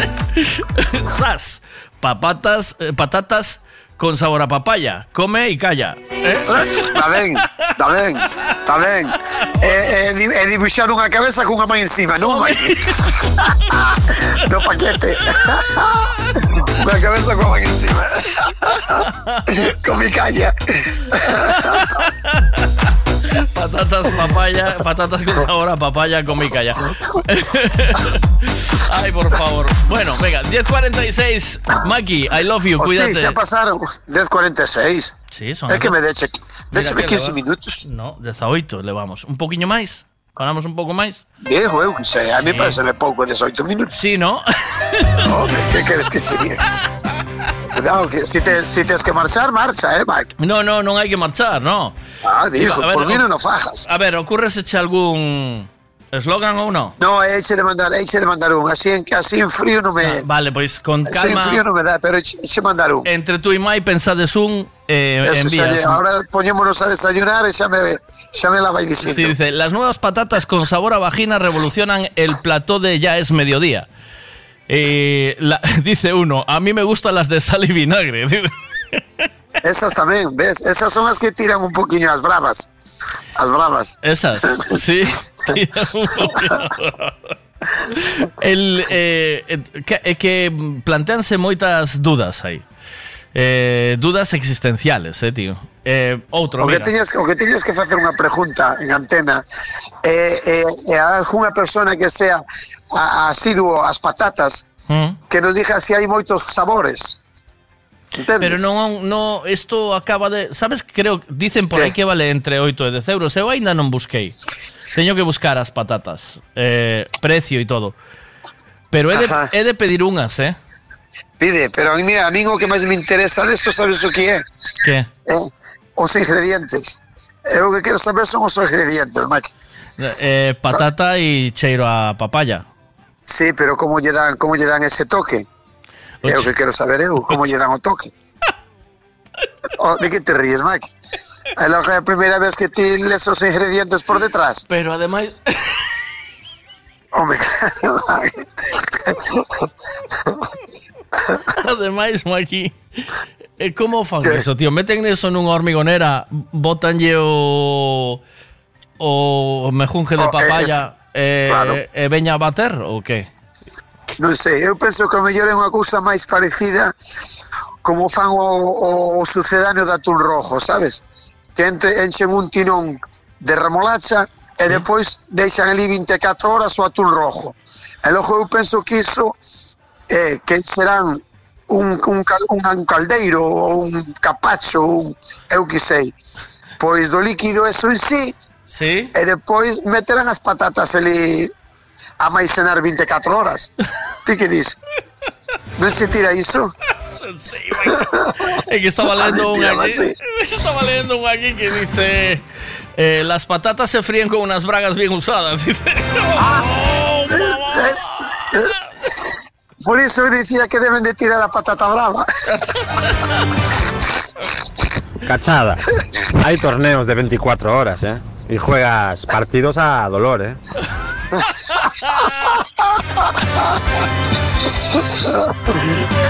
Sas, papatas, eh, patatas con sabor a papaya. Come e calla. Eh? Está ben, está ben, está ben. E, e, di- e dibuixar unha cabeza cunha man encima, non, Maki? Do paquete. Unha cabeza cunha man encima. Con mi calla. Patatas papaya, patatas con sabor a papaya con mica ya. Ay, por favor. Bueno, venga, 10.46. Maki, I love you, Hostia, cuídate. xa pasaron 10.46. Sí, son as que me deche, que 15 leva- minutos. No, 18 levamos. Un poquinho máis? Falamos un pouco máis? Diego, eu que sei, a mí Sí. parece pouco 18 minutos. Sí, ¿no? Home, que queres que che diga? Cuidado, que si, te, si tens que marchar, marcha, eh, Mike. No, no, non hai que marchar, no. Ah, dijo, por mí o- non o fajas. A ver, ocurreseche algún eslogan ou non? No, eiche de mandar, eiche de mandar un, así en, así en frío non me... Vale, pois con Así en calma. frío non me dá, pero eiche, eiche mandar un. Entre tú e Mai pensades un eh, Eso, envías. lle- ahora poñémonos a desayunar e xa me, xa me la vai dicindo. Sí, dice, las nuevas patatas con sabor a vagina revolucionan el plató de ya es mediodía. Eh, la- dice uno, a mí me gustan las de sal y vinagre. Esas tamén, ves? Esas son as que tiran un poquinho as bravas. As bravas. Esas, sí. El, eh, eh, que planteanse moitas dudas aí. eh, dudas existenciales, eh, tío. Eh, outro, o, que mira. teñas, o que teñas que facer unha pregunta en antena eh, eh, eh, a algunha persona que sea a, asiduo ás patatas mm. que nos diga se si hai moitos sabores Entendes? Pero non, no, isto acaba de... Sabes, creo, dicen por aí que vale entre 8 e 10 euros. Eu ainda non busquei. Teño que buscar as patatas. Eh, precio e todo. Pero he de, Ajá. he de pedir unhas, eh? Pide, pero a mí, a mí o que máis me interesa deso, sabes o que é? Que? Eh, os ingredientes. Eu o que quero saber son os ingredientes, Mike. Eh, patata e cheiro a papaya. Sí, pero como lle dan, como lle dan ese toque? É o que quero saber eu, como lle dan o toque. Oh, de que te ríes, Mike? É logo a primeira vez que ti les os ingredientes por detrás. Pero ademais... Oh Ademais, Maki, e como fan eso, tío? Meten eso nunha hormigonera, botanlle o o mejunje de papaya oh, es, e, eh, claro. e veña a bater ou que? Non sei, eu penso que o mellor é unha cousa máis parecida como fan o, o, o sucedáneo de atún rojo, sabes? Que entre, enchen un tinón de remolacha e depois deixan ali 24 horas o atún rojo. E logo eu penso que iso eh, que serán un, un, un, un caldeiro ou un capacho, un, eu que sei. Pois do líquido eso en sí, Sí? e depois meterán as patatas ali a maicenar 24 horas. Ti que dis? Non se tira iso? É que estaba lendo un aquí, estaba lendo un aquí que dice eh, las patatas se fríen con unas bragas bien usadas, dice. Por iso eu dicía que deben de tirar a patata brava. Cachada. Hay torneos de 24 horas, ¿eh? Y juegas partidos a dolor, ¿eh?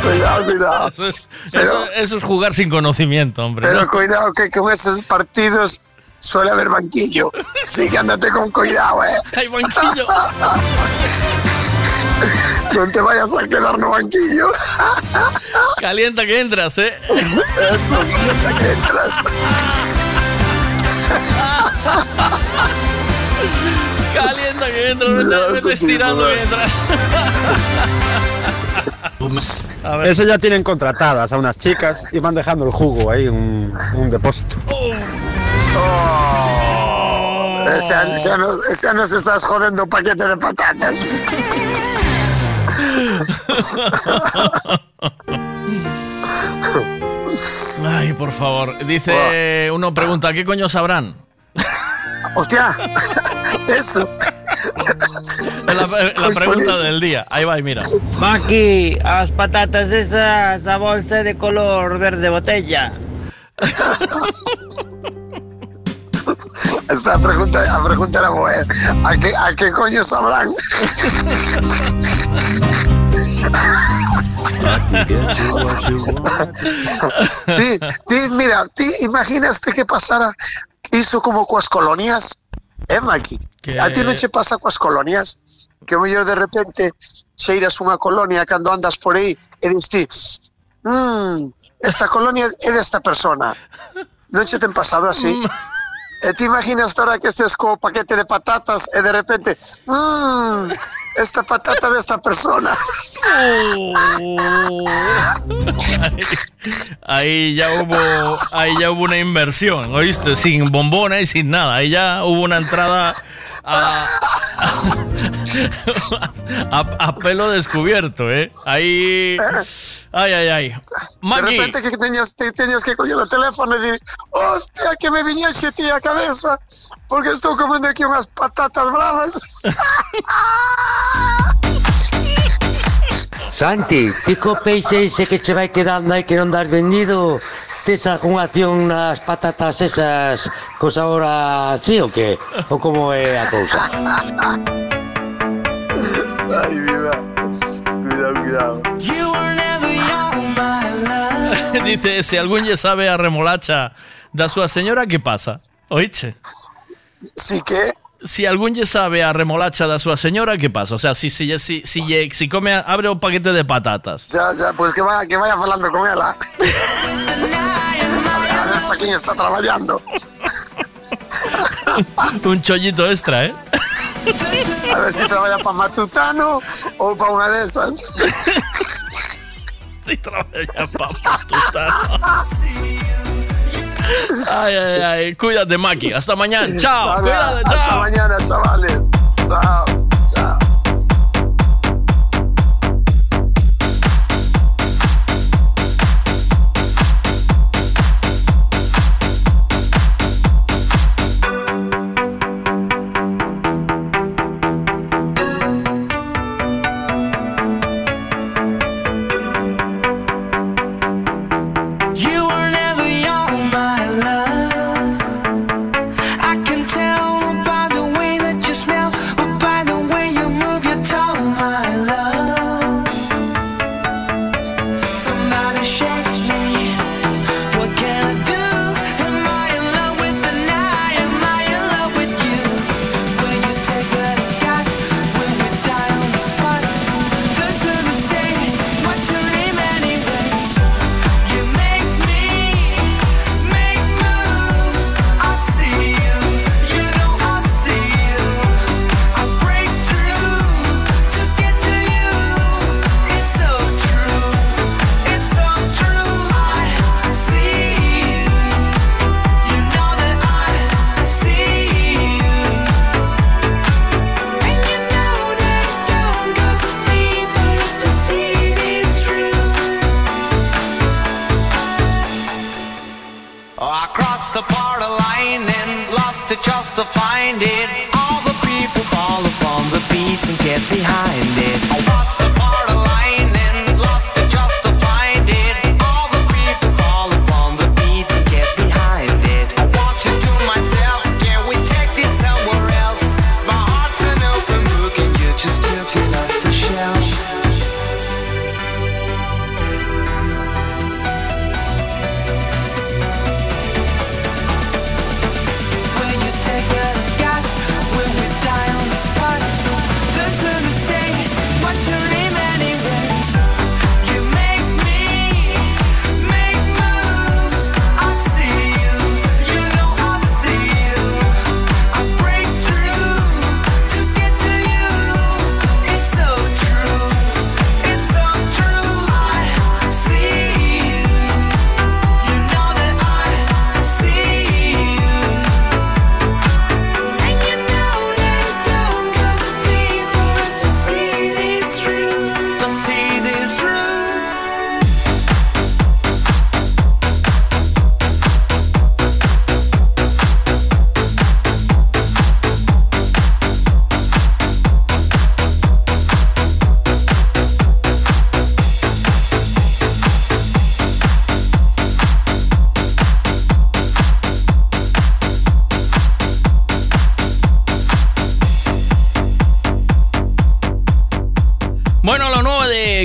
cuidado, cuidado. Eso es, Pero- eso- eso es jugar sin conocimiento, hombre. Pero ¿no? cuidado que con esos partidos suele haber banquillo. Sí que andate con cuidado, eh. Hay banquillo. Non te vayas a quedar no banquillo. Calienta que entras, ¿eh? Eso, calienta que entras. Calienta que entras, vete, vete estirando que entras. A ver. Eso ya tienen contratadas a unas chicas y van dejando el jugo ahí, un, un depósito. Xa, xa, no, xa nos estás jodendo o paquete de patatas. Ay, por favor. Dice, uno pregunta, ¿qué coño sabrán? Hostia, eso. Es la, la pregunta del día. Ahí va, y mira. Maki, as patatas esas a bolsa de color verde botella. Esta pregunta, a pregunta era eh. A que, a que coño sabrán? ti, ti, mira, ti imaginaste que pasara iso como coas colonias? Eh, Maki? Que- A ti non che pasa coas colonias? Que o mellor de repente xeiras unha colonia cando andas por aí e dis ti, mmm, esta colonia é desta persona. Non che ten pasado así? E te imaginas ahora que estés co paquete de patatas e de repente, mmm, esta patata de esta persona. Ahí ya hubo, ahí ya hubo una inversión, ¿oíste? Sin bombona y sin nada. Ahí ya hubo una entrada a, a, a pelo descubierto, ¿eh? Ahí, ay, ay, ay. De Maggie, repente que tenías, te, tenías que coger el teléfono y decir, hostia, que me viniese a ti a cabeza, porque estoy comiendo aquí unas patatas bravas. Santi, ti co peixe ese que che vai quedando aí que non das vendido Tes algunha acción nas patatas esas cos ahora sí o que? Ou como é a cousa? Ay, vida. Cuidado, cuidado. dice, si algún ya sabe a remolacha da súa señora, ¿qué pasa? Oíche. ¿Sí qué? Si algún ya sabe a remolacha da súa señora, ¿qué pasa? O sea, si, si, si, si, lle- si come, abre un paquete de patatas. Ya, ya, pues que vaya, que vaya hablando con quién está trabajando. un chollito extra, ¿eh? A ver si trabaja para Matutano o para una de esas. Si trabaja para Matutano. Ay, ay, ay. Cuídate, Maki. Hasta mañana. Chao. Vale, Cuídate, hasta chao. mañana, chavales. Chao.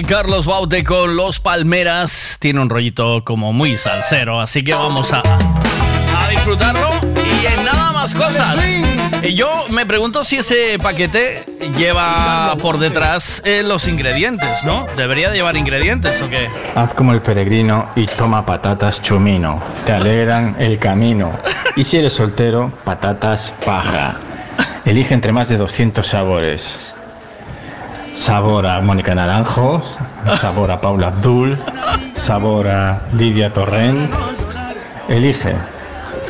Carlos Baute con Los Palmeras tiene un rollito como muy salsero, así que vamos a, disfrutarlo. Y en nada más cosas. Y yo me pregunto si ese paquete lleva por detrás eh, los ingredientes, ¿no? ¿Debería de llevar ingredientes o qué? Haz como el peregrino y toma patatas chumino. Te alegran el camino. Y si eres soltero, patatas paja. Elige entre más de 200 sabores. Sabor a Mónica Naranjo, sabor a Paula Abdul, sabor a Lidia Torrent. Elige.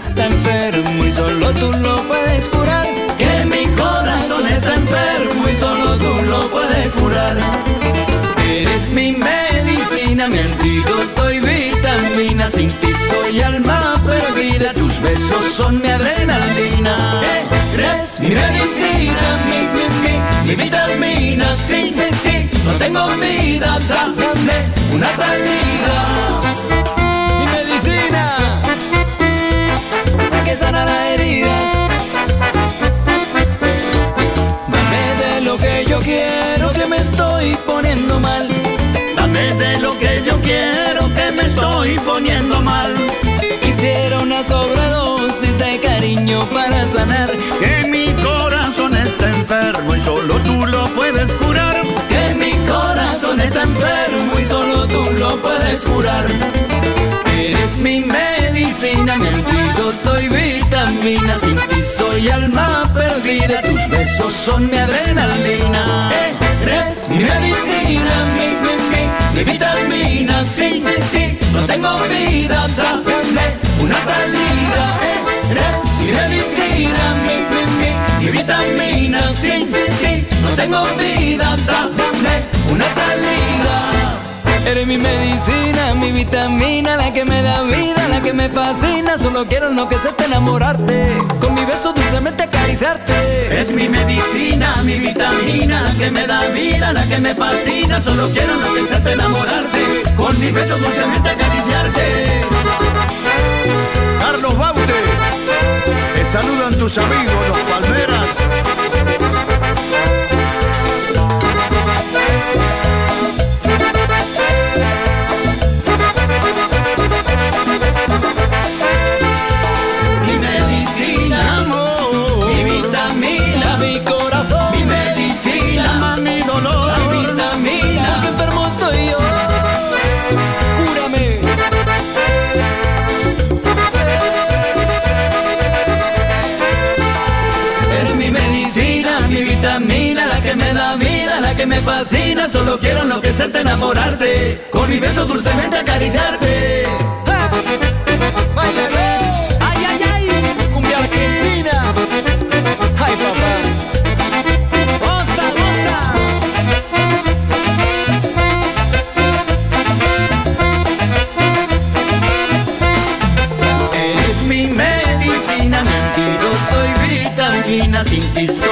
Está enfermo y solo tú lo puedes curar. Que mi corazón está enfermo y solo tú lo puedes curar. Eres mi medicina, mi antídoto y vitamina. Sin ti soy alma perdida. Tus besos son mi adrenalina. Eres mi medicina, mi, mi, mi vitamina. Sin ti no tengo vida. Dame una salida. Mi medicina que sana las heridas. Dame de lo que yo quiero que me estoy poniendo mal. Dame de lo que yo quiero que me estoy poniendo mal. Quisiera una sobredosis de cariño para sanar. Que mi corazón enfermo y solo tú lo puedes curar. Que mi corazón está enfermo y solo tú lo puedes curar. Eres mi medicina, mi antídoto y vitamina. Sin ti soy alma perdida. Tus besos son mi adrenalina. Eres mi medicina, mi, mi, mi, mi vitamina. Sin ti no tengo vida. Dame una salida. Eres mi medicina, mi, mi, mi, mi vitamina. Sin ti no tengo vida. Dame una salida. Eres mi medicina, mi vitamina, la que me da vida, la que me fascina. Solo quiero enloquecerte, enamorarte. Con mi beso dulcemente acariciarte. Es mi medicina, mi vitamina, la que me da vida, la que me fascina. Solo quiero enloquecerte, enamorarte. Con mi beso dulcemente acariciarte. Carlos Baute, te saludan tus amigos, los Palmeras. Me fascina. Solo quiero enloquecerte, enamorarte, con mi beso dulcemente acariciarte.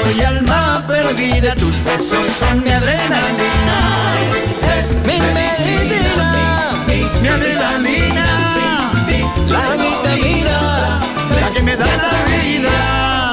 Soy alma perdida, tus besos son mi adrenalina. Es mi medicina, mi, adrenalina. La vitamina, la que me da la vida.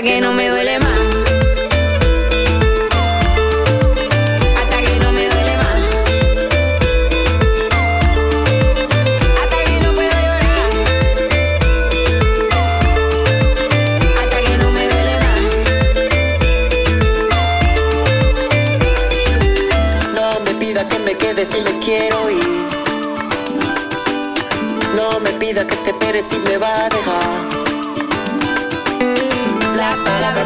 Hasta que no me duele más. Hasta que no me duele más. Hasta que no puedo llorar. Hasta que no me duele más. No me pida que me quede si me quiero ir. No me pida que te esperes si me va a dejar.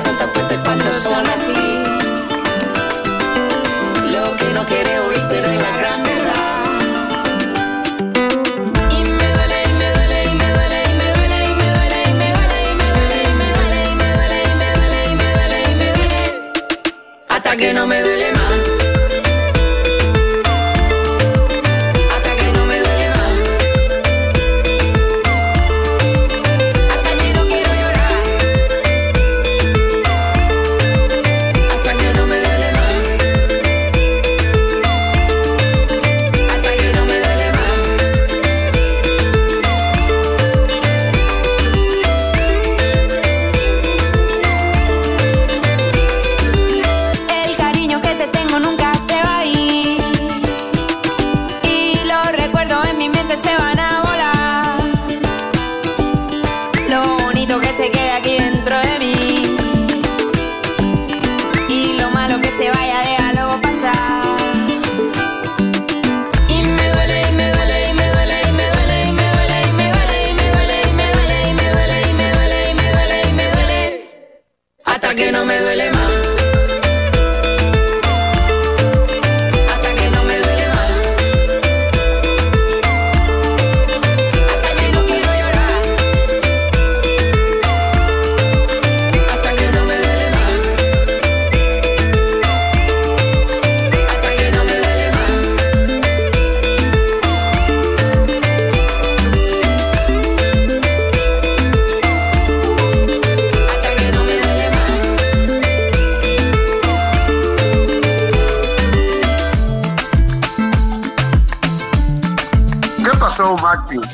Son tan fuertes cuando son así. Lo que no quiere oír, pero la gran verdad. Y me duele,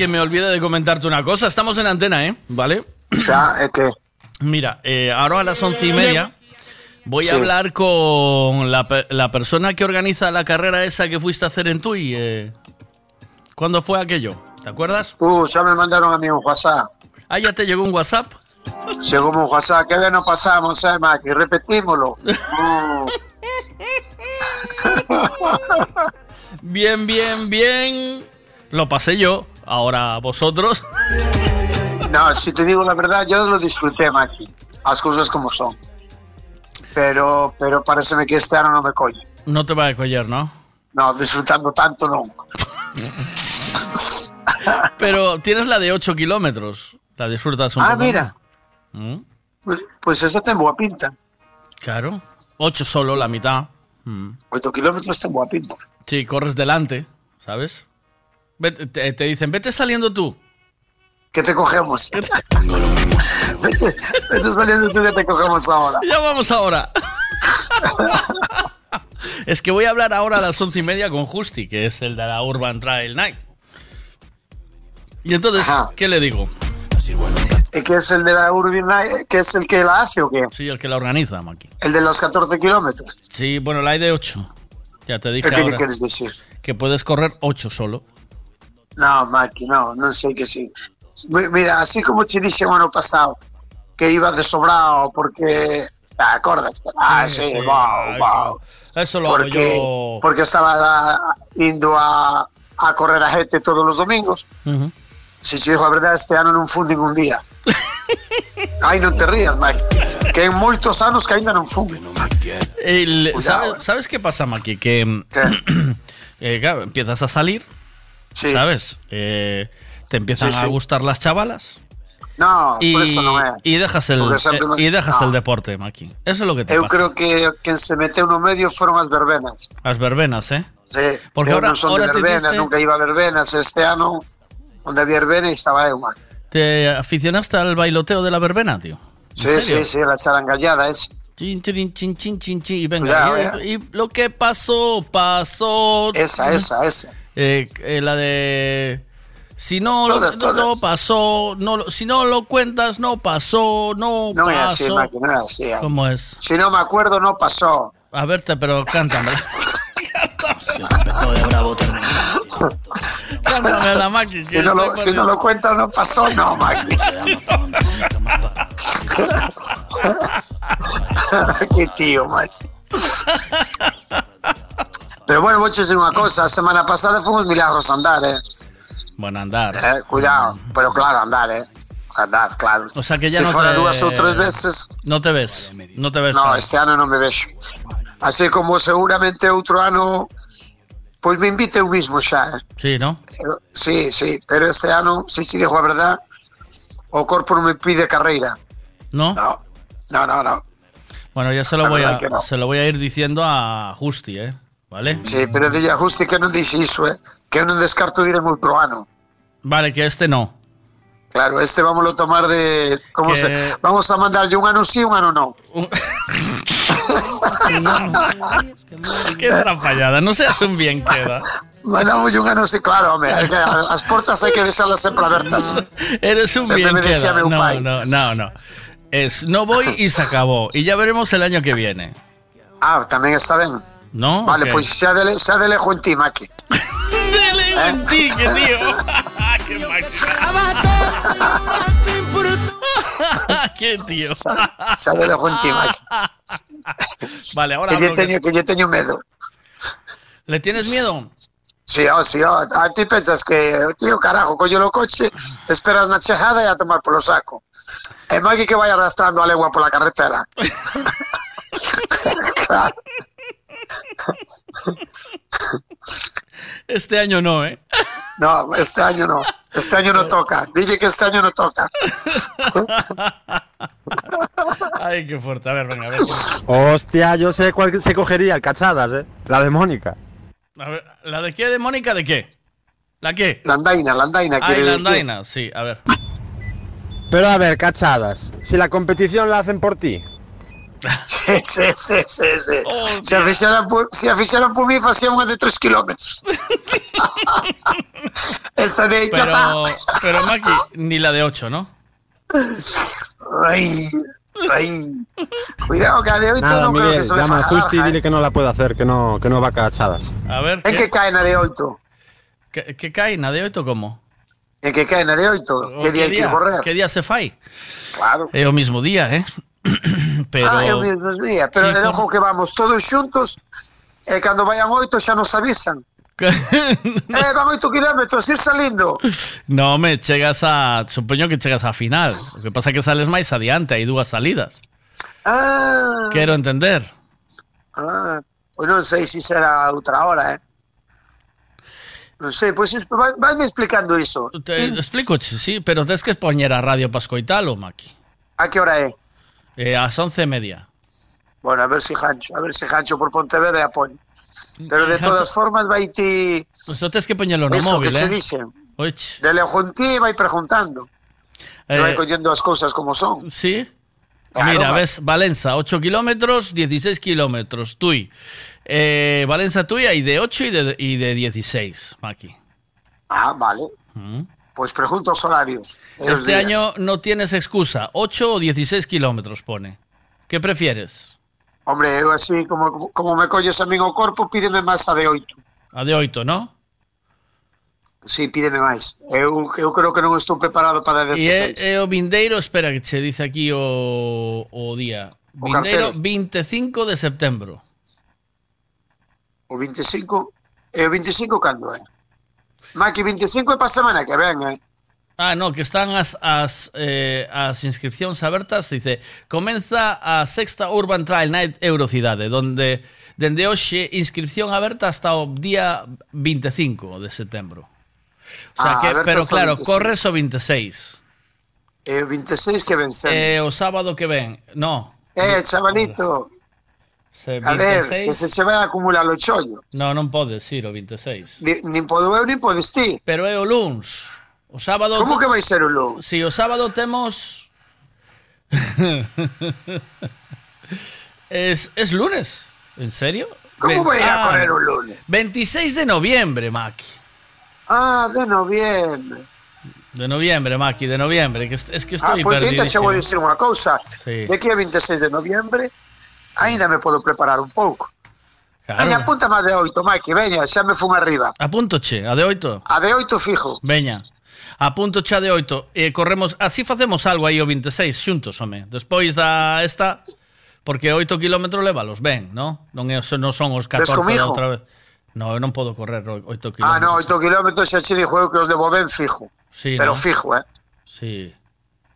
Que me olvide de comentarte una cosa. Estamos en antena, ¿eh? ¿Vale? Ya, es que. Mira, eh, ahora a las once y media voy Sí. a hablar con la, la persona que organiza la carrera esa que fuiste a hacer en Tui. Eh. ¿Cuándo fue aquello? ¿Te acuerdas? Uh, ya me mandaron a mí un WhatsApp. Ah, ya te llegó un WhatsApp. Llegó un WhatsApp. ¿Qué día nos pasamos, eh, Macri? Repetímoslo. Uh. Bien, bien, bien. Lo pasé yo. Ahora vosotros. No, si te digo la verdad, yo lo disfruté, Macri. Las cosas como son. Pero, pero parece que este año no me coño. No te va a coger, ¿no? No, disfrutando tanto no. Pero tienes la de 8 kilómetros. La disfrutas un Ah, poco. mira. ¿Mm? Pues, pues esa ten boa pinta. Claro. 8 solo, la mitad. Mm. 8 kilómetros ten boa pinta. Sí, corres delante, ¿sabes? Vete- te, te dicen, vete saliendo tú. ¿Qué te cogemos? vete, vete saliendo tú que te cogemos ahora. Ya vamos ahora. Es que voy a hablar ahora a las once y media con Justi, que es el de la Urban Trail Night. Y entonces, Ajá. ¿qué le digo? ¿Y ¿Qué es el de la Urban Night? ¿Qué es el que la hace o qué? Sí, el que la organiza, Maki. El de los 14 kilómetros. Sí, bueno, la hay de 8. Ya te dije ¿Qué le ahora quieres decir? que puedes correr 8 solo. No, Maki, no, non sei que sí. Mi- Mira, así como te dije o ano pasado, que iba de sobrado porque... ¿Te acordas? Ah, sí, sí, wow, ah, wow. Eso lo hago Porque, yo. porque estaba ah, indo a, a correr a gente todos los domingos. Ujú. Si te digo a verdade, este ano non fun ningún día. Ai, non te rías, Mike. Que en moitos anos que ainda non fun. El- Cuidado, ¿sabes, eh. sabes qué pasa, Maki? Que eh, claro, empiezas a salir, ¿sabes? Eh, te empiezan Sí, a sí. gustar las chavalas No, y, por eso non é. y dejas el eh, y dejas no. el deporte, Maki. Eso es lo que te Eu pasa. creo que quen se meteu no medio foron as verbenas. Las verbenas, ¿eh? Sí, Porque eu ahora- non son ahora de verbenas, nunca iba a verbenas. Este ano, onde había verbena, estaba eu. ¿Te aficionaste al bailoteo de la verbena, tío? ¿En Sí, sí, sí, la charangallada es. Chin, chin, chin, chin, chin, y venga, Cuidado, y, y lo que pasó, pasó. Esa, esa, esa. Eh, eh, la de. Si no, lo- Todas, no, no todas. pasó, no, si no lo cuentas, no pasó, no, Non é pasó. así, Maki, non é así. ¿Cómo es? Si non me acuerdo, no pasó. A verte, pero cántame. cántame la máquina. Si no, lo, si no lo cuentas, no pasó, no, Maki. Qué tío, macho. Pero bueno, voy a decir una cosa. La semana pasada fue un milagro andar, eh. Bueno, andar. Eh, Cuidado. Pero claro, andar, eh. Andar, claro. O sea que ya si no fuera te- dos o tres veces, No te ves, no te ves. no, para- este ano non me vexo. Así como seguramente outro ano, pois me invite eu mismo xa, eh. Sí, ¿no? Pero- Sí, sí, pero este ano, si si digo a verdad, o corpo non me pide carreira. ¿No? No, no, no, no. Bueno, ya se lo voy a, no. se lo voy a ir diciendo a Justi, ¿eh? ¿Vale? Sí, pero dille a Justi que non dixe iso, eh? Que eu non descarto de ir en outro ano. Vale, que este no. Claro, este vamos a tomar de... ¿cómo Que- se, vamos a mandarle un ano sí, un ano no. Qué trapallada, no seas un bien queda. Mandamos un ano sí, claro, home, as portas hai que deixarlas sempre abertas. Eres un Sempre bien queda. No, no, no, no. Es no voy y se acabó. Y ya veremos el año que viene. Ah, tamén está ben. ¿No? Vale, pois xa de, xa de lejo en ti, Maki. Dele un tique, tío. Qué máquina. Qué tío. Xa de lejo en ti, Maki. Vale, ahora Que lle hablo que- lle teño medo. ¿Le tienes miedo? Sí, oh, sí, oh. A ti pensas que, tío, carajo, collo o coche, esperas na chejada e a tomar polo saco. E Maki que vai arrastrando a legua pola carretera. claro. Este año no, ¿eh? No, este año no. Este año no toca. Dile que este año no toca. Ay, qué fuerte. A ver, venga, a ver. Hostia, yo sé cuál se cogería, el cachadas, ¿eh? La de Mónica. A ver, ¿La de qué, de Mónica? ¿De qué? ¿La qué? La andaina, la andaina, Ah, quiere la decir. andaina, sí, a ver. Pero a ver, cachadas, si la competición la hacen por ti. Sí, sí, sí, sí, sí. Oh, Se a fixeran por, mí, facía unha de 3 kilómetros. Esa de hecho Pero, pero Maki, ni la de 8, ¿no? Ay, ay. Cuidado que a de 8 Nada, creo Miguel, que se me llama a Justi y dile eh. que no la puede hacer, que no, que no va a cachadas. A ver, En que cae na de 8? ¿qué, qué cae? ¿Na de 8 cómo? En que cae na de 8? Que día hai que ir correr? ¿Qué día se fai? Claro. É o mismo día, ¿eh? pero... Ah, é o mesmo día. Pero Sí, ojo que vamos todos xuntos e cando vayan 8 xa nos avisan. Eh, van 8 kilómetros, ir salindo. No, me chegas a... Supoño que chegas a final. O que pasa é que sales máis adiante, hai dúas salidas. Ah, Quero entender. ah, pois non sei se será outra hora, eh. Non sei, pois es- vai, vaime explicando iso. Te explico, sí, pero tens que poñer a radio para escoitalo, Maki. A que hora é? Eh, ás once e media. Bueno, a ver si Jancho, a ver si Jancho por Pontevedra apoio. Pero de todas formas vai pues tens que poñelo no móvil, que se eh? dixen. Oich. De ti vai preguntando. E vai Eh, collendo as cousas como son. Sí. Claro, Mira, va. ves, Valenza, 8 kilómetros, 16 kilómetros. Tui, Eh, Valencia tuya y de 8 y de, y de 16, Maki. Ah, vale. Mm. Pues pregunto los horarios. Este días. año no tienes excusa. 8 o 16 kilómetros pone. ¿Qué prefieres? Hombre, eu así, como, como me colles a min o corpo, pídeme máis a de oito. A de oito, no? Sí, pídeme máis. Eu, eu creo que non estou preparado para de E é, é o vindeiro, espera que che dice aquí o, o día. O vindeiro cartero. 25 de setembro. O 25? E eh, o 25 cando eh? é? Maki, 25 é para semana que ven, eh? Ah, no, que están as, as, eh, as inscripcións abertas, dice, comeza a sexta Urban Trail Night Eurocidade, donde dende hoxe inscripción aberta hasta o día 25 de setembro. O sea ah, que, pero claro, 26. corres o 26. E eh, o 26 que ven sempre. Eh, o sábado que ven, no. Eh, chavalito, Se 26... A ver, que se che vai acumular o chollo. No, non podes ir o 26. Ni, nin podo eu, nin podes ti. Pero é o luns. O sábado Como que vai ser o lunes? Si, o sábado temos es, es lunes En serio? Vai ir a ah, correr o lunes? 26 de noviembre, Maki Ah, de noviembre. De noviembre, Maki, de noviembre que es, que Ah, estoy porque ainda che perdidísimo vou dicir unha cousa. Sí. De aquí a 26 de noviembre, ainda me podo preparar un pouco. Claro. Veña, apunta máis de 8, Maki, veña, xa me fun arriba. Apunto che, a de 8 A de 8 fijo. Veña A punto xa de 8 e eh, corremos, así facemos algo aí o 26 xuntos, home. Despois da esta porque 8 km levalos ben, no? Non é non son os 14 da outra vez. No, eu non podo correr 8 km. Ah, no, 8 km xa che dixo eu que os debo ben fijo. Sí, Pero ¿no? fijo, eh. Sí.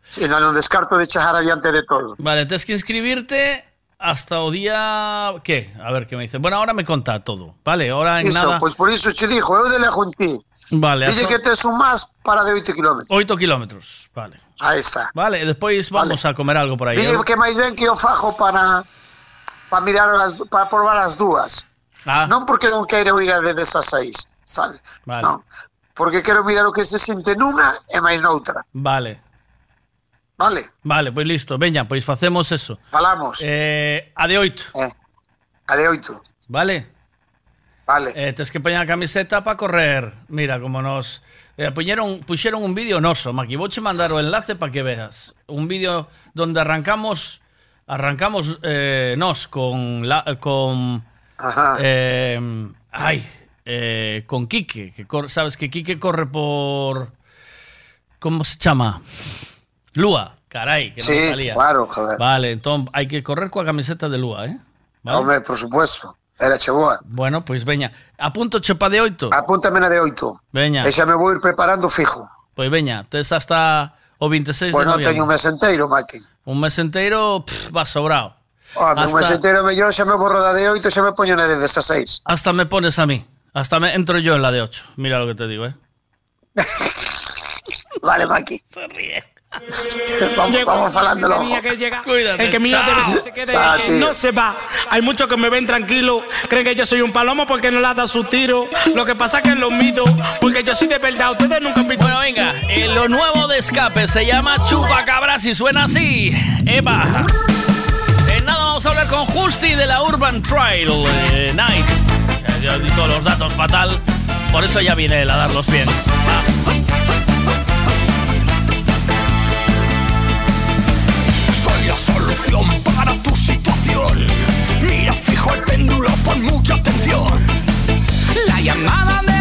Sí, non descarto de chegar adiante de todo. Vale, tens que inscribirte hasta o día que a ver que me dice? Bueno ahora me conta todo vale? Ahora en iso, nada pois por iso che dixo eu delego en ti vale dille hasta... que tes un más para de 8 km 8 km vale. Aí está. Vale e despois vamos vale. a comer algo por aí dille ¿eh? que máis ben que eu fajo para para mirar as, para probar as dúas ah. non porque non queira ir a de esas seis sabe vale. non porque quero mirar o que se sinte nunha e máis noutra vale. Vale. Vale, pois listo, veña, pois facemos eso. Falamos. Eh, a de oito. Eh, a de oito. Vale. Vale. Eh, tes que poñer a camiseta para correr. Mira, como nos... Eh, puñeron, puxeron un vídeo noso, Maki. Vou mandar o enlace para que veas. Un vídeo donde arrancamos arrancamos eh, nos con... La, con Ajá. Eh, ay, eh, con Quique. Que cor, sabes que Quique corre por... Como se chama? Lua. Caray, que non Sí, salía. claro, joder. Vale, entón hai que correr coa camiseta de Lua, eh? Vale. Home, por supuesto. Era che boa. Bueno, pois veña. Apunto chepa de 8. Apúntame na de 8. Veña. E xa me vou ir preparando fijo. Pois veña, tes hasta o 26 Pois de non noviembre. teño un mes enteiro, Maki. Un mes enteiro, pff, va sobrado. Home, un mes enteiro mellor xa me borro da de 8 e xa me poño na de 16. Hasta me pones a mí. Hasta me entro yo en la de 8. Mira lo que te digo, eh. Vale, Maki. Se ríe. Vamos, vamos que. Cuídate, El que se quede, Chao, el que no se va. Hay muchos que me ven tranquilo, creen que yo soy un palomo porque no le da su tiro. Lo que pasa es que los mito, porque yo soy de verdad. Ustedes nunca han visto. Bueno, venga, eh, lo nuevo de escape se llama Chupacabras y suena así. Eva. En nada vamos a hablar con Justi de la Urban Trail eh, Night. Eh, Yo di todos los datos fatal, por eso ya viene él a darlos bien. Va. Para tu situación. Mira fijo el péndulo, pon mucha atención. La llamada de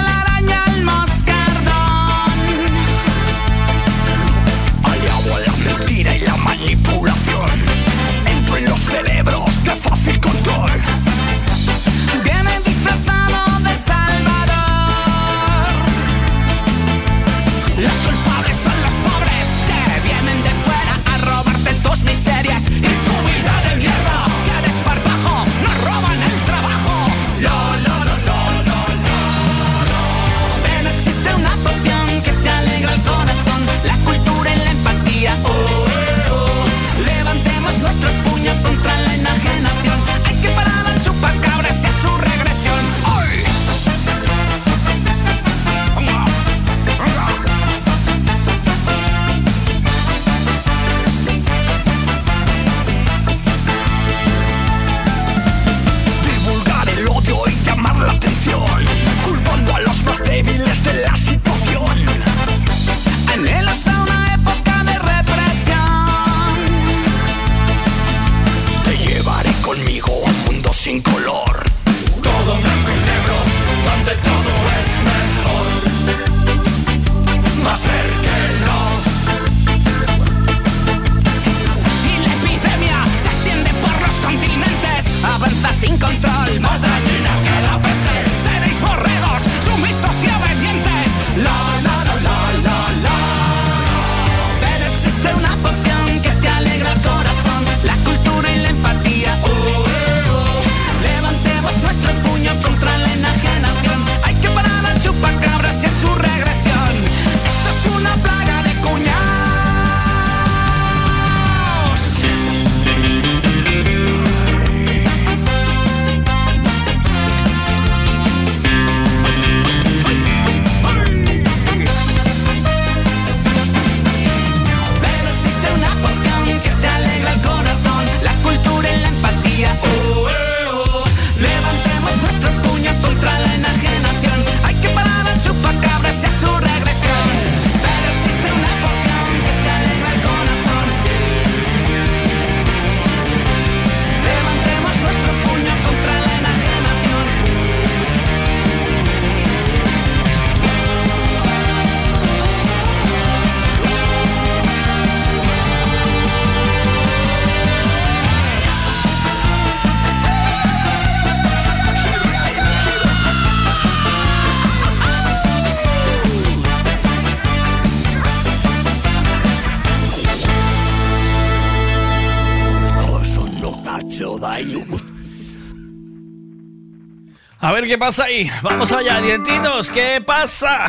ver qué pasa ahí. Vamos allá, dientitos. ¿Qué pasa?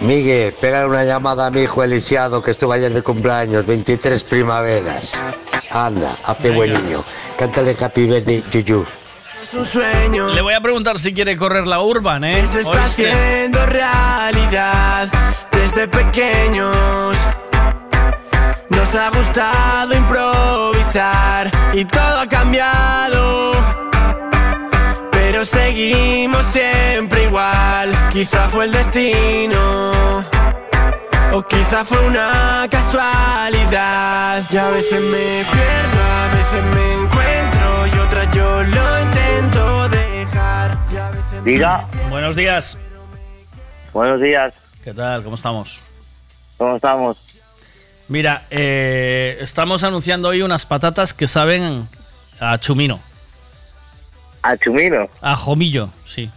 Miguel, pega una llamada a mi hijo Elisiado que estuvo ayer de cumpleaños, 23 primaveras. Anda, hace buen niño. Cántale Happy Birthday, Yuyu. Es un sueño. Le voy a preguntar si quiere correr la urban, ¿eh? Se está Oíste. haciendo realidad desde pequeños. Nos ha gustado improvisar y todo ha cambiado. Pero seguimos siempre igual. Quizá fue el destino. O quizá fue una casualidad. Y a veces me pierdo, a veces me encuentro. Y otras yo lo intento dejar. Y a veces me- Diga. Buenos días. Buenos días. ¿Qué tal? ¿Cómo estamos? ¿Cómo estamos? Mira, eh, estamos anunciando hoy unas patatas que saben a chumino. ¿A chumino? A jomillo, sí.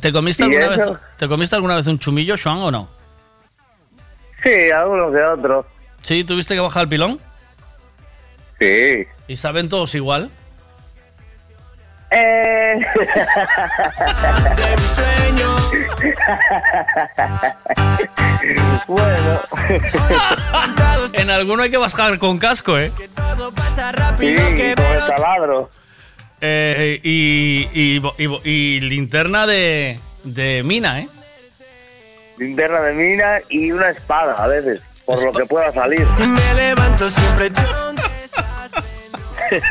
¿Te comiste, ¿Y alguna vez? ¿Te comiste alguna vez un chumillo, Joan, o no? Sí, algunos que otros. ¿Sí? ¿Tuviste que bajar el pilón? Sí. ¿Y saben todos igual? Eh... bueno. en alguno hay que bajar con casco, ¿eh? Sí, con el taladro. Eh, y, y, bo- y bo- y linterna de, de mina, ¿eh? Linterna de mina y una espada a veces, por lo que pueda salir. Y me levanto siempre yo.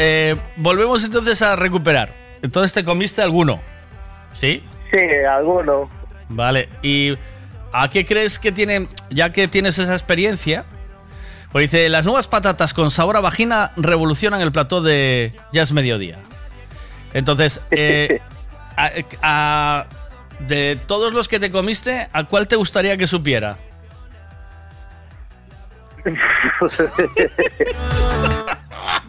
Eh, volvemos entonces a recuperar. Entonces te comiste alguno, ¿sí? Sí, alguno. Vale, ¿y a qué crees que tiene, ya que tienes esa experiencia? Pues dice, las nuevas patatas con sabor a vagina revolucionan el plató de Ya es mediodía. Entonces, eh, a- a- de todos los que te comiste, ¿a cuál te gustaría que supiera?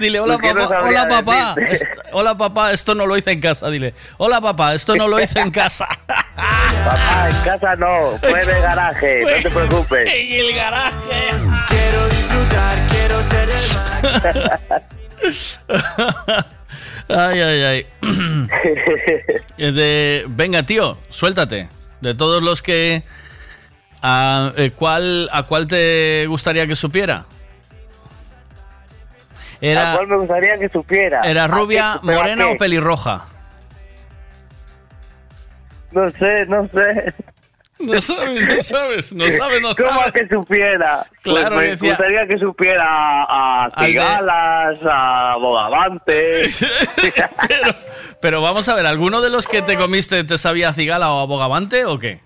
Dile, hola no papá, hola papá, decirte. est- hola papá, esto no lo hice en casa, dile. Hola papá, esto no lo hice en casa. Papá, en casa no, fue en el garaje, no te preocupes. En el garaje. Quiero disfrutar, quiero ser el. Ay, ay, ay. De, venga, tío, suéltate. De todos los que... ¿A, eh, cuál, ¿A cuál te gustaría que supiera? ¿A Era, cuál me gustaría que supiera? ¿Era ¿A rubia, morena o pelirroja? No sé, no sé. No sabes, no sabes, no sabes, no ¿Cómo sabes. que supiera? Claro, pues me decía- gustaría que supiera a de- Cigalas, a Bogavante. pero, pero vamos a ver, ¿alguno de los que te comiste te sabía a cigala o a bogavante o qué?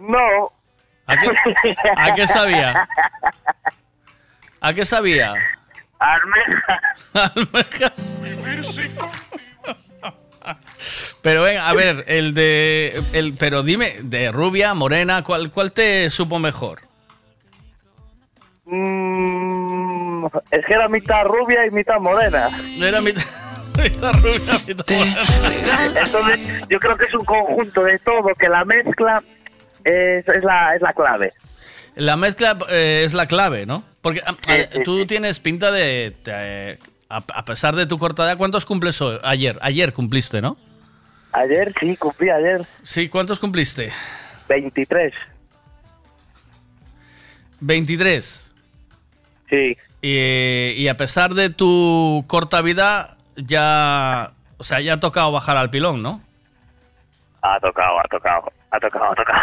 No. ¿A qué, a qué sabía? ¿A qué sabía? Almeja. Almejas. Pero ven, a ver, el de. El, pero dime, de rubia, morena, ¿cuál, cuál te supo mejor? Mm, es que era mitad rubia y mitad morena. Era mitad, mitad rubia, mitad morena. Entonces, yo creo que es un conjunto de todo, que la mezcla es, es, la, es la clave. La mezcla eh, es la clave, ¿no? Porque a- a- tú tienes pinta de. de- a, a pesar de tu corta edad, ¿cuántos cumples hoy? ayer? Ayer cumpliste, ¿no? Ayer, sí, cumplí ayer. Sí, ¿cuántos cumpliste? 23. 23. Sí. Y, y a pesar de tu corta vida, ya. O sea, ya ha tocado bajar al pilón, ¿no? Ha tocado, ha tocado, ha tocado, ha tocado.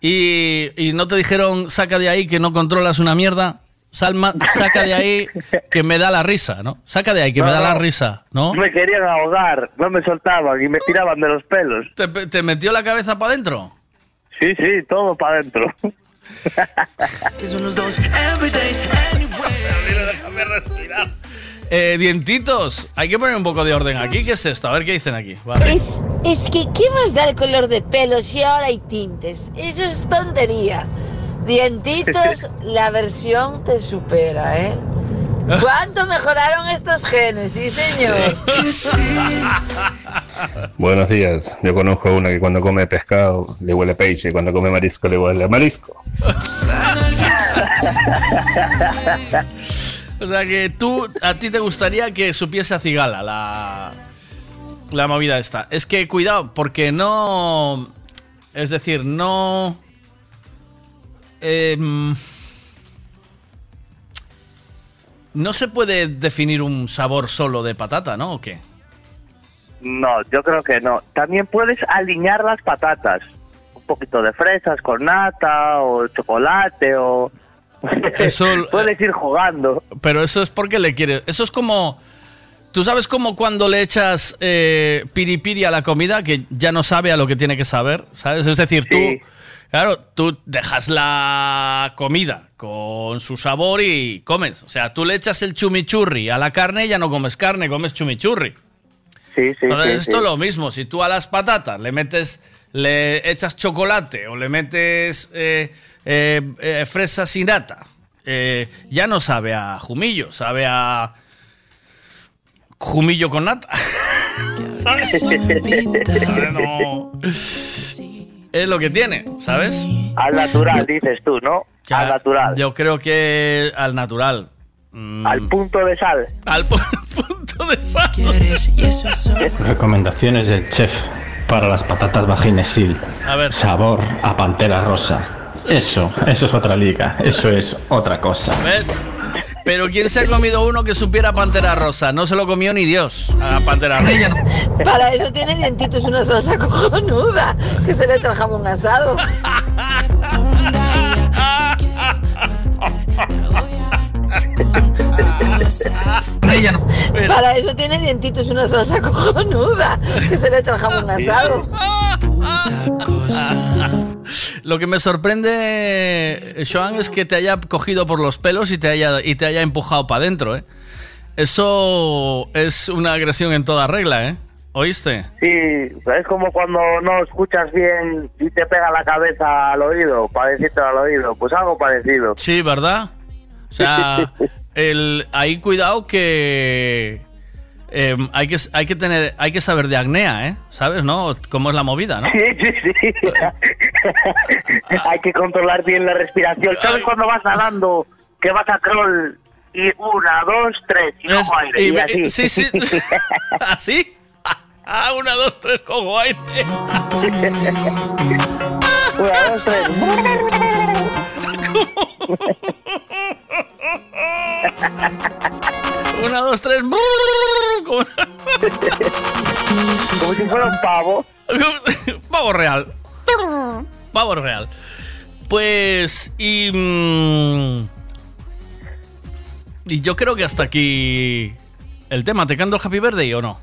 Y, y no te dijeron, saca de ahí que no controlas una mierda. Salma, saca de ahí que me da la risa, ¿no? Saca de ahí que me No, da la risa, ¿no? Me querían ahogar, no me soltaban y me tiraban de los pelos. ¿Te, te metió la cabeza para adentro? Sí, sí, todo para adentro. Eh, dientitos, hay que poner un poco de orden aquí. ¿Qué es esto? A ver qué dicen aquí. Vale. Es, es que, ¿qué más da el color de pelo si ahora hay tintes? Eso es tontería. Dientitos, la versión te supera, ¿eh? ¿Cuánto mejoraron estos genes? Sí, señor. Buenos días. Yo conozco a una que cuando come pescado le huele peixe y cuando come marisco le huele a marisco. O sea que tú, a ti te gustaría que supiese a cigala la, la movida esta. Es que cuidado, porque no... Es decir, no... em, no se puede definir un sabor solo de patata, ¿no? ¿O qué? No, yo creo que no. También puedes alinear las patatas. Un poquito de fresas con nata o chocolate o... Eso- puedes ir jugando. Pero eso es porque le quieres. Eso es como. Tú sabes como cuando le echas eh, piripiri a la comida que ya no sabe a lo que tiene que saber, ¿sabes? Es decir, tú. Claro, tú dejas la comida con su sabor y comes. O sea, tú le echas el chumichurri a la carne y ya no comes carne, comes chumichurri. Sí, sí, Entonces, sí, esto sí. es lo mismo. Si tú a las patatas le metes, le echas chocolate o le metes eh, eh, eh, fresa sin nata, eh, ya no sabe a jumillo, sabe a jumillo con nata. ¿Sabes? No. Es lo que tiene, ¿sabes? Al natural, dices tú, ¿no? al natural. Yo creo que al natural. Mm. Al punto de sal. Al pu- punto de sal. Recomendaciones del chef para las patatas vaginesil. A ver. Sabor a pantera rosa. Eso, eso es otra liga. Eso es otra cosa. ¿Ves? Pero ¿quién se ha comido uno que supiera Pantera Rosa? No se lo comió ni Dios a Pantera Rosa. Para eso tiene dientitos una salsa cojonuda que se le echa el jamón asado. Para eso tiene dientitos una salsa cojonuda que se le echa el jamón asado. Lo que me sorprende, Joan, es que te haya cogido por los pelos y te haya, y te haya empujado para adentro, ¿eh? Eso es una agresión en toda regla, ¿eh? ¿Oíste? Sí, es como cuando no escuchas bien y te pega la cabeza al oído, para decirte al oído. Pues algo parecido. Sí, ¿verdad? O sea, el, ahí cuidado que eh, hay que hay que tener hay que saber de acnea, ¿eh? ¿Sabes, no? Cómo es la movida, ¿no? Sí, sí, sí. Hay que controlar bien la respiración. ¿Sabes cuando vas nadando que vas a crawl y una, dos, tres y cojo aire? y Y, así. sí, sí. ¿Así? Ah, una, dos, tres, cojo aire. una, dos, tres. Una, dos, tres. Como, Como si fuera un pavo. pavo real. pavo real. Pues, y. mm, y yo creo que hasta aquí el tema. ¿Te canto el Happy Birthday o no?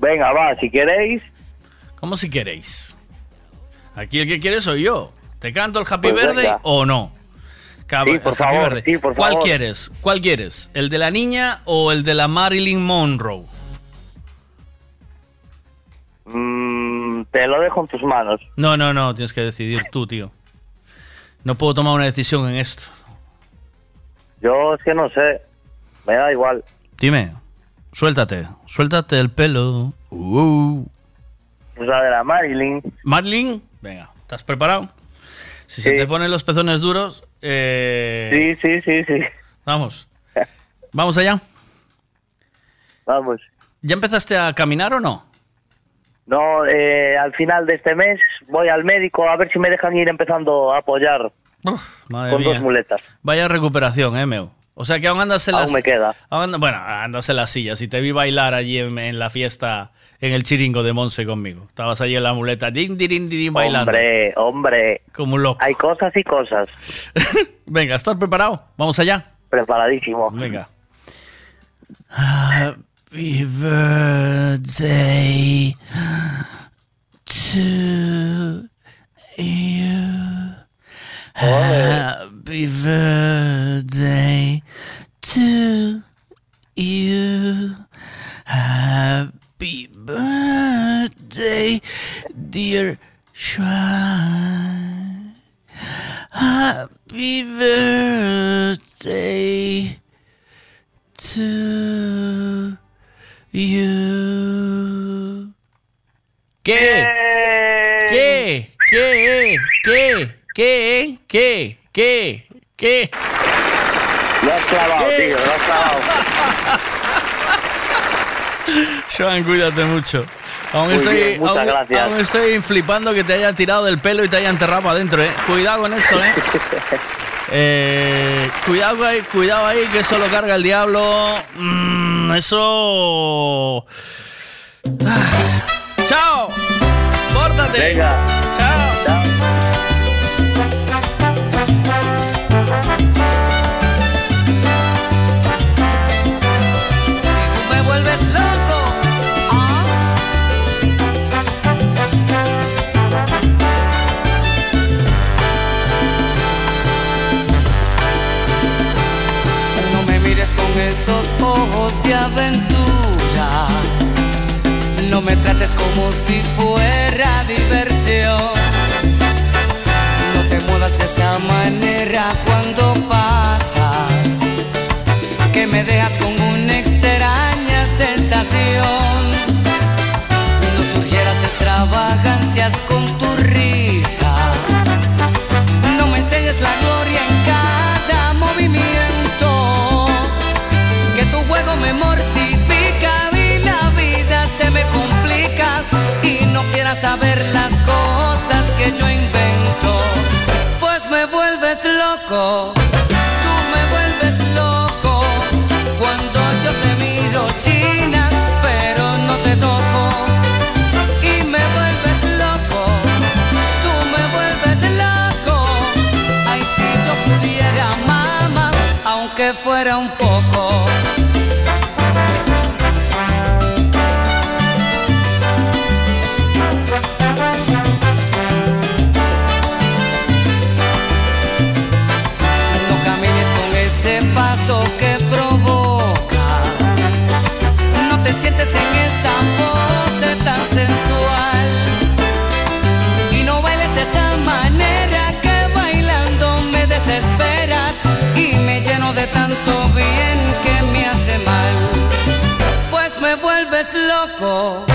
Venga, va, si queréis. ¿Cómo si queréis? Aquí el que quiere soy yo. ¿Te canto el Happy Pues Birthday venga. o no? Cab- Sí, por favor, Birthday. sí, por ¿Cuál favor. quieres? ¿Cuál quieres? ¿El de la niña o el de la Marilyn Monroe? Mm, te lo dejo en tus manos. No, no, no, tienes que decidir tú, tío. No puedo tomar una decisión en esto. Yo es que no sé. Me da igual. Dime, suéltate, suéltate el pelo. Uh. Pues la de la Marilyn. Marilyn, venga, ¿estás preparado? Si se te ponen los pezones duros, eh, Sí, sí, sí, sí. vamos. Vamos allá. Vamos. ¿Ya empezaste a caminar o no? No, eh, al final de este mes voy al médico a ver si me dejan ir empezando a apoyar Madre con mía. dos muletas. Vaya recuperación, eh, meu. O sea que aún andas en Aún las... me queda. aún bueno, andas en las sillas. Y te vi bailar allí en, en la fiesta, en el chiringo de Monse conmigo. Estabas allí en la muleta, din, din, din, din, bailando. Hombre, hombre. Como un loco. Hay cosas y cosas. Venga, ¿estás preparado? Vamos allá. Preparadísimo. Venga. Happy birthday to you. Happy birthday to you. Happy birthday, dear Shrine. Happy birthday to you. ¿Qué? ¿Qué? ¿Qué? ¿Qué? ¿Qué? ¿Qué? ¿Qué? ¿Qué? Lo has clavado, tío, lo has clavado. Joan, cuídate mucho. Aún estoy, bien, muchas aún- gracias. aún estoy flipando que te hayan tirado del pelo y te hayan enterrado adentro, ¿eh? Cuidado con eso, ¿eh? Eh, cuidado ahí, cuidado ahí, que eso lo carga el diablo. Mm, eso. Ah. ¡Chao! ¡Pórtate! Venga. ¡Chao! Aventura. No me trates como si fuera diversión. No te muevas de esa manera cuando pasas que me dejas con una extraña sensación. No surgieras extravagancias con love. Loco.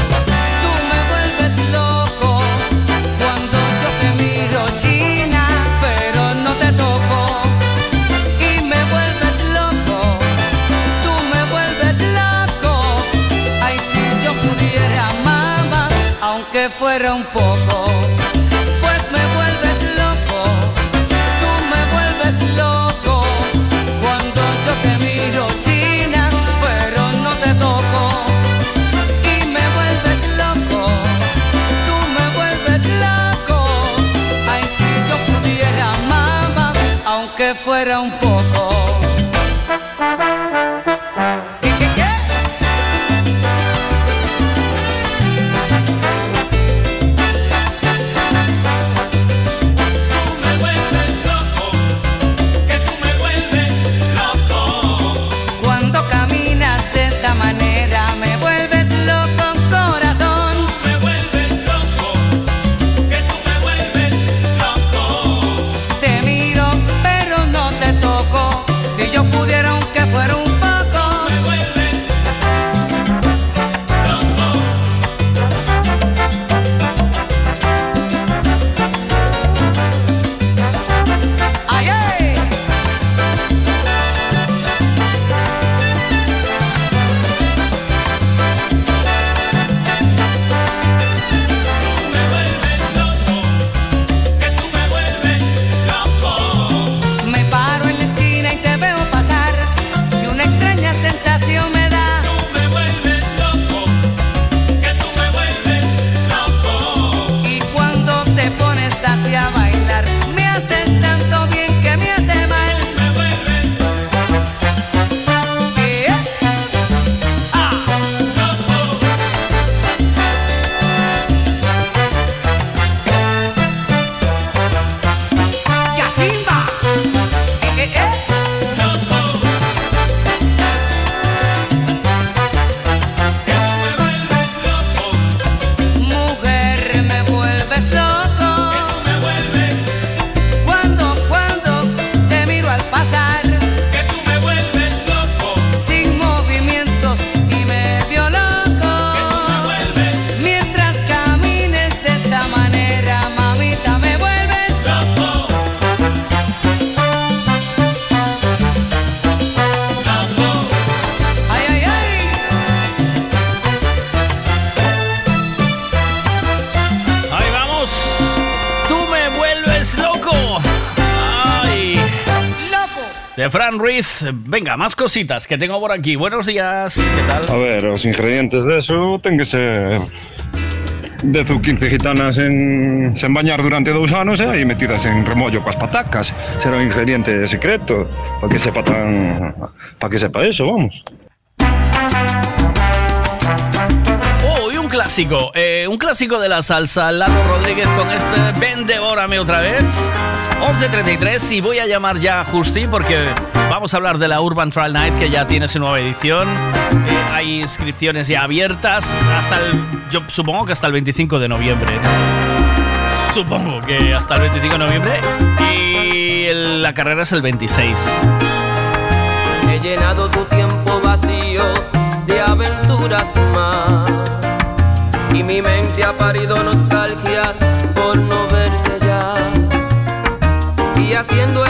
Venga, más cositas que tengo por aquí. Buenos días. ¿Qué tal? A ver, os ingredientes de eso ten que ser 10 ou 15 gitanas en, sen bañar durante dous anos e aí metidas en remollo coas patacas. Será un ingrediente secreto para que sepa tan para que sepa eso, vamos. Oh, y un clásico. eh, un clásico de la salsa. Lalo Rodríguez con este Ven, devórame otra vez. 11.33 y voy a llamar ya a Justi porque vamos a hablar de la Urban Trial Night que ya tiene su nueva edición. Eh, hay inscripciones ya abiertas hasta el, yo supongo que hasta el 25 de noviembre. Supongo que hasta el 25 de noviembre y la carrera es el 26. He llenado tu tiempo vacío de aventuras más. Y mi mente ha parido nostalgia haciendo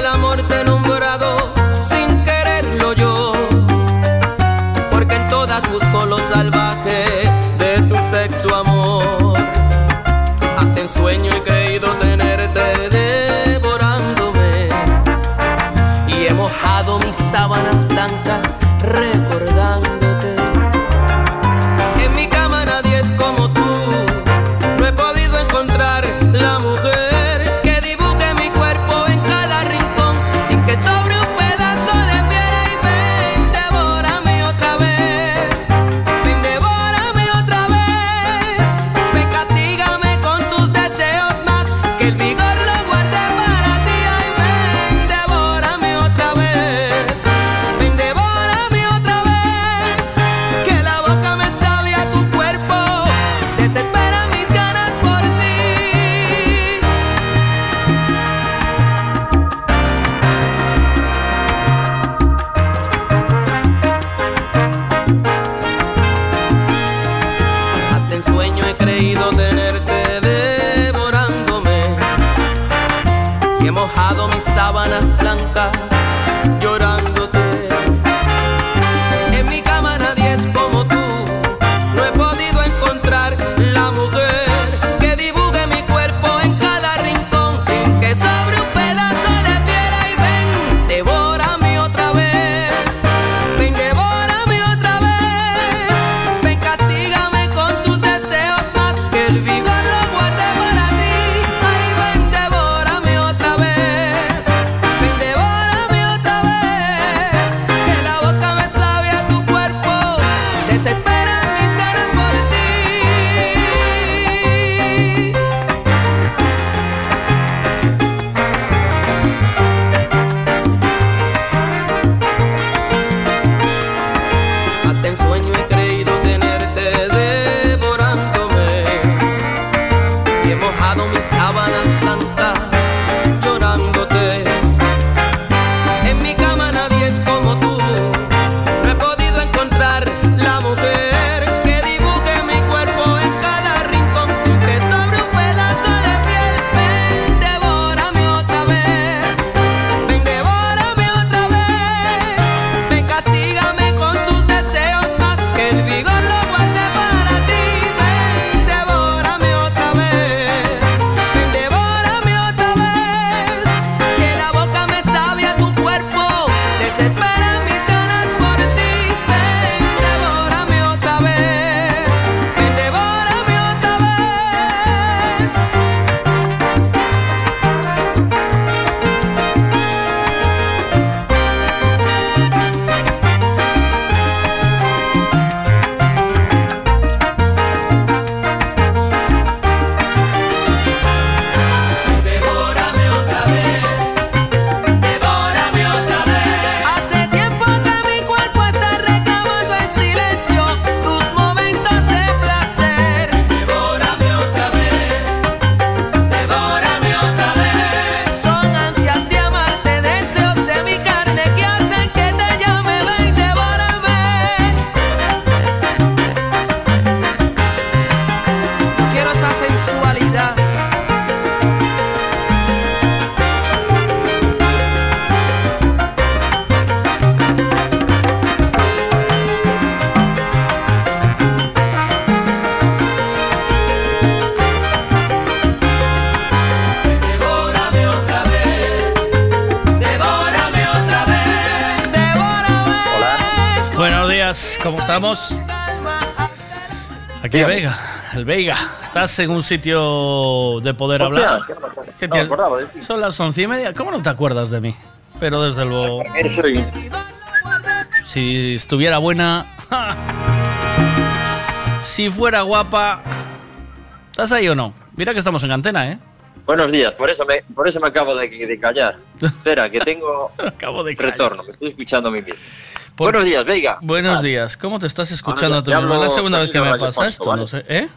Veiga. ¿Estás en un sitio de poder hablar? acuerdo. ¿Qué No acordaba. Son las once y media. ¿Cómo no te acuerdas de mí? Pero desde luego, si estuviera buena, si fuera guapa, ¿estás ahí o no? Mira que estamos en antena, ¿eh? Buenos días, por eso me, por eso me acabo de, de callar. Espera, que tengo acabo de retorno, me estoy escuchando a mí mismo. Buenos días, Veiga. Buenos días. ¿Cómo te estás escuchando tú mismo? Es la segunda vez que me pasa esto, no sé. ¿Eh?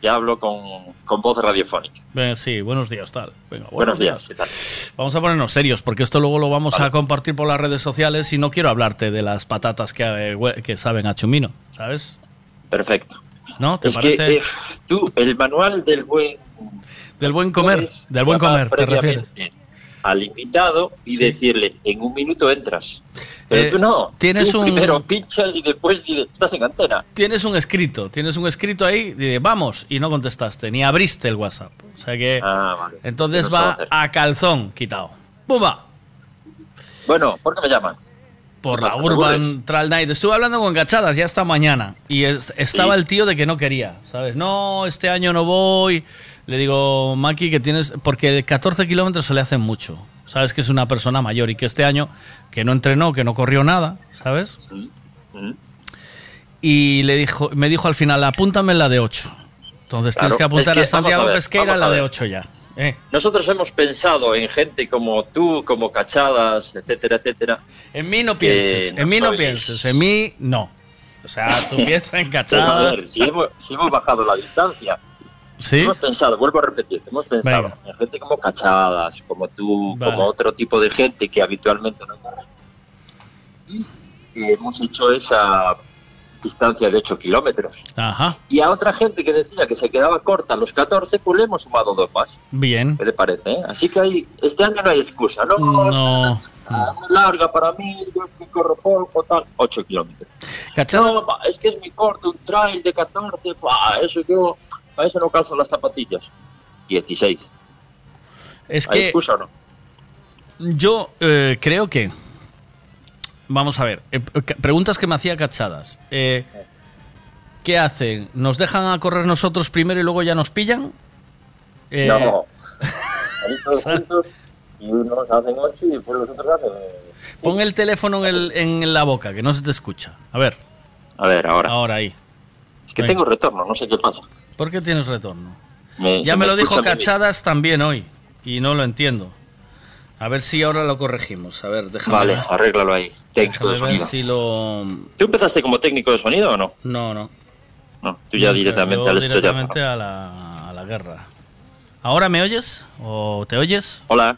Ya hablo con, con voz radiofónica. Sí, buenos días, tal. Venga, Buenos días, ¿qué tal? Vamos a ponernos serios, porque esto luego lo vamos a compartir por las redes sociales y no quiero hablarte de las patatas que, eh, que saben a chumino, ¿sabes? Perfecto. ¿No? ¿Te es parece? que eh, tú, el manual del buen del buen comer, del buen comer, ¿te refieres? Al invitado y decirle, en un minuto entras. Pero Eh, tú no. tienes tú un- primero pinchas y después estás en antena. Tienes un escrito, tienes un escrito ahí, de vamos, y no contestaste, ni abriste el WhatsApp. O sea que. Ah, vale. Entonces va a calzón quitado. ¡Bumba! Bueno, ¿por qué me llamas? Por ¿Qué la Urban? Trail Night. Estuve hablando con Cachadas ya esta mañana y es- estaba Sí. el tío de que no quería, ¿sabes? No, este año no voy. Le digo, Maki, que tienes. Porque 14 kilómetros se le hacen mucho. Sabes que es una persona mayor y que este año que no entrenó, que no corrió nada, ¿sabes? Y le dijo, me dijo al final, apúntame en la de 8. Entonces Claro, tienes que apuntar es que, a Santiago a ver, Pesqueira la de ver. 8 ya. Eh. Nosotros hemos pensado en gente como tú, como Cachadas, etcétera, etcétera. En mí no pienses, en mí no pienses, en mí no. O sea, tú piensas en Pero, a Cachadas. ver, si hemos, si hemos bajado la distancia, ¿Sí? hemos pensado, vuelvo a repetir, hemos pensado Venga. en gente como Cachadas, como tú, Vale. como otro tipo de gente que habitualmente no. Y hemos hecho esa distancia de 8 kilómetros. Ajá, Y a otra gente que decía que se quedaba corta a los 14, pues le hemos sumado dos más. bien. ¿Qué te parece? eh? Así que hay, este año no hay excusa, ¿no? No. Ah, larga para mí, yo que corro poco, tal. 8 kilómetros. Cachado. No, es que es muy corto, un trail de 14, pa, eso yo, para eso no calzo las zapatillas. 16. Es ¿Hay que excusa o no? yo eh, creo que. Vamos a ver, eh, ca- preguntas que me hacía Cachadas. Eh, ¿Qué hacen? ¿Nos dejan a correr nosotros primero y luego ya nos pillan? Eh, No. Juntos y unos hacen 8 y después los otros hacen... Pon el teléfono en, el- en la boca, que no se te escucha. A ver. A ver, ahora. Ahora ahí. Es que Venga. tengo retorno, no sé qué pasa. ¿Por qué tienes retorno? Me- Ya me lo dijo. Cachadas también hoy. Y no lo entiendo. A ver si ahora lo corregimos. A ver, déjame Vale, ver. arréglalo ahí. Técnico Déjame de ver sonido. si lo. ¿Tú empezaste como técnico de sonido o no? No, no. No, tú ya No, directamente al directamente a la, a la guerra. ¿Ahora me oyes? ¿O te oyes? Hola,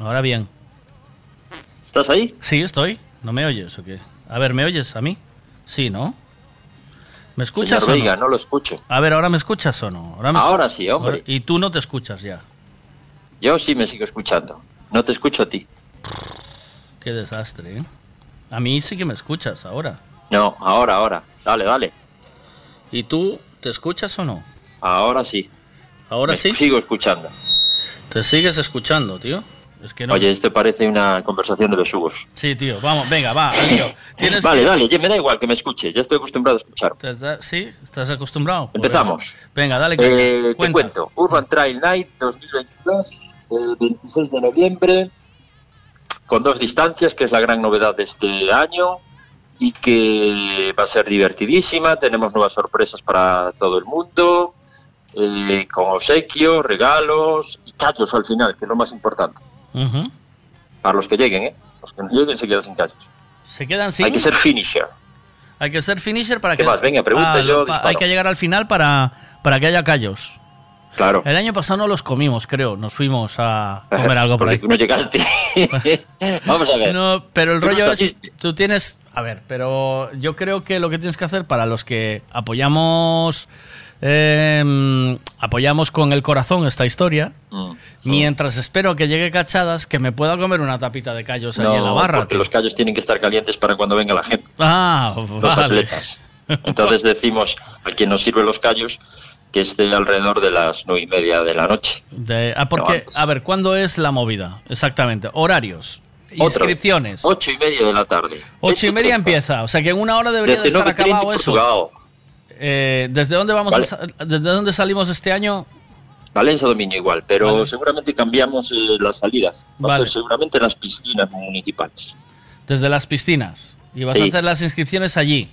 Ahora bien. ¿estás ahí? Sí, estoy. ¿No me oyes o qué? A ver, ¿me oyes a mí? Sí, ¿no? ¿Me escuchas Señor o no? Veiga, no lo escucho. A ver, ¿ahora me escuchas o no? me Ahora sí, hombre. Y tú no te escuchas ya. Yo sí me sigo escuchando. No te escucho a ti. Qué desastre, ¿eh? A mí sí que me escuchas ahora. No, ahora, ahora. Dale, dale. ¿Y tú te escuchas o no? Ahora sí. ¿Ahora Me sí? Sigo escuchando. Te sigues escuchando, tío. Es que no. Oye, esto parece una conversación de besugos. Sí, tío. Vamos, venga, va, tío. Tienes Vale, que- dale, me da igual que me escuche. Ya estoy acostumbrado a escuchar. ¿Te da- ¿Sí? ¿Estás acostumbrado? Pues Empezamos. Venga, dale caña. Eh, te cuento. Urban Trail Night 2022, eh, 26 de noviembre, con dos distancias, que es la gran novedad de este año y que va a ser divertidísima. Tenemos nuevas sorpresas para todo el mundo, eh, con obsequios, regalos y callos al final, que es lo más importante. Ujú. Para los que lleguen, ¿eh? Los que no lleguen se quedan sin callos. Se quedan sin. Hay que ser finisher. Hay que ser finisher para ¿Qué que. más? Venga, pregunta, Ah, yo disparo. Hay que llegar al final para, para que haya callos. Claro. El año pasado no los comimos, creo. Nos fuimos a comer algo por ahí. no llegaste. Vamos a ver. No, pero el rollo es, tú tienes, a ver, pero yo creo que lo que tienes que hacer para los que apoyamos, eh, apoyamos con el corazón esta historia, Mm, mientras espero que llegue cachadas, que me pueda comer una tapita de callos ahí en la barra. porque los callos tienen que estar calientes para cuando venga la gente. Ah, Los vale. atletas. Entonces decimos a quien nos sirve los callos que esté alrededor de las nueve y media de la noche. De- ah, porque, a ver, ¿cuándo es la movida? Exactamente. Horarios. Inscripciones. Ocho y media de la tarde. Ocho y media empieza, o sea que en una hora debería de estar 9.30 acabado eso. Portugal. Eh, ¿Desde dónde vamos? a Vale. sa- ¿Desde dónde salimos este año? Valencia Dominio igual, pero Vale. seguramente cambiamos eh, las salidas. Va a Vale. ser seguramente en las piscinas municipales. Desde las piscinas. Y vas a Sí. hacer las inscripciones allí.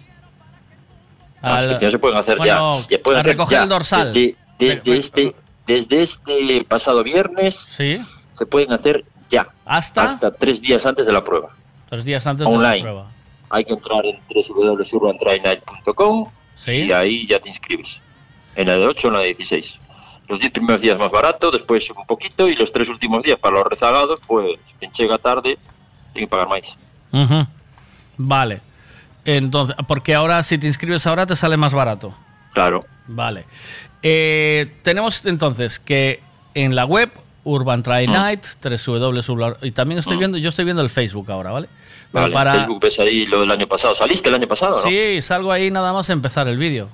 Las Al- inscripciones se pueden hacer bueno, ya. Se pueden a hacer recoger ya. el dorsal. Desde, desde este, desde este pasado viernes Sí. se pueden hacer ya. ¿Hasta? Hasta tres días antes de la prueba. Tres días antes de Online. la prueba. Hay que entrar en www.urbantrainight.com Sí. y ahí ya te inscribes. En la de 8 o en la de 16. Los 10 primeros días más barato, después un poquito y los tres últimos días para los rezagados, pues quien llega tarde tiene que pagar más. Ujú. Vale. Entonces, porque ahora si te inscribes ahora te sale más barato. Claro. Vale. Eh, tenemos entonces que en la web Urban Try Night, www, y también estoy viendo, yo estoy viendo el Facebook ahora, ¿vale? Pero Vale, para Facebook ves ahí lo del año pasado. ¿Saliste el año pasado? no? Sí, salgo ahí nada más a empezar el vídeo.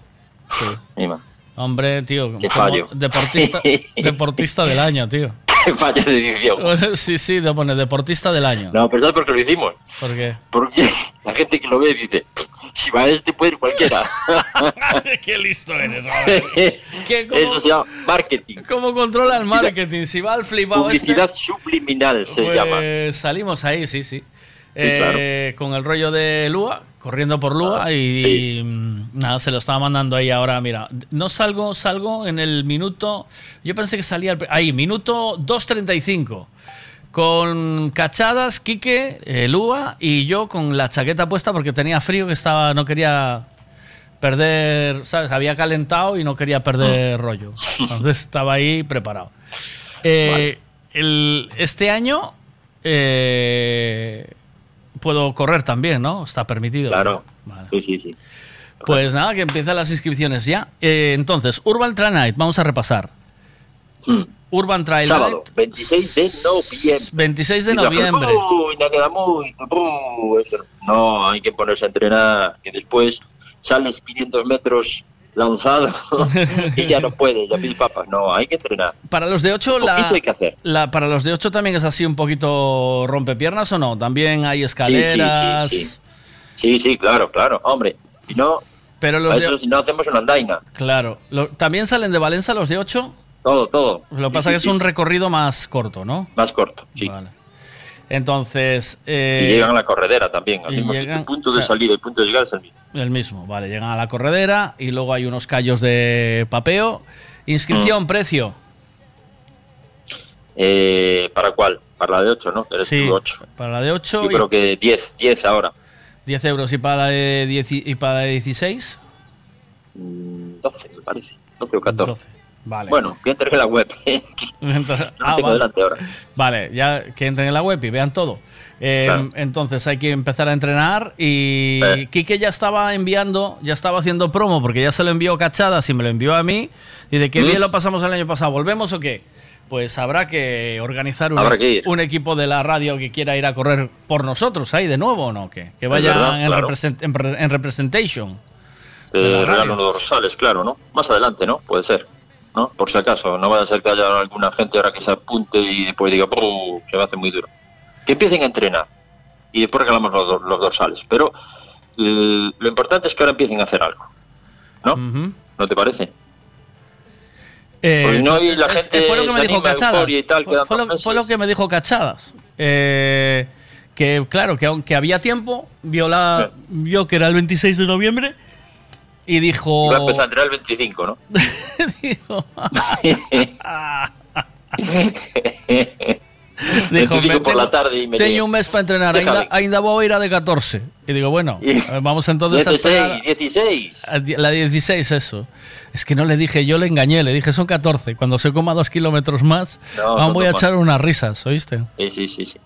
Sí. Mima. Hombre, tío, Qué fallo. deportista, deportista del año, tío. Qué fallo de edición. Sí, sí, te pone deportista del año. No, pero ¿sabes por qué lo hicimos? ¿Por qué? Porque la gente que lo ve dice, si va este puede ir cualquiera. qué listo eres. ¿Qué, cómo- Eso se llama marketing. ¿Cómo controla el marketing? Si va al flipado Publicidad este, subliminal se pues llama. salimos ahí, sí, sí. Eh, Con el rollo de Lua, corriendo por Lua y, Ah, sí. mm, nada, se lo estaba mandando ahí ahora, mira, no salgo, salgo en el minuto, yo pensé que salía el- ahí, minuto 2.35. Con cachadas, Quique, eh, Lua y yo con la chaqueta puesta porque tenía frío que estaba, no quería perder, ¿sabes? Había calentado y no quería perder rollo. Entonces estaba ahí preparado. Eh, el- este año eh, puedo correr también, ¿no? Está permitido. Claro. Sí, sí, sí. Pues nada, que empiezan las inscripciones ya. Eh, entonces, Urban Trail Night, vamos a repasar. Urban Trail Hmm. Sábado, Night, 26 de noviembre. 26 de noviembre. Uy, no queda eso. No, hay que ponerse a entrenar, que después sales 500 metros lanzado y ya no puedes, ya pides papas. No, hay que entrenar. Para los de 8, la, hay que hacer. la- para los de 8 también es así un poquito rompepiernas o no? También hay escaleras. Sí, sí, sí, sí. Sí, sí, claro, claro. Hombre, si no, Pero los de- si no hacemos una andaina. Claro. Lo- ¿También salen de Valencia los de 8? Todo, todo. Lo que pasa Sí, que es un recorrido más corto, ¿no? Más corto, sí. Vale. Entonces... eh, y llegan a la corredera también. Al mismo llegan- sitio. El punto o de sea- salida y el punto de llegada es el mismo. El mismo, vale. Llegan a la corredera y luego hay unos callos de papeo. Mm. Inscripción, precio. Eh, ¿Para cuál? Para la de 8, ¿no? Eres Sí, tú 8. para la de 8 Yo y creo que 10, 10 ahora. 10 euros y para la de, 10 y y para la de 16. 12, me parece. 12 o 14. 12. Vale. Bueno, que entre en la web. Entonces- no ah, tengo vale. delante ahora. Vale, ya que entren en la web y vean todo. Eh, Claro. Entonces hay que empezar a entrenar y Eh. Quique ya estaba enviando, ya estaba haciendo promo porque ya se lo envió Cachadas y me lo envió a mí. Y de qué bien lo pasamos el año pasado, ¿volvemos o qué? Pues habrá que organizar un, que equipo de la radio que quiera ir a correr por nosotros ahí de nuevo o no, que, que vaya verdad, en, claro. represent- en pre- en representation. Te unos dorsales, claro, ¿no? Más adelante, ¿no? Puede ser. ¿No? Por si acaso. No vaya a ser que haya alguna gente ahora que se apunte y después diga, "Buh, se me hace muy duro. Que empiecen a entrenar. Y después regalamos los, los dorsales. Pero eh, lo importante es que ahora empiecen a hacer algo. ¿No? ¿No te parece? Eh, Porque no hay la es- gente fue lo que me dijo Cachadas. y tal, fue, fue lo, fue lo que me dijo Cachadas. Eh, que claro, que aunque había tiempo, vio, la, vio que era el 26 de noviembre y dijo... Iba a empezar a entrenar el 25, ¿no? dijo, dijo "Me por la tengo- tarde y me Tengo un mes para entrenar, ainda, ainda voy a ir a de 14. Y digo, bueno, vamos entonces a 16, esperar... 16. a di- La 16, eso. Es que no le dije, yo le engañé, le dije son 14. Cuando se coma dos kilómetros más, No, aún no, voy a echar unas risas, ¿oíste? Sí, sí, sí, sí.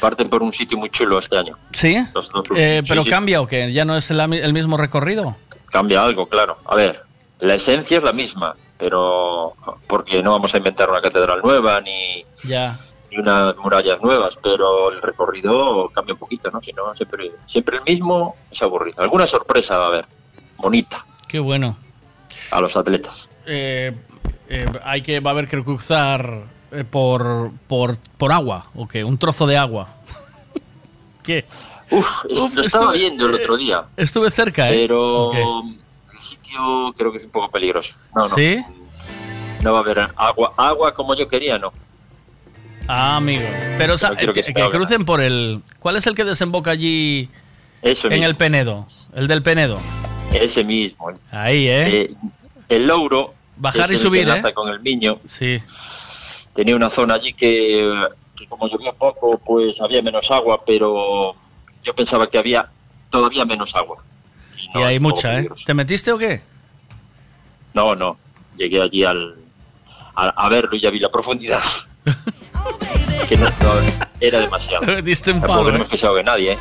Parten por un sitio muy chulo este año. ¿Sí? Los dos Eh, sí, ¿Pero sí. cambia o qué? ¿Ya no es mi- el mismo recorrido? Cambia algo, claro. A ver, la esencia es la misma, pero porque no vamos a inventar una catedral nueva ni, Ya. ni unas murallas nuevas, pero el recorrido cambia un poquito, ¿no? Si no, siempre, siempre el mismo es aburrido. Alguna sorpresa va a haber, bonita, Qué bueno. a los atletas. Eh, eh, hay que, va a haber que cruzar eh, por, por, por agua, ¿o qué? Un trozo de agua. ¿Qué? Uf, lo estaba estuve- viendo el otro día. Estuve cerca, ¿eh? Pero el sitio creo que es un poco peligroso. No, no. ¿Sí? No va a haber agua. Agua como yo quería, no. Ah, amigo. Pero o sea, No quiero que que, que crucen por el... ¿Cuál es el que desemboca allí Eso en mismo. el Penedo? El del Penedo. Ese mismo. Ahí, ¿eh? Eh, el Louro. Bajar y subir, que ¿eh? con el Miño. Sí. Tenía una zona allí que, que como llovía poco, pues había menos agua, pero yo pensaba que había todavía menos agua. y hay mucha, ¿eh? ¿Te metiste o qué? No, no. Llegué allí al, a, a verlo y ya vi la profundidad. que no, no, era demasiado. Diste un palo, queremos ¿eh? que se ahogue nadie, ¿eh?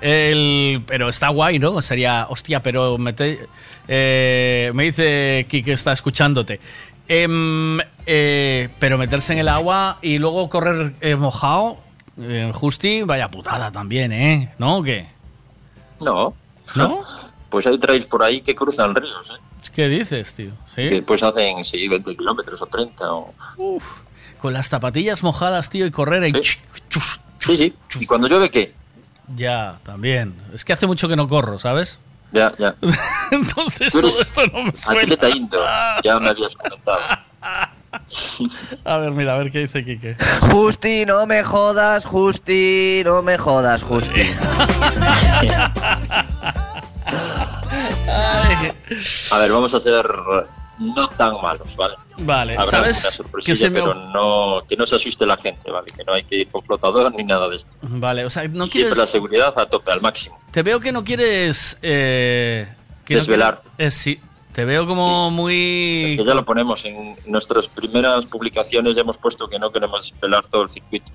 El, pero está guay, ¿no? Sería, hostia, pero mete, eh, me dice Kike está escuchándote. Em, eh, pero meterse en el agua y luego correr eh, mojado, eh, Justi, vaya putada también, ¿eh? ¿No? ¿O ¿Qué? No. ¿No? Pues hay trails por ahí que cruzan ríos, ¿eh? ¿Qué dices, tío? Que ¿Sí? pues hacen, sí, 20 kilómetros o 30. O... Con las zapatillas mojadas, tío, y correr ahí. Sí, sí. ¿Y cuando llueve qué? Ya, también. Es que hace mucho que no corro, ¿sabes? Ya, ya. Entonces eres todo esto no me suena. Atleta indoor, ya me habías comentado. A ver, mira, a ver qué dice Kike. Justi, no me jodas, Justi, no me jodas, Justi. A ver, vamos a ser no tan malos, ¿vale? Vale, Habrá ¿sabes? Que se me- pero no, que no se asuste la gente, ¿vale? Que no hay que ir con flotador ni nada de esto. Vale, o sea, no Y siempre la quieres... seguridad a tope, al máximo. Te veo que no quieres... Eh, que no Desvelar. quieres- eh, sí, te veo como muy... Es que ya lo ponemos en nuestras primeras publicaciones, ya hemos puesto que no queremos desvelar todo el circuito.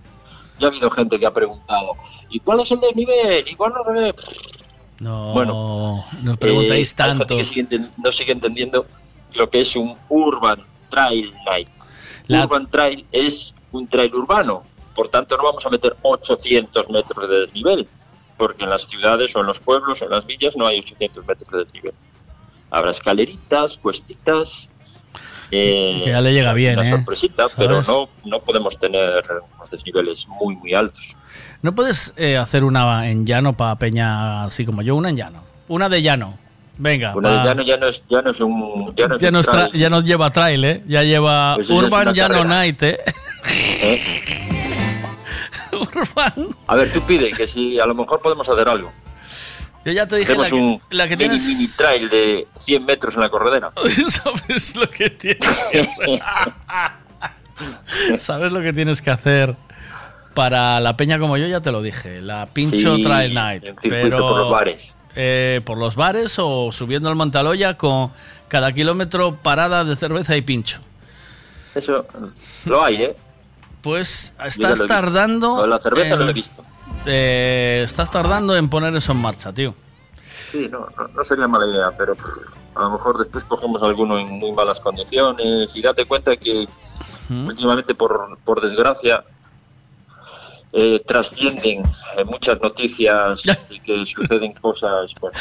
Ya ha habido gente que ha preguntado, ¿y cuál es el desnivel? ¿Y cuál no? No, Bueno, nos preguntáis Eh, hay gente tanto. que sigue no sigue entendiendo lo que es un Urban Trail Night. La- Urban Trail es un trail urbano, por tanto no vamos a meter 800 metros de desnivel, porque en las ciudades o en los pueblos o en las villas no hay 800 metros de desnivel. Habrá escaleritas, cuestitas. eh, Que ya le llega bien, una ¿eh? sorpresita, pero no, no podemos tener unos desniveles muy, muy altos. ¿No puedes eh, hacer una en llano para Peña así como yo? Una en llano. Una de llano. Venga. Pa- de llano ya no es, ya no es un. Ya no, es ya, un no trail. ya no lleva trail, ¿eh? Ya lleva Eso ya es Urban Llano carrera. Night, ¿eh? A ver, tú pide que si a lo mejor podemos hacer algo. Yo ya te dije la que, un la que mini, tienes... mini trail de 100 metros en la corredera. ¿Sabes lo que tienes que hacer? ¿Sabes lo que tienes que hacer para la peña como yo? Ya te lo dije. La Pincho Sí, Trail Night. pero, por los bares. Eh, por los bares o subiendo al Montaloya con cada kilómetro parada de cerveza y pincho. Eso lo hay, ¿eh? Pues estás lo tardando. De la cerveza en- lo he visto. eh, estás tardando en poner eso en marcha, tío. Sí, no, no, no sería mala idea, pero a lo mejor después cogemos alguno en muy malas condiciones y date cuenta que últimamente, por, por desgracia, eh, trascienden eh, muchas noticias y que suceden cosas bueno,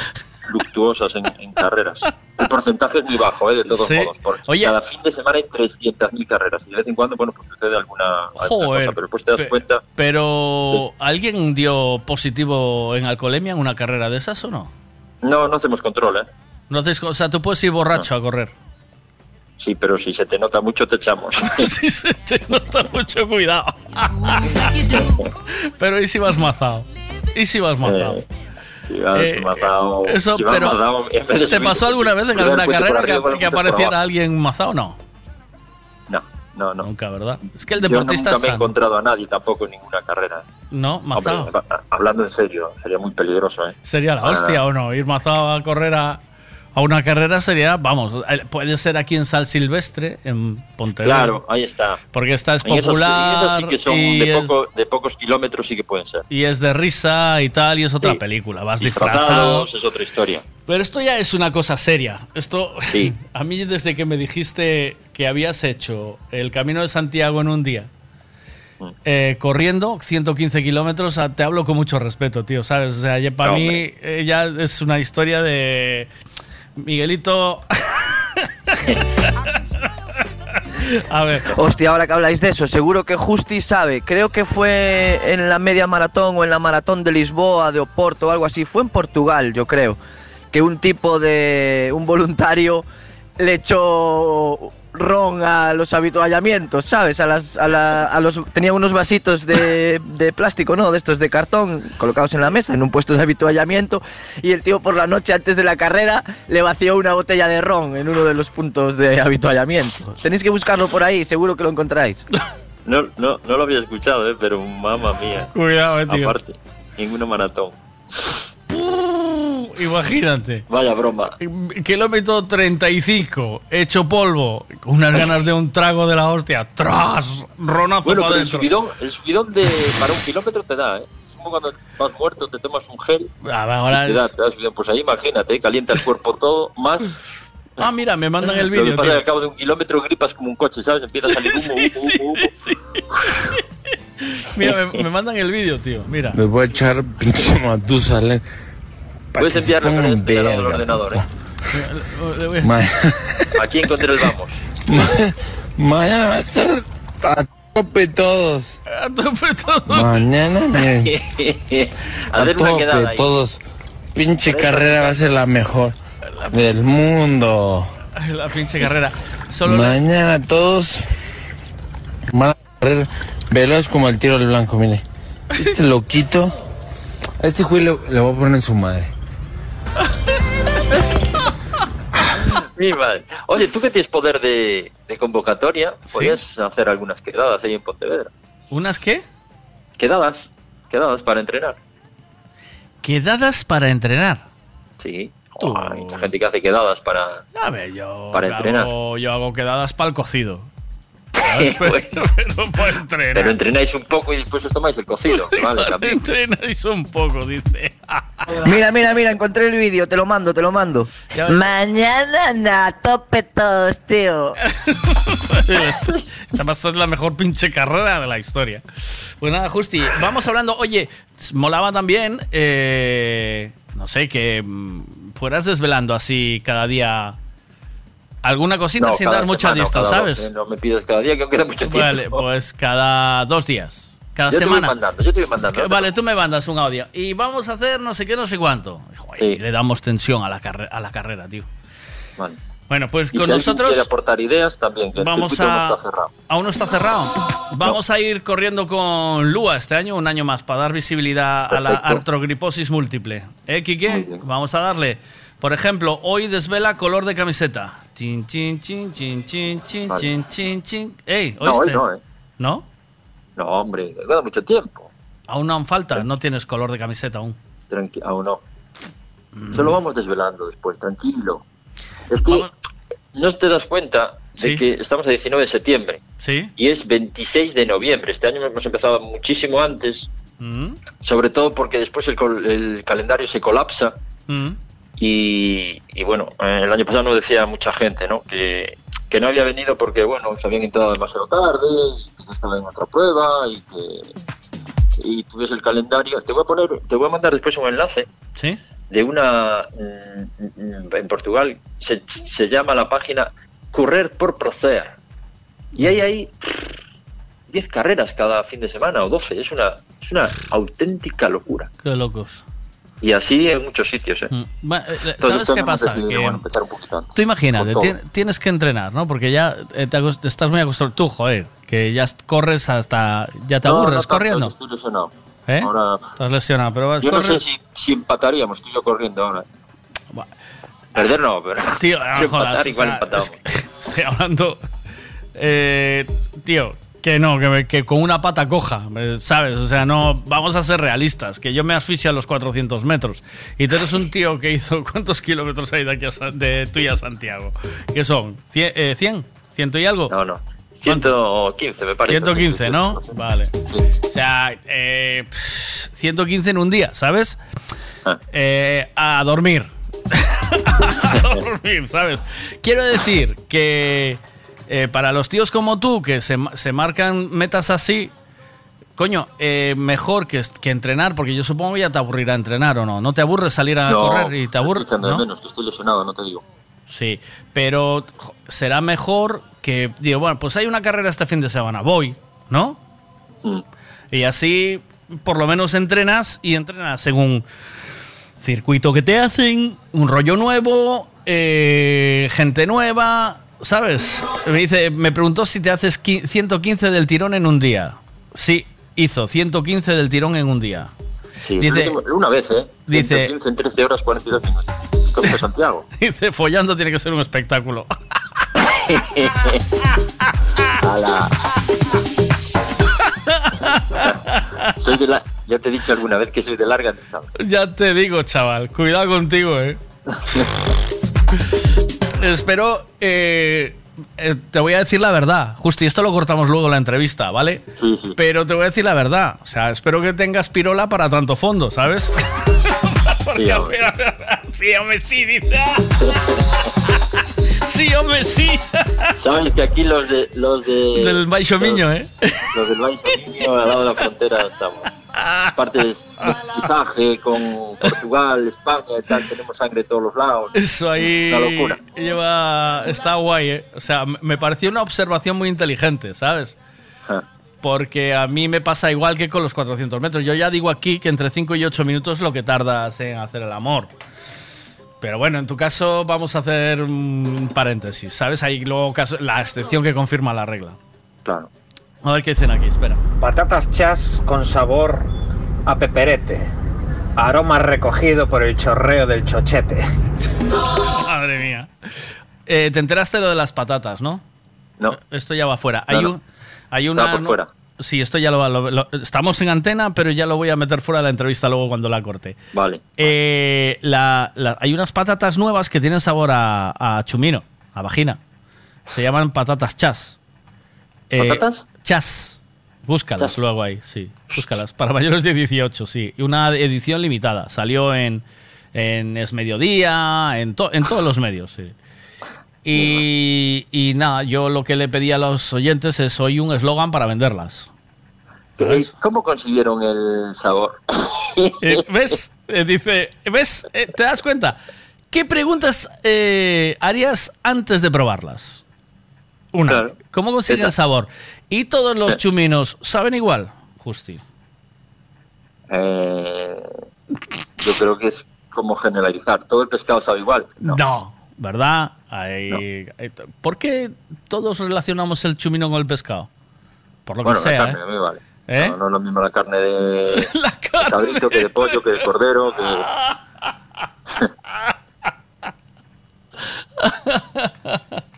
luctuosas en, en carreras. El porcentaje es muy bajo, eh, de todos Sí. modos, porque Oye. cada fin de semana hay 300.000 carreras y de vez en cuando bueno, pues sucede alguna, alguna Joder, cosa, pero después te das pe- cuenta Pero, ¿alguien dio positivo en alcoholemia en una carrera de esas o no? No, no hacemos control, ¿eh? No o sea, tú puedes ir borracho a correr. Sí, pero si se te nota mucho te echamos. si se te nota mucho cuidado. pero ¿y si vas mazado? ¿Y si vas mazado? Eh, si vas Eh, mazao- Eso, si vas pero ¿te subir- pasó alguna vez en alguna carrera arriba, que, apareciera alguien mazado? No. No, no, no. Nunca, ¿verdad? Es que el Yo deportista nunca me he encontrado a nadie tampoco en ninguna carrera. No, Hombre, mazado. hablando en serio, sería muy peligroso, ¿eh? Sería la Para hostia nada. o no. Ir mazado a correr a, a una carrera sería, vamos, eh, puede ser aquí en Sal Silvestre, en Pontevedra. Claro, ahí está. Porque esta es esas- popular. esas sí que son y de, es- poco, de pocos kilómetros sí que pueden ser. Y es de risa y tal, y es otra Sí. película. Vas disfrazado. Es otra historia. Pero esto ya es una cosa seria. Esto, Sí. a mí desde que me dijiste que habías hecho el Camino de Santiago en un día, Mm. eh, corriendo 115 kilómetros, ah, te hablo con mucho respeto, tío, ¿sabes? O sea, para No, mí eh, ya es una historia de... Miguelito... A ver. Hostia, ahora que habláis de eso, seguro que Justi sabe. Creo que fue en la media maratón o en la maratón de Lisboa, de Oporto o algo así. Fue en Portugal, yo creo. Que un tipo de. un voluntario le echó ron a los habituallamientos, ¿sabes? A las, a la- a los, tenía unos vasitos de, de plástico, ¿no? De estos de cartón colocados en la mesa, en un puesto de habituallamiento. Y el tío por la noche antes de la carrera le vació una botella de ron en uno de los puntos de habituallamiento. Tenéis que buscarlo por ahí, seguro que lo encontráis. No, no, no lo había escuchado, ¿eh? pero mamma mía. Cuidado, eh, tío. Aparte, ninguna maratón. Imagínate. Vaya broma. Kilómetro 35, hecho polvo, con unas ganas de un trago de la hostia. ¡Tras! Ronazo Bueno, para pero el subidón, el subidón de para un kilómetro te da, ¿eh? Es como cuando vas muerto, te tomas un gel Ah, va, ahora y te da, es- te da subidón. Pues ahí imagínate, ¿eh? calienta el cuerpo todo, más... Ah, mira, me mandan el Lo que vídeo, pasa es que tío. al cabo de un kilómetro gripas como un coche, ¿sabes? Empieza a salir humo, humo, humo, humo. Mira, me, me mandan el vídeo, tío. Mira. Me voy a echar pinche Matusalén. Para Puedes pongan con este al ordenador, ¿eh? Le voy a- Ma- Aquí encontré el vamos. ma- Mañana va a estar a tope todos. A tope todos. Mañana me- a tope ahí. todos. Pinche carrera va a ser la mejor del mundo. La pinche carrera. Solo Mañana todos van a correr veloz como el tiro del blanco, mire. Este loquito, a este güey le, le voy a poner en su madre. Mi madre. Oye, tú que tienes poder de, de convocatoria, podrías hacer algunas quedadas ahí en Pontevedra. ¿Unas qué? Quedadas, quedadas para entrenar. Quedadas para entrenar. Sí. Oh, hay mucha gente que hace quedadas para... A ver, yo, Para entrenar. hago, yo hago quedadas para el cocido. ¿Sabes? Pero, pero para entrenar. Pero entrenáis un poco y después os tomáis el cocido. Vale. Entrenáis un poco, dice. Mira, mira, mira, encontré el vídeo, te lo mando, te lo mando. Mañana na, tope todos, tío. Esta va a ser la mejor pinche carrera de la historia. Pues nada, Justi, vamos hablando. Oye, molaba también, eh, no sé, que mm, fueras desvelando así cada día alguna cosita No, sin dar mucha lista, ¿sabes? ¿eh? No me pides cada día que queda mucho tiempo. Vale, pues cada dos días. Cada yo te voy semana. mandando, yo te voy mandando. Vale, tú me mandas un audio. Y vamos a hacer no sé qué, no sé cuánto. Joder, Le damos tensión a la, a la carrera, tío. Vale. Bueno, pues Y con si nosotros quiere aportar ideas, también, que vamos a... no está cerrado. Aún no está cerrado. Vamos a ir corriendo con Lua este año, un año más, para dar visibilidad a la artrogriposis múltiple. ¿Eh, Quique? Vamos a darle. Por ejemplo, hoy desvela color de camiseta. Chin, chin, chin, chin, chin, chin, Vale. chin, chin, chin. Ey, No, hoy ¿oíste? no, ¿eh? ¿No? No, hombre, que queda mucho tiempo. Aún no falta, no tienes color de camiseta aún. Tranqui aún no. Mm. Se lo vamos desvelando después, tranquilo. Es que no te das cuenta de Sí. que estamos a 19 de septiembre ¿Sí? y es 26 de noviembre. Este año hemos empezado muchísimo antes, Mm, sobre todo porque después el, col- el calendario se colapsa mm. Y, y bueno, eh, el año pasado nos decía mucha gente, ¿no? Que, que no había venido porque, bueno, se habían entrado demasiado tarde y que estaba en otra prueba y que y tú ves el calendario. Te voy a poner, te voy a mandar después un enlace ¿Sí? de una mm, en Portugal se, se llama la página Correr por Procer y hay ahí 10 carreras cada fin de semana o 12 es una es una auténtica locura Qué locos. Y así en muchos sitios ¿eh? Mm. Bueno, eh, Entonces, ¿Sabes qué pasa? decidido, Que- bueno, empezar un poquito antes. Tú imagínate, tienes que entrenar, ¿no? Porque ya eh, te estás muy acostumbrado. Tú, joder, que ya corres hasta. Ya te No, no aburres tanto, corriendo. Estoy lesionado. ¿Eh? Ahora, Estás lesionado, pero vas yo no correr- sé si, si empataríamos tú y yo corriendo ahora. Perder no, pero Tío, no jodas, empatar o igual sea, empatamos. Estoy hablando. eh, tío, que no, que, que con una pata coja, eh, ¿sabes? O sea, no. Vamos a ser realistas. Que yo me asfixio a los 400 metros. Y tú eres un tío que hizo. ¿Cuántos kilómetros hay de aquí a, de tú y a Santiago? ¿Qué son? ¿Cien? eh, ¿100? ¿Ciento y algo? No, no. 115 me parece. 115, ¿no? Vale. O sea, eh, pff, 115 en un día, ¿sabes? Ah. Eh, a dormir. a dormir, ¿sabes? Quiero decir que eh, para los tíos como tú, que se, se marcan metas así, coño, eh, mejor que, que entrenar, porque yo supongo que ya te aburrirá entrenar o no. ¿No te aburre salir a No, correr y te aburre? ¿no? menos, que estoy lesionado, no te digo. Sí, pero será mejor que digo, bueno, pues hay una carrera este fin de semana, voy, ¿no? Y así por lo menos entrenas y entrenas según circuito que te hacen, un rollo nuevo, eh, gente nueva, ¿sabes? Me dice, me preguntó si te haces qui- 115 del tirón en un día. Sí, hizo 115 del tirón en un día. Sí, Dice- una vez, ¿eh? Dice- 115 en 13 horas 42 minutos. Como Santiago. Dice, follando tiene que ser un espectáculo. Soy de la... Ya te he dicho alguna vez que soy de larga distancia. Ya te digo, chaval, cuidado contigo, eh. Espero, eh, eh, te voy a decir la verdad. Justo, y esto lo cortamos luego en la entrevista, ¿vale? Sí, sí. Pero te voy a decir la verdad. O sea, espero que tengas pirola para tanto fondo, ¿sabes? Sí, hombre. sí, hombre, sí, dice. Sí, hombre, sí. Sabes que aquí los de... Los de Del Baixo Miño, ¿eh? Los del Baixo Miño, al lado de la frontera estamos. Aparte de con Portugal, España y tal, tenemos sangre de todos los lados. Eso ahí Una locura. lleva. Está guay, ¿eh? O sea, me- pareció una observación muy inteligente, ¿sabes? Ah. Porque a mí me pasa igual que con los 400 metros. Yo ya digo aquí que entre 5 y 8 minutos es lo que tardas en hacer el amor. Pero bueno, en tu caso vamos a hacer un paréntesis, ¿sabes? Hay luego caso- la excepción que confirma la regla. Claro. A ver qué dicen aquí, espera. Patatas chas con sabor a peperete. Aroma recogido por el chorreo del chochete. Madre mía. Eh, Te enteraste de lo de las patatas, ¿no? No. Esto ya va fuera. No, hay, no. un, hay una. por no- fuera. Sí, esto ya lo, lo- lo- Estamos en antena, pero ya lo voy a meter fuera de la entrevista luego cuando la corte. Vale. Eh, la- la- hay unas patatas nuevas que tienen sabor a, a chumino, a vagina. Se llaman patatas chas. Eh, ¿Patatas? Chas. Búscalas Chas. luego ahí, sí. Búscalas. Para mayores de 18, sí. Una edición limitada. Salió en, en Es Mediodía, en, to- en todos los medios, sí. Y, y nada, yo lo que le pedí a los oyentes es hoy un eslogan para venderlas. ¿Cómo consiguieron el sabor? Eh, ¿Ves? Eh, dice, ¿ves? Eh, ¿Te das cuenta? ¿Qué preguntas harías antes de probarlas? Una, Claro. ¿cómo consiguen el Esa. sabor? ¿Y todos los chuminos saben igual? Justi. Eh, yo creo que es como generalizar. Todo el pescado sabe igual. No, ¿verdad? Hay- hay- ¿Por qué todos relacionamos el chumino con el pescado? Por lo bueno, que sea, la carne ¿eh? a mí vale. ¿Eh? No, no es lo mismo la carne de, de cabrito que de pollo, que de cordero, que...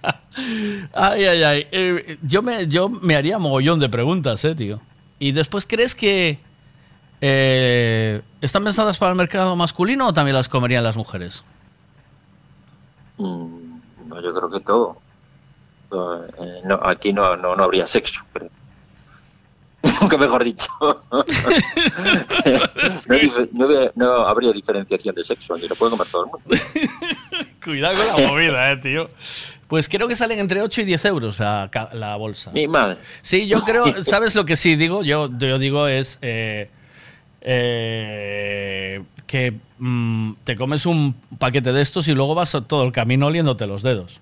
Ay, ay, ay. Eh, yo, me, yo me haría mogollón de preguntas, eh, tío. Y después, ¿crees que eh, están pensadas para el mercado masculino o también las comerían las mujeres? Mm, No, yo creo que todo. Eh, no, aquí no, no, no habría sexo, creo. Nunca mejor dicho. no, no habría diferenciación de sexo, aquí lo puede comer todo el mundo. Cuidado con la movida, eh, tío. Pues creo que salen entre 8 y 10 euros la, ca- la bolsa. Mi madre. Sí, yo creo, ¿sabes lo que sí digo? Yo, yo digo es eh, eh, que mm, te comes un paquete de estos y luego vas todo el camino oliéndote los dedos.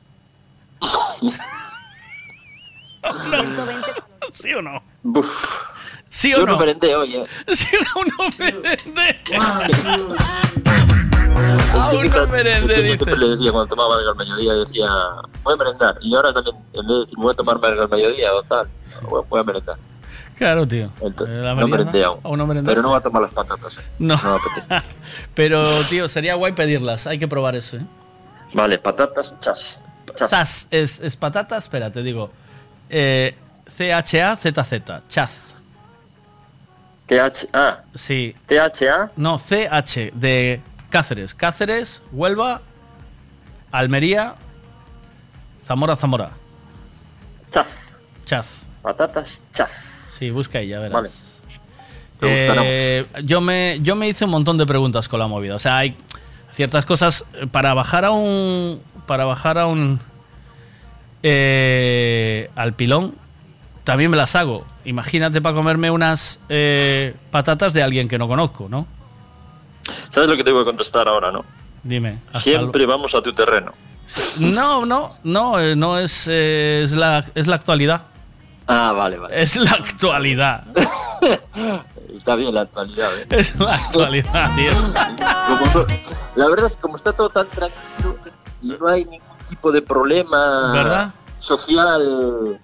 ¿Sí o no? ¿Sí o yo no? no ¿eh? ¿Sí o no merendé? Es que Aún no merendé, dice. siempre le decía cuando tomaba algo al mediodía, decía, voy a merendar. Y ahora también, en vez de decir, voy a tomar algo al mediodía o tal, voy a merendar. Claro, tío. Entonces, Eh, la no merendé aún. ¿Aún no? Pero no voy a tomar las patatas. ¿eh? No. No apetece. Pero, tío, sería guay pedirlas. Hay que probar eso, ¿eh? Vale, patatas, chas. Chaz. Es, es patata, espera, te digo. Eh, C-H-A-Z-Z. Chaz. THA. Sí. THA. No, C-H, de Cáceres. Cáceres, Huelva, Almería, Zamora, Zamora. Chaz. Chaz. Patatas, chaz. Sí, busca ahí, ya verás. Vale. Eh, yo, me, yo me hice un montón de preguntas con la movida. O sea, hay ciertas cosas eh, para bajar a un. Para bajar a un. eh, al pilón, también me las hago. Imagínate para comerme unas eh, patatas de alguien que no conozco, ¿no? ¿Sabes lo que te voy a contestar ahora, no? Dime. Siempre vamos a tu terreno. No, no, no, eh, no es, eh, es, la, es la actualidad. Ah, vale, vale. Es la actualidad. Está bien la actualidad, ¿eh? Es la actualidad, tío. Como la verdad es que como está todo tan tranquilo y no hay ningún tipo de problema ¿Verdad? social.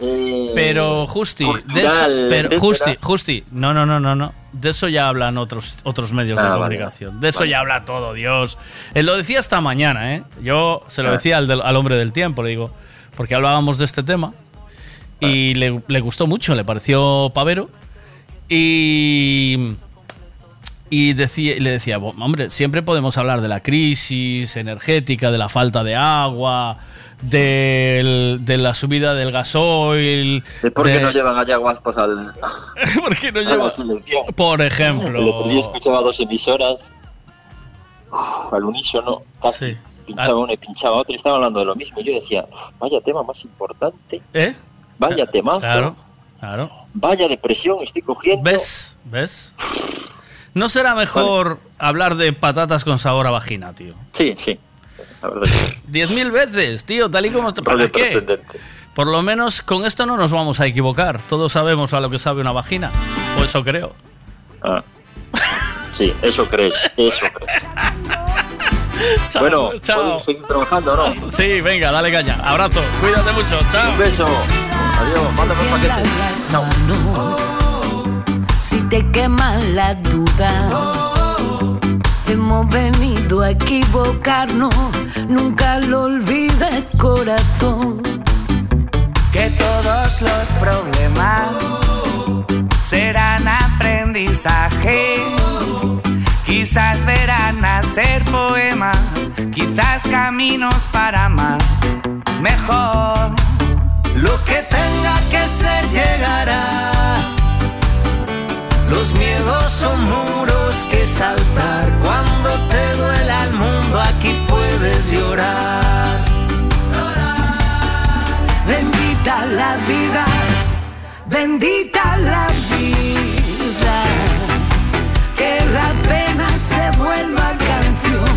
Eh, Pero Justi, de eso- cultural, pero etcétera. Justi, Justi, no, no, no, no, no. De eso ya hablan otros otros medios Ah, de vale. comunicación. De eso Vale. ya habla todo, Dios. Él lo decía esta mañana, ¿eh? Yo se lo Ah. decía al, del- al hombre del tiempo, le digo, porque hablábamos de este tema y Ah. le, le gustó mucho, le pareció pavero y y decía, le decía, "Bo- hombre, siempre podemos hablar de la crisis energética, de la falta de agua, del- de la subida del gasoil. ¿De por qué de- no llevan allá guaspos al, ¿Por qué no a la lleva? selección? Por El otro día ejemplo. escuchaba dos emisoras uf, al unísono, casi. Pinchaba una y pinchaba otra y estaban hablando de lo mismo. Y yo decía, "Uf, vaya tema más importante, ¿Eh? vaya temazo, Claro, claro. vaya depresión estoy cogiendo. ¿Ves? ¿Ves? ¿No será mejor hablar de patatas con sabor a vagina, tío? Sí, sí. La verdad Diez mil veces, tío, tal y como... ¿Para qué? trascendente. Por lo menos con esto no nos vamos a equivocar. Todos sabemos a lo que sabe una vagina. O eso creo. Ah. Sí, eso crees, eso crees. Chao, bueno, chao. ¿podemos seguir trabajando no? Sí, venga, dale caña. Abrazo, cuídate mucho, chao. Un beso. Adiós, mándame un paquete. si te queman las dudas. Hemos venido a equivocarnos, nunca lo olvides, corazón. que todos los problemas serán aprendizaje. Quizás verán nacer poemas, quizás caminos para amar mejor. Lo que tenga que ser llegará. Los miedos son muros que saltar. Cuando aquí puedes llorar. Bendita la vida, bendita la vida. Que la pena se vuelva canción,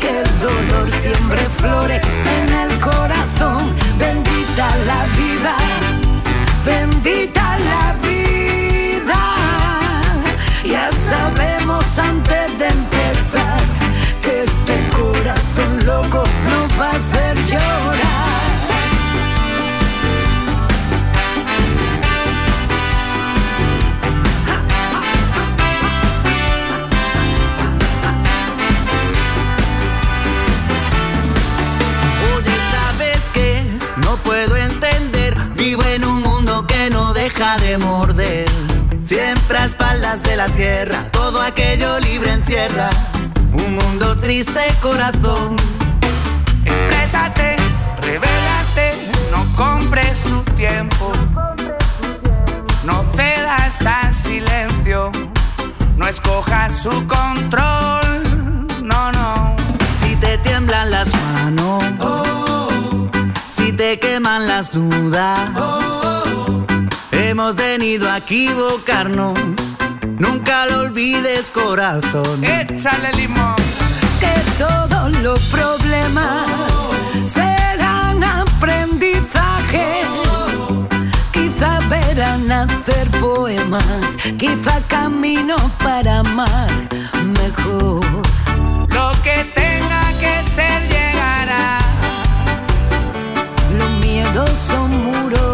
que el dolor siempre flore en el corazón. Bendita la vida, bendita la vida. Ya sabemos antes va a hacer llorar. Puedo entender. Vivo en un mundo que no deja de morder. Siempre a espaldas de la tierra, todo aquello libre encierra. Un mundo triste, corazón. Exprésate, revélate, no compres su tiempo. No cedas al silencio, no escojas su control. No, no. Si te tiemblan las manos, si te queman las dudas, hemos venido a equivocarnos. Nunca lo olvides, corazón. Échale limón. Que todos los problemas serán aprendizaje. Quizá verán nacer poemas, quizá camino para amar mejor. Lo que tenga que ser llegará. Los miedos son muros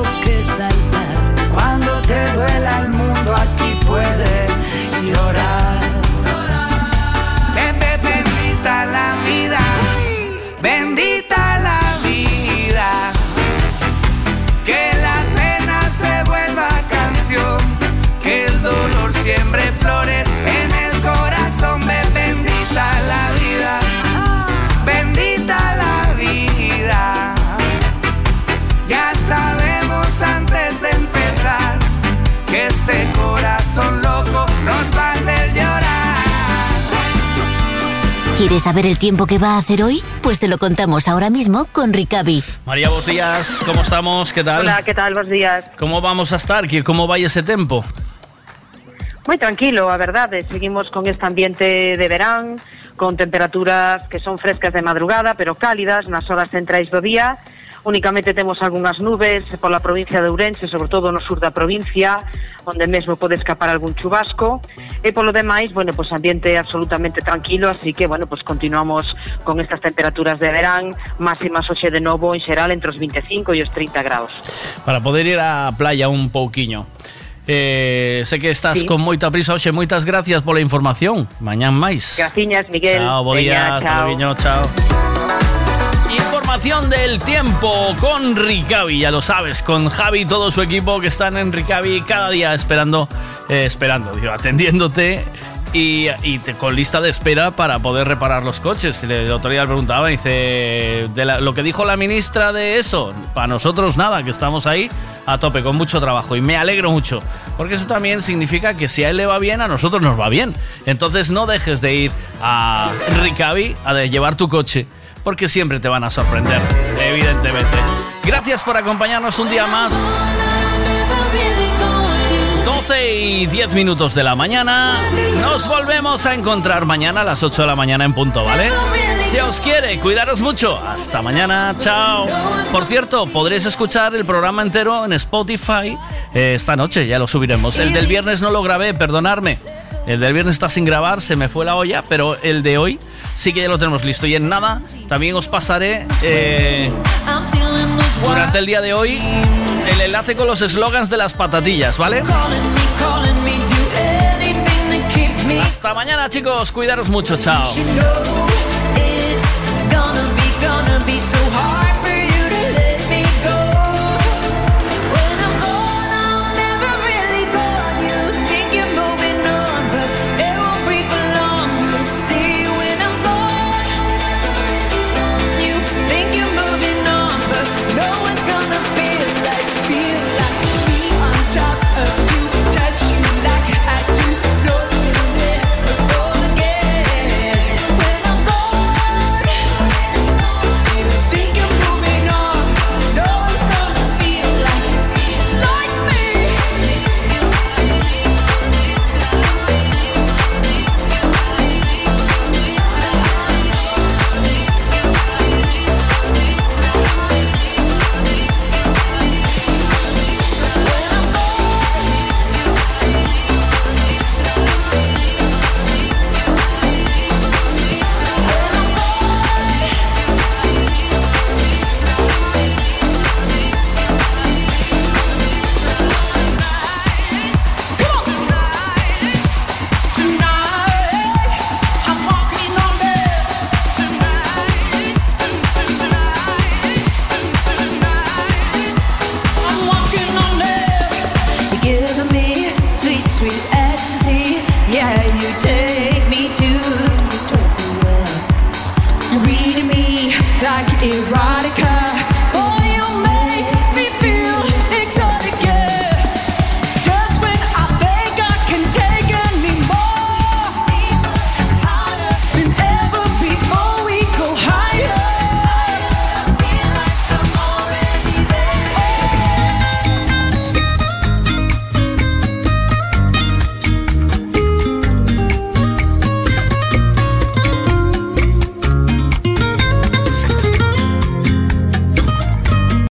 ¿Quieres saber el tiempo que va a hacer hoy? Pues te lo contamos ahora mismo con Ricavi. María, buenos días, ¿cómo estamos? ¿Qué tal? Hola, ¿qué tal? Buenos días. ¿Cómo vamos a estar? ¿Qué- ¿Cómo va ese tiempo? Moi tranquilo, a verdade. Seguimos con este ambiente de verán, con temperaturas que son frescas de madrugada, pero cálidas nas horas centrais do día. Únicamente temos algunhas nubes pola provincia de Ourense, sobre todo no sur da provincia, onde mesmo pode escapar algún chubasco. E polo demais, bueno, pues ambiente absolutamente tranquilo, así que, bueno, pues continuamos con estas temperaturas de verán, máximas hoxe de novo en xeral entre os 25 e os 30 graus. Para poder ir á playa un pouquiño. Eh, sé que estás Sí. con moita prisa hoxe, moitas gracias pola información. Mañán máis. Graciñas, Miguel. Chao, bo día, chao. luego, chao. Información del tiempo con Ricavi, ya lo sabes, con Javi y todo su equipo que están en Ricavi cada día esperando, eh, esperando, atendiéndote y, te- con lista de espera para poder reparar los coches. El otro día le preguntaba, dice, de lo que dijo la ministra de eso, para nosotros nada, que estamos ahí a tope, con mucho trabajo y me alegro mucho, porque eso también significa que si a él le va bien, a nosotros nos va bien. Entonces no dejes de ir a Ricavi a llevar tu coche, porque siempre te van a sorprender, evidentemente. Gracias por acompañarnos un día más. 12 y 10 minutos de la mañana. Nos volvemos a encontrar mañana a las 8 de la mañana en punto, ¿vale? Si os quiere, cuidaros mucho. Hasta mañana, chao. Por cierto, podréis escuchar el programa entero en Spotify eh, esta noche, ya lo subiremos. El del viernes no lo grabé, perdonadme. El del viernes está sin grabar, se me fue la olla, pero el de hoy sí que ya lo tenemos listo. Y en nada, también os pasaré eh, durante el día de hoy el enlace con los eslogans de las patatillas, ¿vale? Hasta mañana, chicos. Cuidaros mucho. Chao.